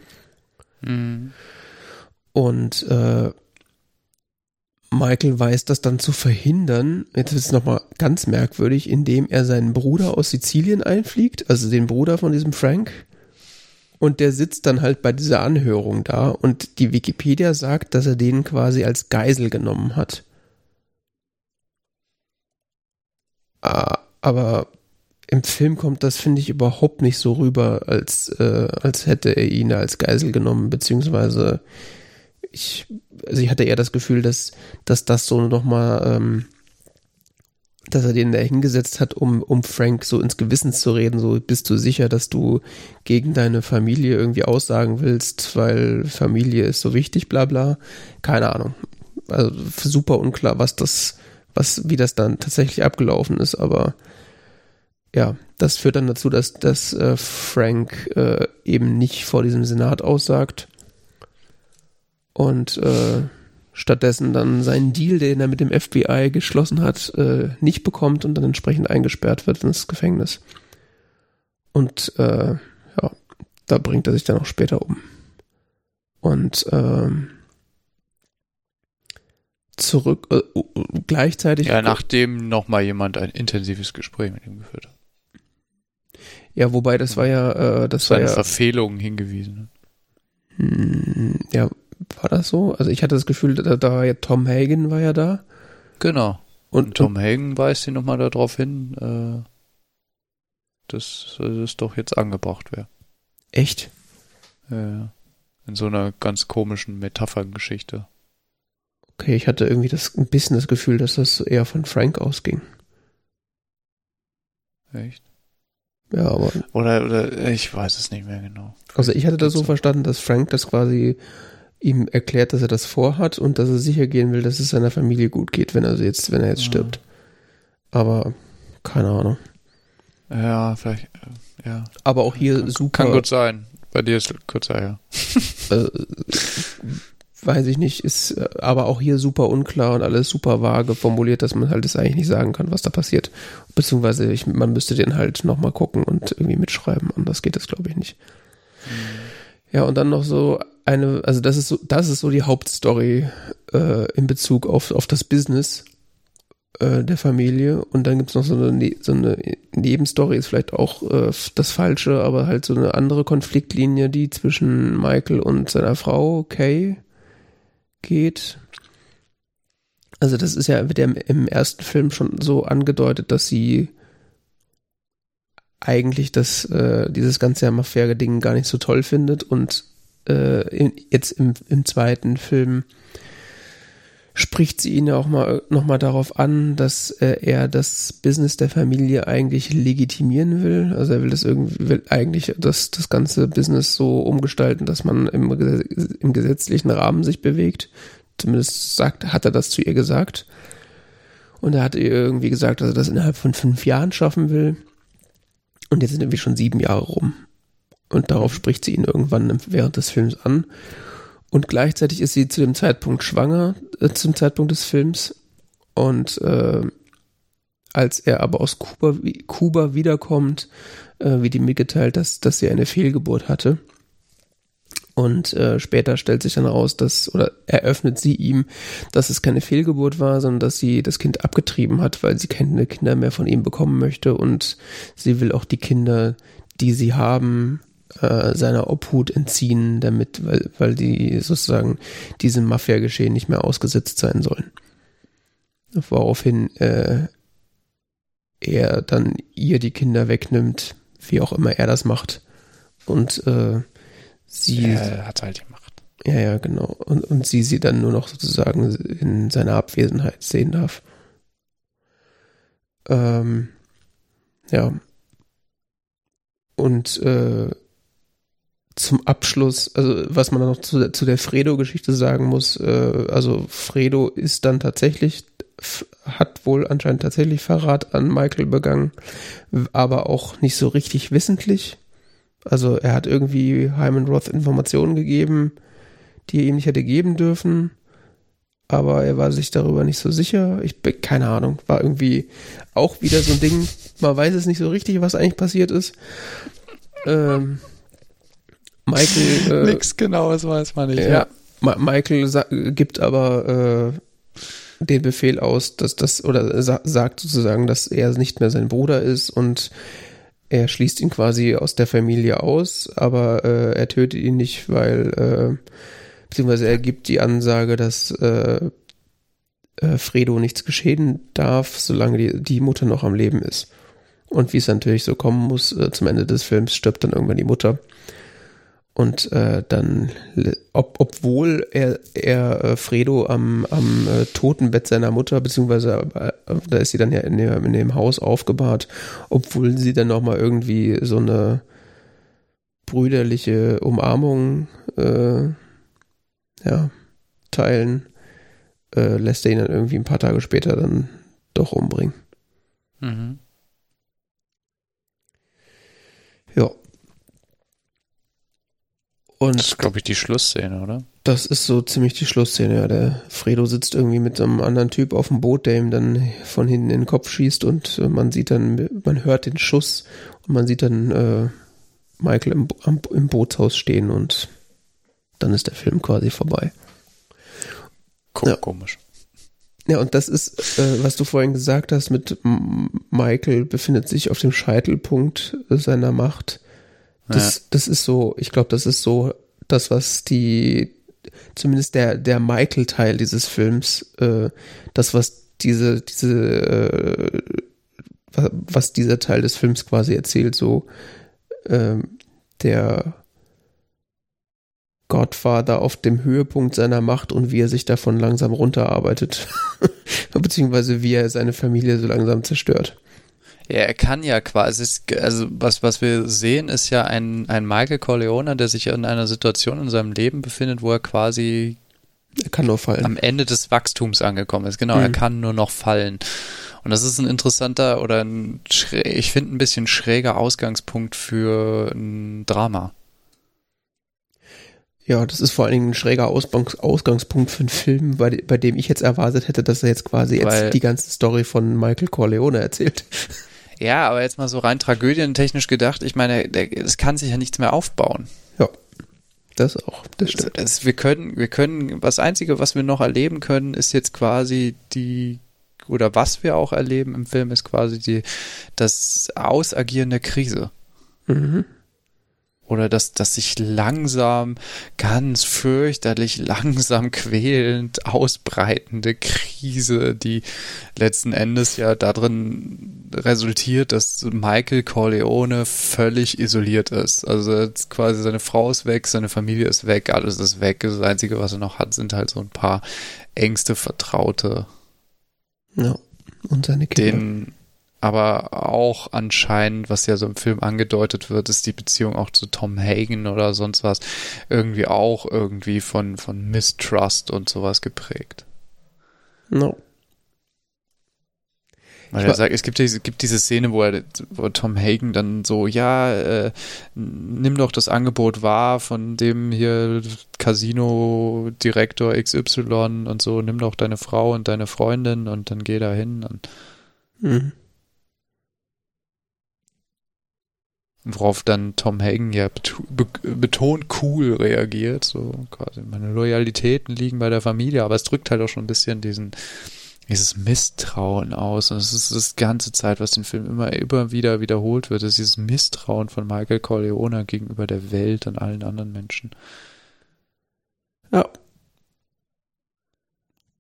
Mhm. Und äh, Michael weiß das dann zu verhindern, jetzt ist es nochmal ganz merkwürdig, indem er seinen Bruder aus Sizilien einfliegt, also den Bruder von diesem Frank. Und der sitzt dann halt bei dieser Anhörung da und die Wikipedia sagt, dass er den quasi als Geisel genommen hat. Ah, aber im Film kommt das, finde ich, überhaupt nicht so rüber, als, äh, als hätte er ihn als Geisel genommen, beziehungsweise ich, also ich hatte eher das Gefühl, dass, dass das so nochmal, ähm, dass er den da hingesetzt hat, um, um Frank so ins Gewissen zu reden, so bist du sicher, dass du gegen deine Familie irgendwie aussagen willst, weil Familie ist so wichtig, bla bla. Keine Ahnung. Also super unklar, was das, was, wie das dann tatsächlich abgelaufen ist, aber ja, das führt dann dazu, dass, dass äh, Frank äh, eben nicht vor diesem Senat aussagt und äh, stattdessen dann seinen Deal, den er mit dem FBI geschlossen hat, äh, nicht bekommt und dann entsprechend eingesperrt wird ins Gefängnis. Und äh, ja, da bringt er sich dann auch später um. Und äh, zurück, äh, gleichzeitig. Ja, nachdem nochmal jemand ein intensives Gespräch mit ihm geführt hat. Ja, wobei das war ja, äh, das Seine war ja, Verfehlungen hingewiesen. Hm, ja, war das so? Also ich hatte das Gefühl, da, da war ja Tom Hagen war ja da. Genau. Und, Und Tom Hagen weist ihn nochmal darauf hin, äh, dass es doch jetzt angebracht wäre. echt? Äh, in so einer ganz komischen Metapherngeschichte. Okay, ich hatte irgendwie das ein bisschen das Gefühl, dass das eher von Frank ausging. Echt? Ja, aber Oder, oder ich weiß es nicht mehr genau. also ich hatte das so verstanden, dass Frank das quasi ihm erklärt, dass er das vorhat und dass er sicher gehen will, dass es seiner Familie gut geht, wenn er jetzt, wenn er jetzt Ja. stirbt. Aber keine Ahnung. Ja, vielleicht, äh, ja. Aber auch hier kann, super. Kann gut sein. Bei dir ist kürzer, ja. äh, weiß ich nicht, ist äh, aber auch hier super unklar und alles super vage formuliert, dass man halt das eigentlich nicht sagen kann, was da passiert. Beziehungsweise ich, man müsste den halt nochmal gucken und irgendwie mitschreiben. Anders geht das, glaube ich, nicht. Ja, und dann noch so eine, also das ist so, das ist so die Hauptstory äh, in Bezug auf, auf das Business äh, der Familie. Und dann gibt's noch so eine, Ne- so eine Nebenstory, ist vielleicht auch äh, das Falsche, aber halt so eine andere Konfliktlinie, die zwischen Michael und seiner Frau Kay geht. Also das ist ja, wird ja im ersten Film schon so angedeutet, dass sie eigentlich das, äh, dieses ganze Mafia-Ding gar nicht so toll findet und äh, in, jetzt im, im zweiten Film spricht sie ihn ja auch mal nochmal darauf an, dass äh, er das Business der Familie eigentlich legitimieren will. Also er will das irgendwie, will eigentlich das, das ganze Business so umgestalten, dass man im, im gesetzlichen Rahmen sich bewegt. Zumindest sagt, hat er das zu ihr gesagt. Und er hat ihr irgendwie gesagt, dass er das innerhalb von fünf Jahren schaffen will. Und jetzt sind irgendwie schon sieben Jahre rum. Und darauf spricht sie ihn irgendwann während des Films an. Und gleichzeitig ist sie zu dem Zeitpunkt schwanger, äh, zum Zeitpunkt des Films. Und äh, als er aber aus Kuba, Kuba wiederkommt, äh, wird ihm mitgeteilt, dass, dass sie eine Fehlgeburt hatte. Und äh, später stellt sich dann raus, dass, oder eröffnet sie ihm, dass es keine Fehlgeburt war, sondern dass sie das Kind abgetrieben hat, weil sie keine Kinder mehr von ihm bekommen möchte und sie will auch die Kinder, die sie haben, äh, seiner Obhut entziehen, damit, weil, weil die sozusagen diesem Mafia-Geschehen nicht mehr ausgesetzt sein sollen. Woraufhin äh, er dann ihr die Kinder wegnimmt, wie auch immer er das macht. Und äh, sie Er hat halt gemacht. ja, ja, genau. Und, und sie sie dann nur noch sozusagen in seiner Abwesenheit sehen darf. Ähm, ja. Und äh, zum Abschluss, also was man noch zu, der- zu der Fredo-Geschichte sagen muss, äh, also Fredo ist dann tatsächlich, hat wohl anscheinend tatsächlich Verrat an Michael begangen, aber auch nicht so richtig wissentlich. Also er hat irgendwie Hyman Roth Informationen gegeben, die er ihm nicht hätte geben dürfen. Aber er war sich darüber nicht so sicher. Ich bin, keine Ahnung, war irgendwie auch wieder so ein Ding. Man weiß es nicht so richtig, was eigentlich passiert ist. Ähm, Michael, äh, Nix genaues weiß man nicht. ja, Ma Michael gibt aber äh, den Befehl aus, dass das oder sa sagt sozusagen, dass er nicht mehr sein Bruder ist und er schließt ihn quasi aus der Familie aus, aber äh, er tötet ihn nicht, weil äh, beziehungsweise er gibt die Ansage, dass äh, äh, Fredo nichts geschehen darf, solange die, die Mutter noch am Leben ist. Und wie es natürlich so kommen muss, äh, zum Ende des Films stirbt dann irgendwann die Mutter. Und äh, dann, ob, obwohl er, er äh, Fredo am, am äh, Totenbett seiner Mutter, beziehungsweise äh, da ist sie dann ja in dem, in dem Haus aufgebahrt, obwohl sie dann nochmal irgendwie so eine brüderliche Umarmung äh, ja, teilen, äh, lässt er ihn dann irgendwie ein paar Tage später dann doch umbringen. Mhm. Ja. Und Das ist, glaube ich, die Schlussszene, oder? Das ist so ziemlich die Schlussszene. Ja. Der Fredo sitzt irgendwie mit einem anderen Typ auf dem Boot, der ihm dann von hinten in den Kopf schießt und äh, man sieht dann, man hört den Schuss und man sieht dann äh, Michael im, im Bootshaus stehen und dann ist der Film quasi vorbei. Ko Ja. Komisch. Ja, und das ist, äh, was du vorhin gesagt hast, mit Michael befindet sich auf dem Scheitelpunkt seiner Macht. Das, ja. das ist so, ich glaube, das ist so das, was die, zumindest der, der Michael-Teil dieses Films, äh, das, was diese, diese, äh, was dieser Teil des Films quasi erzählt, so äh, der Godfather auf dem Höhepunkt seiner Macht und wie er sich davon langsam runterarbeitet, beziehungsweise wie er seine Familie so langsam zerstört. Ja, er kann ja quasi, also was, was wir sehen, ist ja ein, ein Michael Corleone, der sich in einer Situation in seinem Leben befindet, wo er quasi er kann nur fallen. am Ende des Wachstums angekommen ist. Genau, mhm. er kann nur noch fallen. Und das ist ein interessanter oder ein, ich finde ein bisschen schräger Ausgangspunkt für ein Drama. Ja, das ist vor allen Dingen ein schräger Ausgangspunkt für einen Film, bei, bei dem ich jetzt erwartet hätte, dass er jetzt quasi Weil, jetzt die ganze Story von Michael Corleone erzählt. Ja, aber jetzt mal so rein tragödientechnisch gedacht, ich meine, es kann sich ja nichts mehr aufbauen. Ja. Das auch, das stimmt. Es, es, wir können, wir können, das Einzige, was wir noch erleben können, ist jetzt quasi die, oder was wir auch erleben im Film, ist quasi die, das Ausagieren der Krise. Mhm oder dass, dass sich langsam, ganz fürchterlich langsam quälend ausbreitende Krise, die letzten Endes ja darin resultiert, dass Michael Corleone völlig isoliert ist. Also jetzt quasi seine Frau ist weg, seine Familie ist weg, alles ist weg. Das Einzige, was er noch hat, sind halt so ein paar engste Vertraute. Ja, und seine Kinder. Den, aber auch anscheinend, was ja so im Film angedeutet wird, ist die Beziehung auch zu Tom Hagen oder sonst was irgendwie auch irgendwie von, von Mistrust und sowas geprägt. No. Weil er sagt, es gibt, es gibt diese Szene, wo, er, wo Tom Hagen dann so, ja, äh, nimm doch das Angebot wahr von dem hier Casino-Direktor XY und so, nimm doch deine Frau und deine Freundin und dann geh da hin. Mhm. Worauf dann Tom Hagen ja betont cool reagiert, so quasi meine Loyalitäten liegen bei der Familie, aber es drückt halt auch schon ein bisschen diesen, dieses Misstrauen aus. Und es ist das ganze Zeit, was den Film immer, immer wieder wiederholt wird, ist dieses Misstrauen von Michael Corleone gegenüber der Welt und allen anderen Menschen. Ja.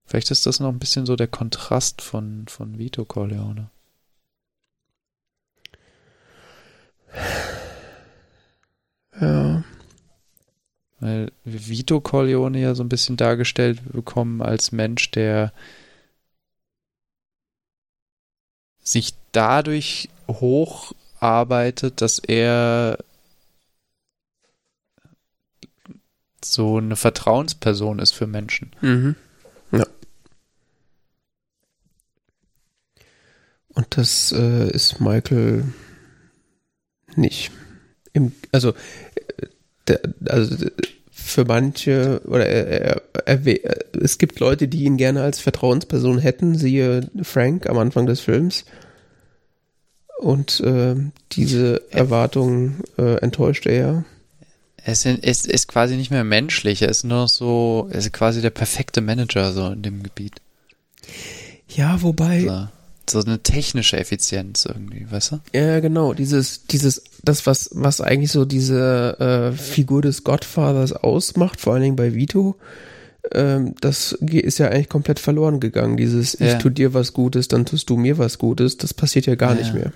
Vielleicht ist das noch ein bisschen so der Kontrast von, von Vito Corleone. Ja. Weil Vito Corleone ja so ein bisschen dargestellt bekommen als Mensch, der sich dadurch hocharbeitet, dass er so eine Vertrauensperson ist für Menschen. Mhm. Ja. Und das äh, ist Michael nicht. Im, also, der, also für manche oder er, er, er, es gibt Leute, die ihn gerne als Vertrauensperson hätten, siehe Frank am Anfang des Films. Und äh, diese Erwartungen äh, enttäuscht er. Es ist, ist, ist quasi nicht mehr menschlich, er ist nur so, er ist quasi der perfekte Manager so in dem Gebiet. Ja, wobei. So so eine technische Effizienz irgendwie, weißt du? Ja, genau. Dieses, dieses, das, was, was eigentlich so diese äh, Figur des Godfathers ausmacht, vor allen Dingen bei Vito, ähm, das ist ja eigentlich komplett verloren gegangen. Dieses, ja. ich tu dir was Gutes, dann tust du mir was Gutes, das passiert ja gar ja. nicht mehr.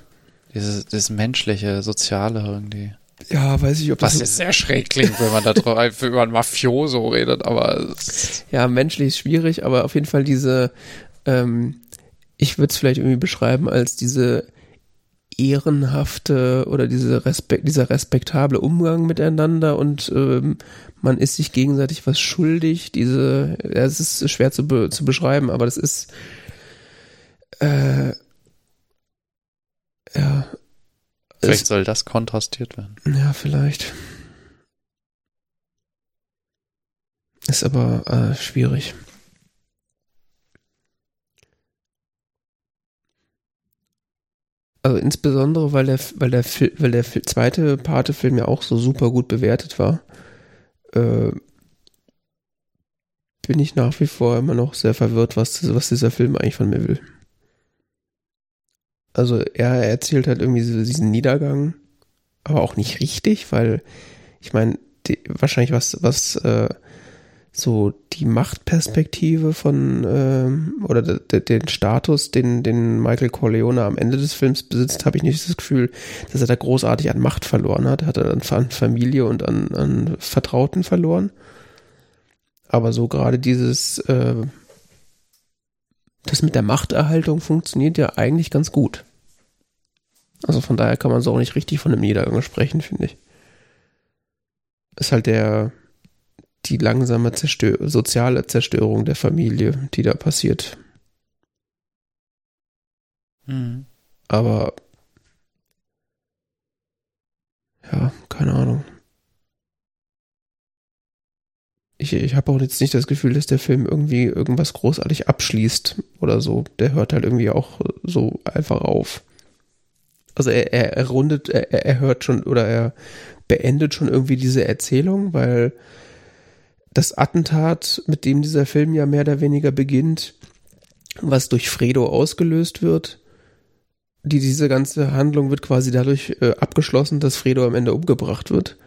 Dieses, das menschliche, soziale irgendwie. Ja, weiß ich, ob das. Was jetzt sehr schräg klingt, wenn man da drauf über ein Mafioso redet, aber. Ja, menschlich ist schwierig, aber auf jeden Fall diese, ähm, ich würde es vielleicht irgendwie beschreiben als diese ehrenhafte oder diese Respekt, dieser respektable Umgang miteinander und ähm, man ist sich gegenseitig was schuldig. Diese, ja, es ist schwer zu, be, zu beschreiben, aber das ist äh, ja. Vielleicht es, soll das kontrastiert werden. Ja, vielleicht. Ist aber äh, schwierig. Also insbesondere, weil der, weil der, weil der zweite Pate-Film ja auch so super gut bewertet war, äh, bin ich nach wie vor immer noch sehr verwirrt, was, was dieser Film eigentlich von mir will. Also er erzählt halt irgendwie so diesen Niedergang, aber auch nicht richtig, weil ich meine, wahrscheinlich was, was äh, so die Machtperspektive von ähm, oder de, de, den Status, den, den Michael Corleone am Ende des Films besitzt, habe ich nicht das Gefühl, dass er da großartig an Macht verloren hat. Hat er an Familie und an, an Vertrauten verloren. Aber so gerade dieses, äh, das mit der Machterhaltung funktioniert ja eigentlich ganz gut. Also von daher kann man so auch nicht richtig von einem Niedergang sprechen, finde ich. Ist halt der, die langsame Zerstör soziale Zerstörung der Familie, die da passiert. Mhm. Aber ja, keine Ahnung. Ich, ich habe auch jetzt nicht das Gefühl, dass der Film irgendwie irgendwas großartig abschließt oder so. Der hört halt irgendwie auch so einfach auf. Also er, er, er rundet, er, er hört schon oder er beendet schon irgendwie diese Erzählung, weil das Attentat, mit dem dieser Film ja mehr oder weniger beginnt, was durch Fredo ausgelöst wird, die diese ganze Handlung wird quasi dadurch äh, abgeschlossen, dass Fredo am Ende umgebracht wird.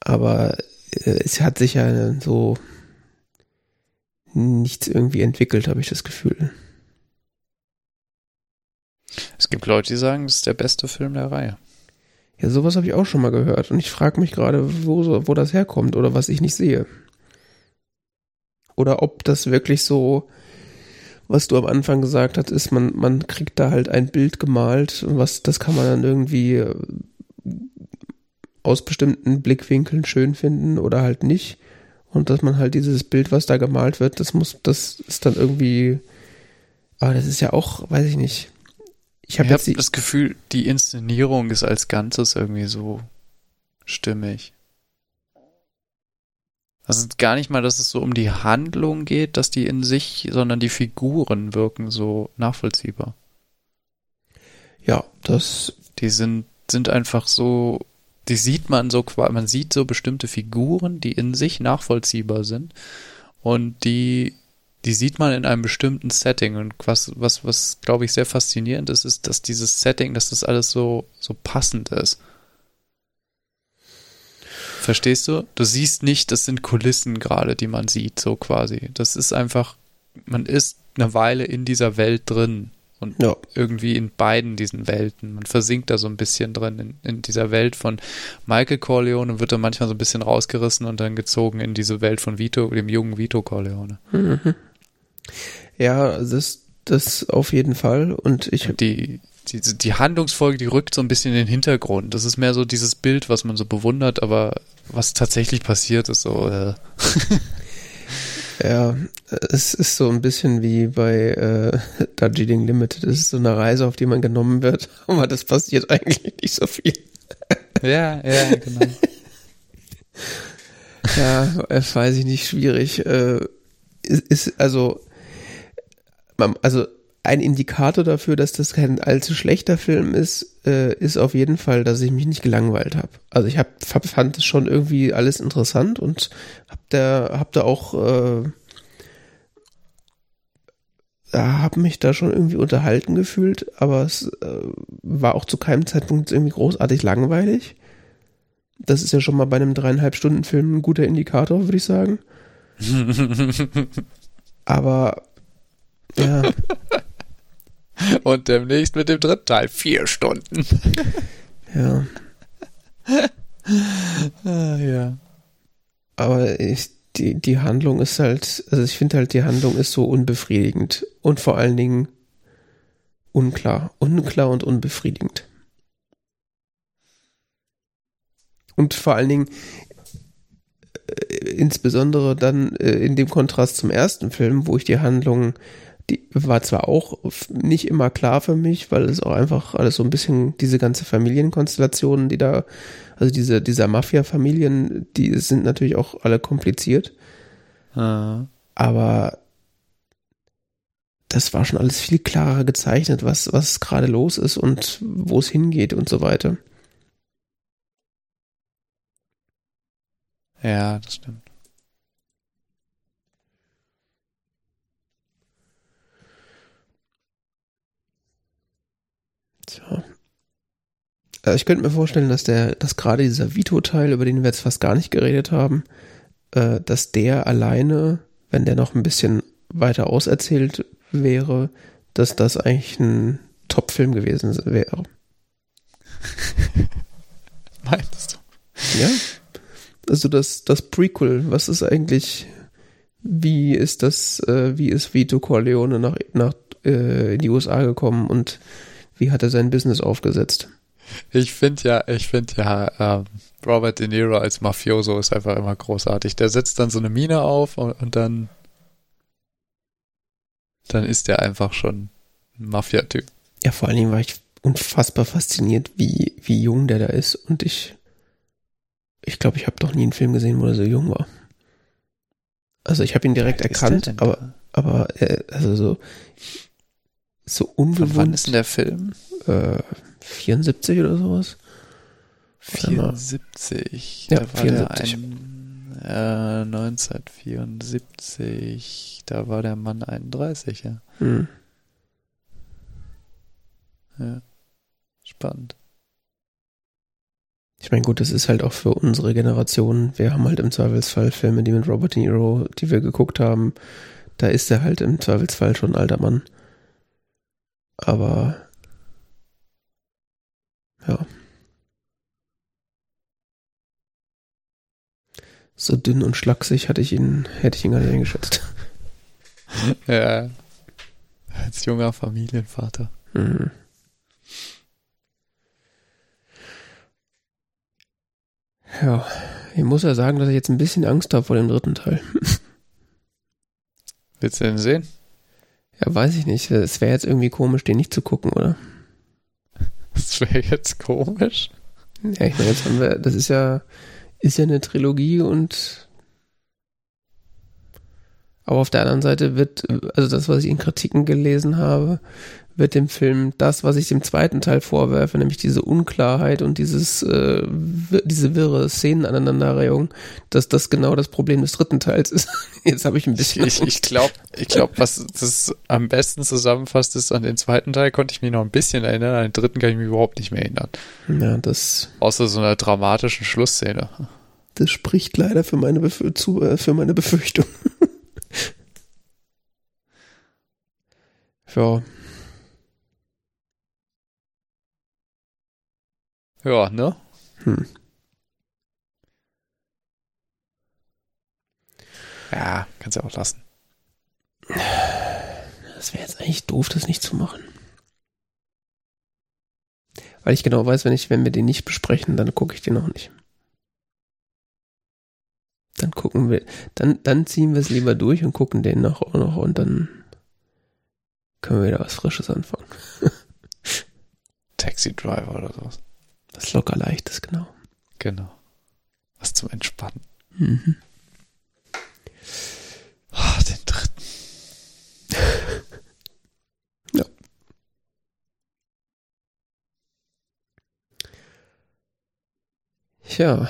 Aber äh, es hat sich ja so nichts irgendwie entwickelt, habe ich das Gefühl. Es gibt Leute, die sagen, es ist der beste Film der Reihe. Ja, sowas habe ich auch schon mal gehört. Und ich frage mich gerade, wo, wo das herkommt oder was ich nicht sehe. Oder ob das wirklich so, was du am Anfang gesagt hast, ist, man, man kriegt da halt ein Bild gemalt und was, das kann man dann irgendwie äh, aus bestimmten Blickwinkeln schön finden oder halt nicht. Und dass man halt dieses Bild, was da gemalt wird, das muss, das ist dann irgendwie, aber das ist ja auch, weiß ich nicht ich habe hab das Gefühl, die Inszenierung ist als Ganzes irgendwie so stimmig. Also gar nicht mal, dass es so um die Handlung geht, dass die in sich, sondern die Figuren wirken so nachvollziehbar. Ja, das. Die sind, sind einfach so, die sieht man so, man sieht so bestimmte Figuren, die in sich nachvollziehbar sind und die die sieht man in einem bestimmten Setting und was, was, was glaube ich sehr faszinierend ist, ist, dass dieses Setting, dass das alles so, so passend ist. Verstehst du? Du siehst nicht, das sind Kulissen gerade, die man sieht, so quasi. Das ist einfach, man ist eine Weile in dieser Welt drin und ja. irgendwie in beiden diesen Welten. Man versinkt da so ein bisschen drin in, in dieser Welt von Michael Corleone und wird dann manchmal so ein bisschen rausgerissen und dann gezogen in diese Welt von Vito, dem jungen Vito Corleone. Mhm. Ja, das, das auf jeden Fall. Und ich. Die, die, die Handlungsfolge, die rückt so ein bisschen in den Hintergrund. Das ist mehr so dieses Bild, was man so bewundert, aber was tatsächlich passiert, ist so. Äh. ja, es ist so ein bisschen wie bei äh, Darjeeling Limited. Es ist so eine Reise, auf die man genommen wird, aber das passiert eigentlich nicht so viel. ja, ja, genau. ja, weiß ich nicht, schwierig. Äh, ist, ist also also ein Indikator dafür, dass das kein allzu schlechter Film ist, äh, ist auf jeden Fall, dass ich mich nicht gelangweilt habe. Also ich hab, fand es schon irgendwie alles interessant und hab da, hab da auch, äh, habe mich da schon irgendwie unterhalten gefühlt, aber es äh, war auch zu keinem Zeitpunkt irgendwie großartig langweilig. Das ist ja schon mal bei einem dreieinhalb Stunden Film ein guter Indikator, würde ich sagen. aber ja. Und demnächst mit dem dritten Teil vier Stunden. ja. ah, ja. Aber ich, die, die Handlung ist halt, also ich finde halt, die Handlung ist so unbefriedigend und vor allen Dingen unklar. Unklar und unbefriedigend. Und vor allen Dingen, äh, insbesondere dann äh, in dem Kontrast zum ersten Film, wo ich die Handlung die war zwar auch nicht immer klar für mich, weil es auch einfach alles so ein bisschen diese ganze Familienkonstellationen, die da, also diese, dieser Mafia-Familien, die sind natürlich auch alle kompliziert. Ah. Aber das war schon alles viel klarer gezeichnet, was, was gerade los ist und wo es hingeht und so weiter. Ja, das stimmt. Tja. Also ich könnte mir vorstellen, dass der, dass gerade dieser Vito-Teil, über den wir jetzt fast gar nicht geredet haben, äh, dass der alleine, wenn der noch ein bisschen weiter auserzählt wäre, dass das eigentlich ein Top-Film gewesen wäre. Meinst du? Ja. Also das, das Prequel, was ist eigentlich, wie ist das, äh, wie ist Vito Corleone nach, nach äh, in die USA gekommen und wie hat er sein Business aufgesetzt? Ich finde ja, ich finde ja, ähm, Robert De Niro als Mafioso ist einfach immer großartig. Der setzt dann so eine Mine auf und, und dann, dann ist der einfach schon ein Mafia-Typ. Ja, vor allen Dingen war ich unfassbar fasziniert, wie, wie jung der da ist und ich, ich glaube, ich habe doch nie einen Film gesehen, wo er so jung war. Also ich habe ihn direkt erkannt, aber, aber äh, also so, so unbewohnt. wann ist denn der Film? Äh, 74 oder sowas. 74. Ja, da war 74. Der ein, äh, 1974. Da war der Mann 31, ja. Hm. ja. Spannend. Ich meine, gut, das ist halt auch für unsere Generation. Wir haben halt im Zweifelsfall Filme, die mit Robert De Niro, die wir geguckt haben. Da ist er halt im Zweifelsfall schon ein alter Mann. Aber ja. So dünn und schlaksig hatte ich ihn, hätte ich ihn gar nicht eingeschätzt. Ja. Als junger Familienvater. Mhm. Ja, ich muss ja sagen, dass ich jetzt ein bisschen Angst habe vor dem dritten Teil. Willst du den sehen? Ja, weiß ich nicht. Es wäre jetzt irgendwie komisch, den nicht zu gucken, oder? Das wäre jetzt komisch. Ja, ich meine, jetzt haben wir, das ist ja, ist ja eine Trilogie und aber auf der anderen Seite wird, also das, was ich in Kritiken gelesen habe, wird dem Film das, was ich dem zweiten Teil vorwerfe, nämlich diese Unklarheit und dieses, äh, diese wirre Szenenaneinanderreihung, dass das genau das Problem des dritten Teils ist. Jetzt habe ich ein bisschen. Ich, ich glaube, ich glaub, was das am besten zusammenfasst ist, an den zweiten Teil konnte ich mich noch ein bisschen erinnern, an den dritten kann ich mich überhaupt nicht mehr erinnern. Ja, das. Außer so einer dramatischen Schlussszene. Das spricht leider für meine, Bef zu, äh, für meine Befürchtung. ja. Ja, ne? Hm. Ja, kannst ja auch lassen. Das wäre jetzt eigentlich doof, das nicht zu machen. Weil ich genau weiß, wenn ich, wenn wir den nicht besprechen, dann gucke ich den noch nicht. Dann gucken wir, dann, dann ziehen wir es lieber durch und gucken den noch auch noch und dann können wir wieder was Frisches anfangen. Taxi Driver oder sowas. Was locker leichtes, genau. Genau. Was zum Entspannen. Mhm. Oh, den dritten. ja. Ja,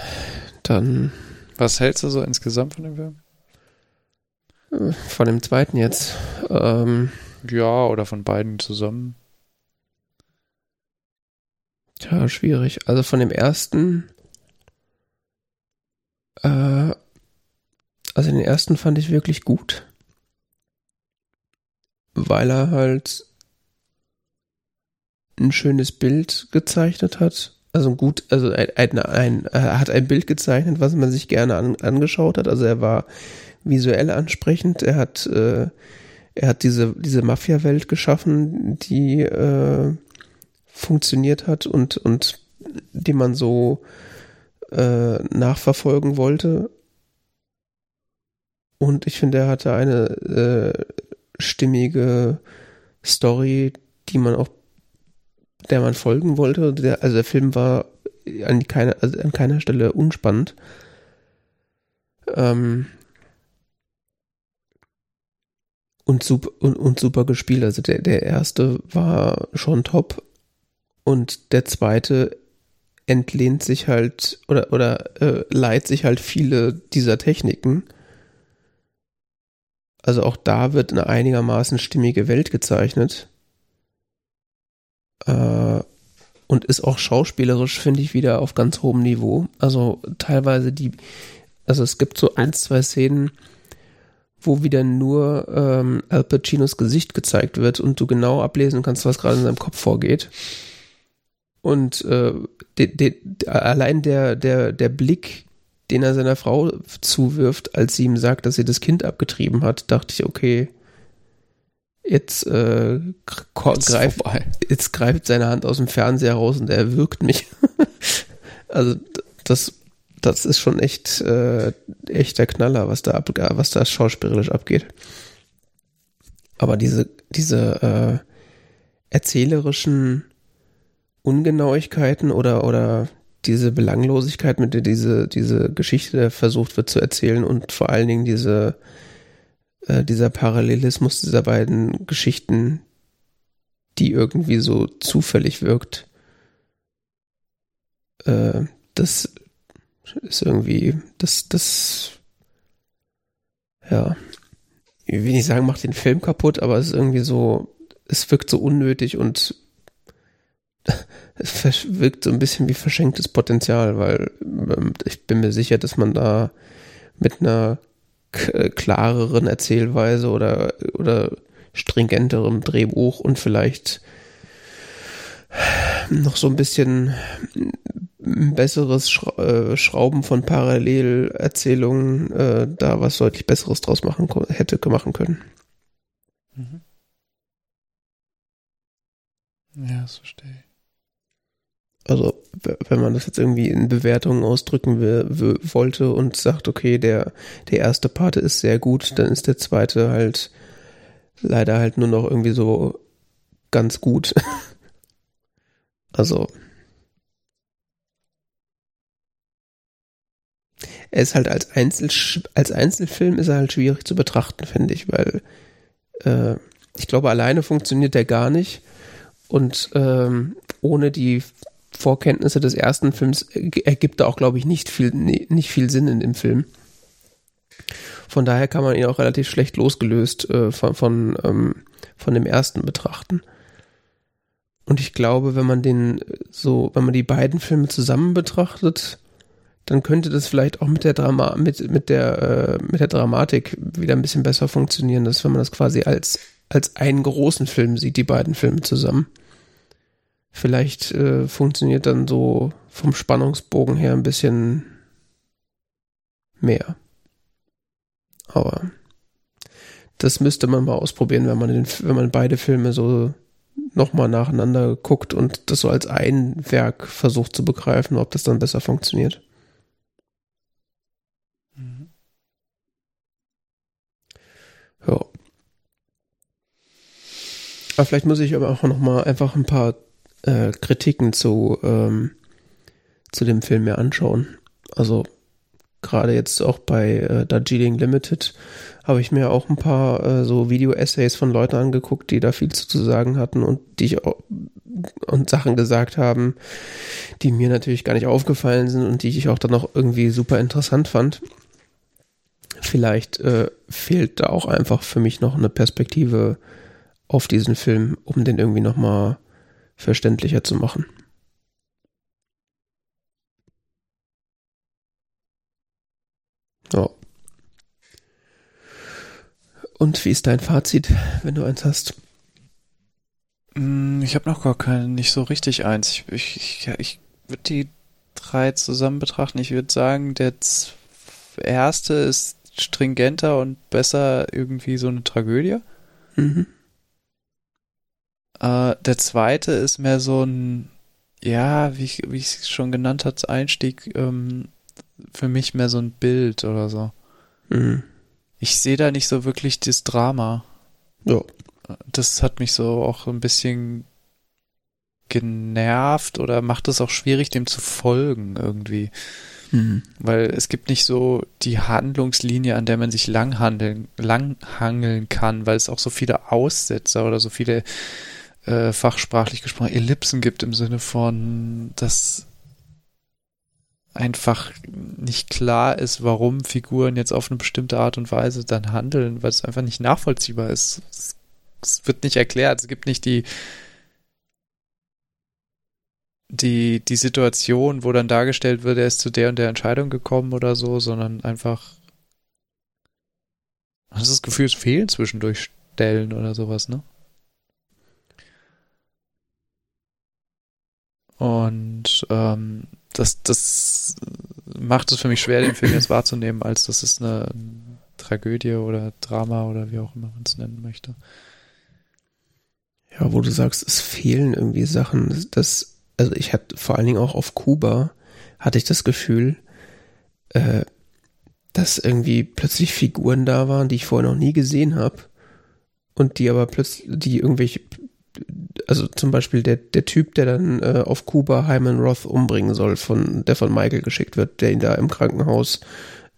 dann Was hältst du so insgesamt von dem Film? äh, von dem zweiten jetzt. Ähm, Ja, oder von beiden zusammen. Tja, schwierig. Also von dem ersten, äh, also den ersten fand ich wirklich gut, weil er halt ein schönes Bild gezeichnet hat. Also gut, also ein, ein, ein, er hat ein Bild gezeichnet, was man sich gerne an, angeschaut hat. Also er war visuell ansprechend. Er hat, äh, er hat diese diese Mafia-Welt geschaffen, die äh, funktioniert hat und, und die man so äh, nachverfolgen wollte. Und ich finde, er hatte eine äh, stimmige Story, die man auch, der man folgen wollte. Der, also der Film war an keiner, also an keiner Stelle unspannend. Ähm, und super, und, und super gespielt. Also der, der erste war schon top, und der zweite entlehnt sich halt oder, oder äh, leiht sich halt viele dieser Techniken. Also auch da wird eine einigermaßen stimmige Welt gezeichnet. Äh, und ist auch schauspielerisch, finde ich, wieder auf ganz hohem Niveau. Also teilweise die, also es gibt so ein, zwei Szenen, wo wieder nur ähm, Al Pacinos Gesicht gezeigt wird und du genau ablesen kannst, was gerade in seinem Kopf vorgeht. Und äh, de, de, allein der, der, der Blick, den er seiner Frau zuwirft, als sie ihm sagt, dass sie das Kind abgetrieben hat, dachte ich, okay, jetzt, äh, greift, jetzt greift seine Hand aus dem Fernseher raus und er wirkt mich. also das, das ist schon echt, äh, echt der Knaller, was da, ab, was da schauspielerisch abgeht. Aber diese, diese äh, erzählerischen Ungenauigkeiten oder, oder diese Belanglosigkeit, mit der diese, diese Geschichte versucht wird zu erzählen und vor allen Dingen diese, äh, dieser Parallelismus dieser beiden Geschichten, die irgendwie so zufällig wirkt, äh, das ist irgendwie, das, das, ja, ich will nicht sagen, macht den Film kaputt, aber es ist irgendwie so, es wirkt so unnötig und es wirkt so ein bisschen wie verschenktes Potenzial, weil ähm, ich bin mir sicher, dass man da mit einer äh, klareren Erzählweise oder, oder stringenterem Drehbuch und vielleicht noch so ein bisschen besseres äh, Schrauben von Parallelerzählungen äh, da was deutlich Besseres draus machen hätte machen können. Mhm. Ja, das verstehe ich. Also, wenn man das jetzt irgendwie in Bewertungen ausdrücken will, wollte und sagt, okay, der, der erste Part ist sehr gut, dann ist der zweite halt leider halt nur noch irgendwie so ganz gut. also. Er ist halt als, Einzel als Einzelfilm ist er halt schwierig zu betrachten, finde ich, weil äh, ich glaube, alleine funktioniert der gar nicht. Und ähm, ohne die Vorkenntnisse des ersten Films ergibt da auch, glaube ich, nicht viel, nicht viel Sinn in dem Film. Von daher kann man ihn auch relativ schlecht losgelöst äh, von, von, ähm, von dem ersten betrachten. Und ich glaube, wenn man den so, wenn man die beiden Filme zusammen betrachtet, dann könnte das vielleicht auch mit der Drama, mit, mit der, äh, mit der Dramatik wieder ein bisschen besser funktionieren, dass wenn man das quasi als, als einen großen Film sieht, die beiden Filme zusammen. Vielleicht äh, funktioniert dann so vom Spannungsbogen her ein bisschen mehr. Aber das müsste man mal ausprobieren, wenn man, den, wenn man beide Filme so nochmal nacheinander guckt und das so als ein Werk versucht zu begreifen, ob das dann besser funktioniert. Mhm. Ja. Aber vielleicht muss ich aber auch nochmal einfach ein paar äh, Kritiken zu, ähm, zu dem Film mir anschauen. Also gerade jetzt auch bei äh, Darjeeling Limited habe ich mir auch ein paar äh, so Video-Essays von Leuten angeguckt, die da viel zu sagen hatten und die ich auch, und Sachen gesagt haben, die mir natürlich gar nicht aufgefallen sind und die ich auch dann noch irgendwie super interessant fand. Vielleicht äh, fehlt da auch einfach für mich noch eine Perspektive auf diesen Film, um den irgendwie nochmal verständlicher zu machen. Ja. Und wie ist dein Fazit, wenn du eins hast? Mm, ich habe noch gar kein, nicht so richtig eins. Ich, ich, ich, ich würde die drei zusammen betrachten. Ich würde sagen, der erste ist stringenter und besser irgendwie so eine Tragödie. Mhm. Äh, der zweite ist mehr so ein, ja, wie ich, wie ich es schon genannt hat, Einstieg, ähm, für mich mehr so ein Bild oder so. Mhm. Ich sehe da nicht so wirklich das Drama. Ja. Das hat mich so auch ein bisschen genervt oder macht es auch schwierig, dem zu folgen irgendwie. Mhm. Weil es gibt nicht so die Handlungslinie, an der man sich langhandeln, langhangeln kann, weil es auch so viele Aussetzer oder so viele äh, fachsprachlich gesprochen Ellipsen gibt im Sinne von, dass einfach nicht klar ist, warum Figuren jetzt auf eine bestimmte Art und Weise dann handeln, weil es einfach nicht nachvollziehbar ist. Es, es wird nicht erklärt, es gibt nicht die die, die Situation, wo dann dargestellt wird, er ist zu der und der Entscheidung gekommen oder so, sondern einfach hast das Gefühl, es fehlen zwischendurch Stellen oder sowas, ne? Und ähm, das, das macht es für mich schwer, den Film jetzt wahrzunehmen, als das ist eine Tragödie oder Drama oder wie auch immer man es nennen möchte. Ja, wo du sagst, es fehlen irgendwie Sachen. Das, also ich hatte vor allen Dingen auch auf Kuba hatte ich das Gefühl, äh, dass irgendwie plötzlich Figuren da waren, die ich vorher noch nie gesehen habe und die aber plötzlich, die irgendwelche, also zum Beispiel der, der Typ, der dann äh, auf Kuba Hyman Roth umbringen soll, von, der von Michael geschickt wird, der ihn da im Krankenhaus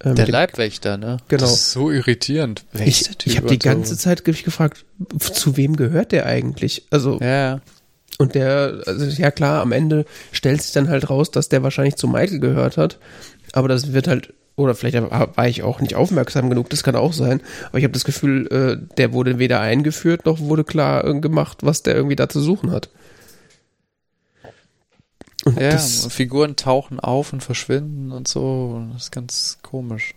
ähm, der Leibwächter, ne? Genau. Das ist so irritierend. Ich, ich habe die ganze so. Zeit gefragt, zu wem gehört der eigentlich? Also ja. Und der, also ja klar, am Ende stellt sich dann halt raus, dass der wahrscheinlich zu Michael gehört hat. Aber das wird halt, oder vielleicht war ich auch nicht aufmerksam genug, das kann auch sein. Aber ich habe das Gefühl, äh, der wurde weder eingeführt, noch wurde klar äh, gemacht, was der irgendwie da zu suchen hat. Und ja, Figuren tauchen auf und verschwinden und so. Das ist ganz komisch.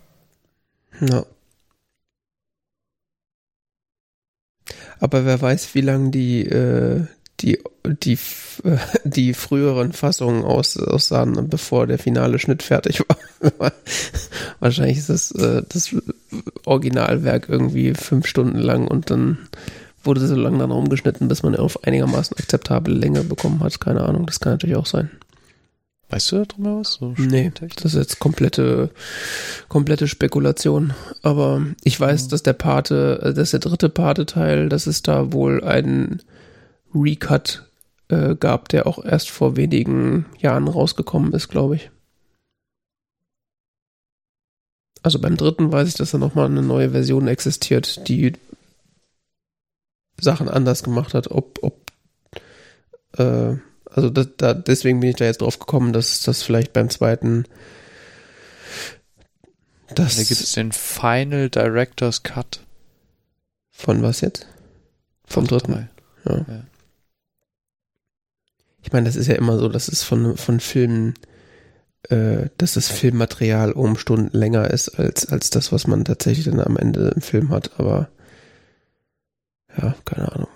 Ja. Aber wer weiß, wie lange die, äh, die, die, die früheren Fassungen aus, aussahen, bevor der finale Schnitt fertig war. Wahrscheinlich ist das, äh, das Originalwerk irgendwie fünf Stunden lang und dann wurde so lange dann rumgeschnitten, bis man auf einigermaßen akzeptable Länge bekommen hat. Keine Ahnung, das kann natürlich auch sein. Weißt du da drüber was? So nee, das ist jetzt komplette, komplette Spekulation. Aber ich weiß, ja. dass der Pate, äh, dass der dritte Pate-Teil, dass es da wohl einen Recut äh, gab, der auch erst vor wenigen Jahren rausgekommen ist, glaube ich. Also beim dritten weiß ich, dass da nochmal eine neue Version existiert, die Sachen anders gemacht hat. Ob, ob, äh, also das, da, deswegen bin ich da jetzt drauf gekommen, dass das vielleicht beim zweiten das. Da gibt es den Final Director's Cut. Von was jetzt? Vom dritten. Ja. ja. Ich meine, das ist ja immer so, dass es von, von Filmen, äh, dass das Filmmaterial um Stunden länger ist als, als das, was man tatsächlich dann am Ende im Film hat, aber ja, keine Ahnung.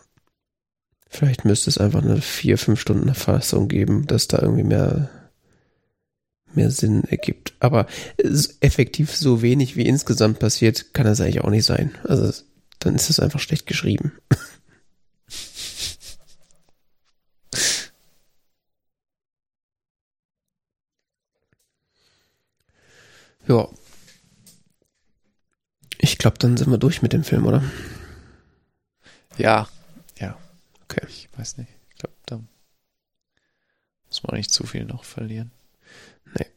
Vielleicht müsste es einfach eine vier, fünf Stunden Fassung geben, dass da irgendwie mehr, mehr Sinn ergibt. Aber effektiv so wenig wie insgesamt passiert, kann das eigentlich auch nicht sein. Also dann ist es einfach schlecht geschrieben. ja. Ich glaube, dann sind wir durch mit dem Film, oder? Ja, Okay. Ich weiß nicht. Ich glaube, da muss man nicht zu viel noch verlieren. Nee.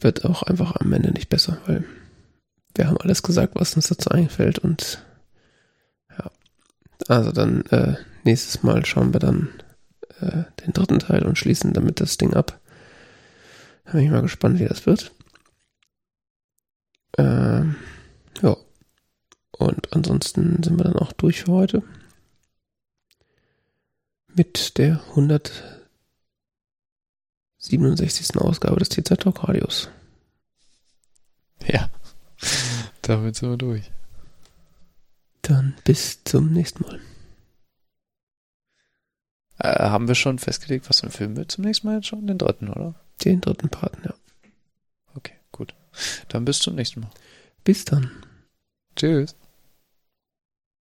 Wird auch einfach am Ende nicht besser, weil wir haben alles gesagt, was uns dazu einfällt und ja. Also dann äh, nächstes Mal schauen wir dann äh, den dritten Teil und schließen damit das Ding ab. Da bin ich mal gespannt, wie das wird. Ähm, ja. Und ansonsten sind wir dann auch durch für heute mit der 167. Ausgabe des TZ Talk Radios. Ja, damit sind wir durch. Dann bis zum nächsten Mal. Äh, haben wir schon festgelegt, was für ein Film wird zum nächsten Mal jetzt schon? Den dritten, oder? Den dritten Parten, ja. Okay, gut. Dann bis zum nächsten Mal. Bis dann. Tschüss.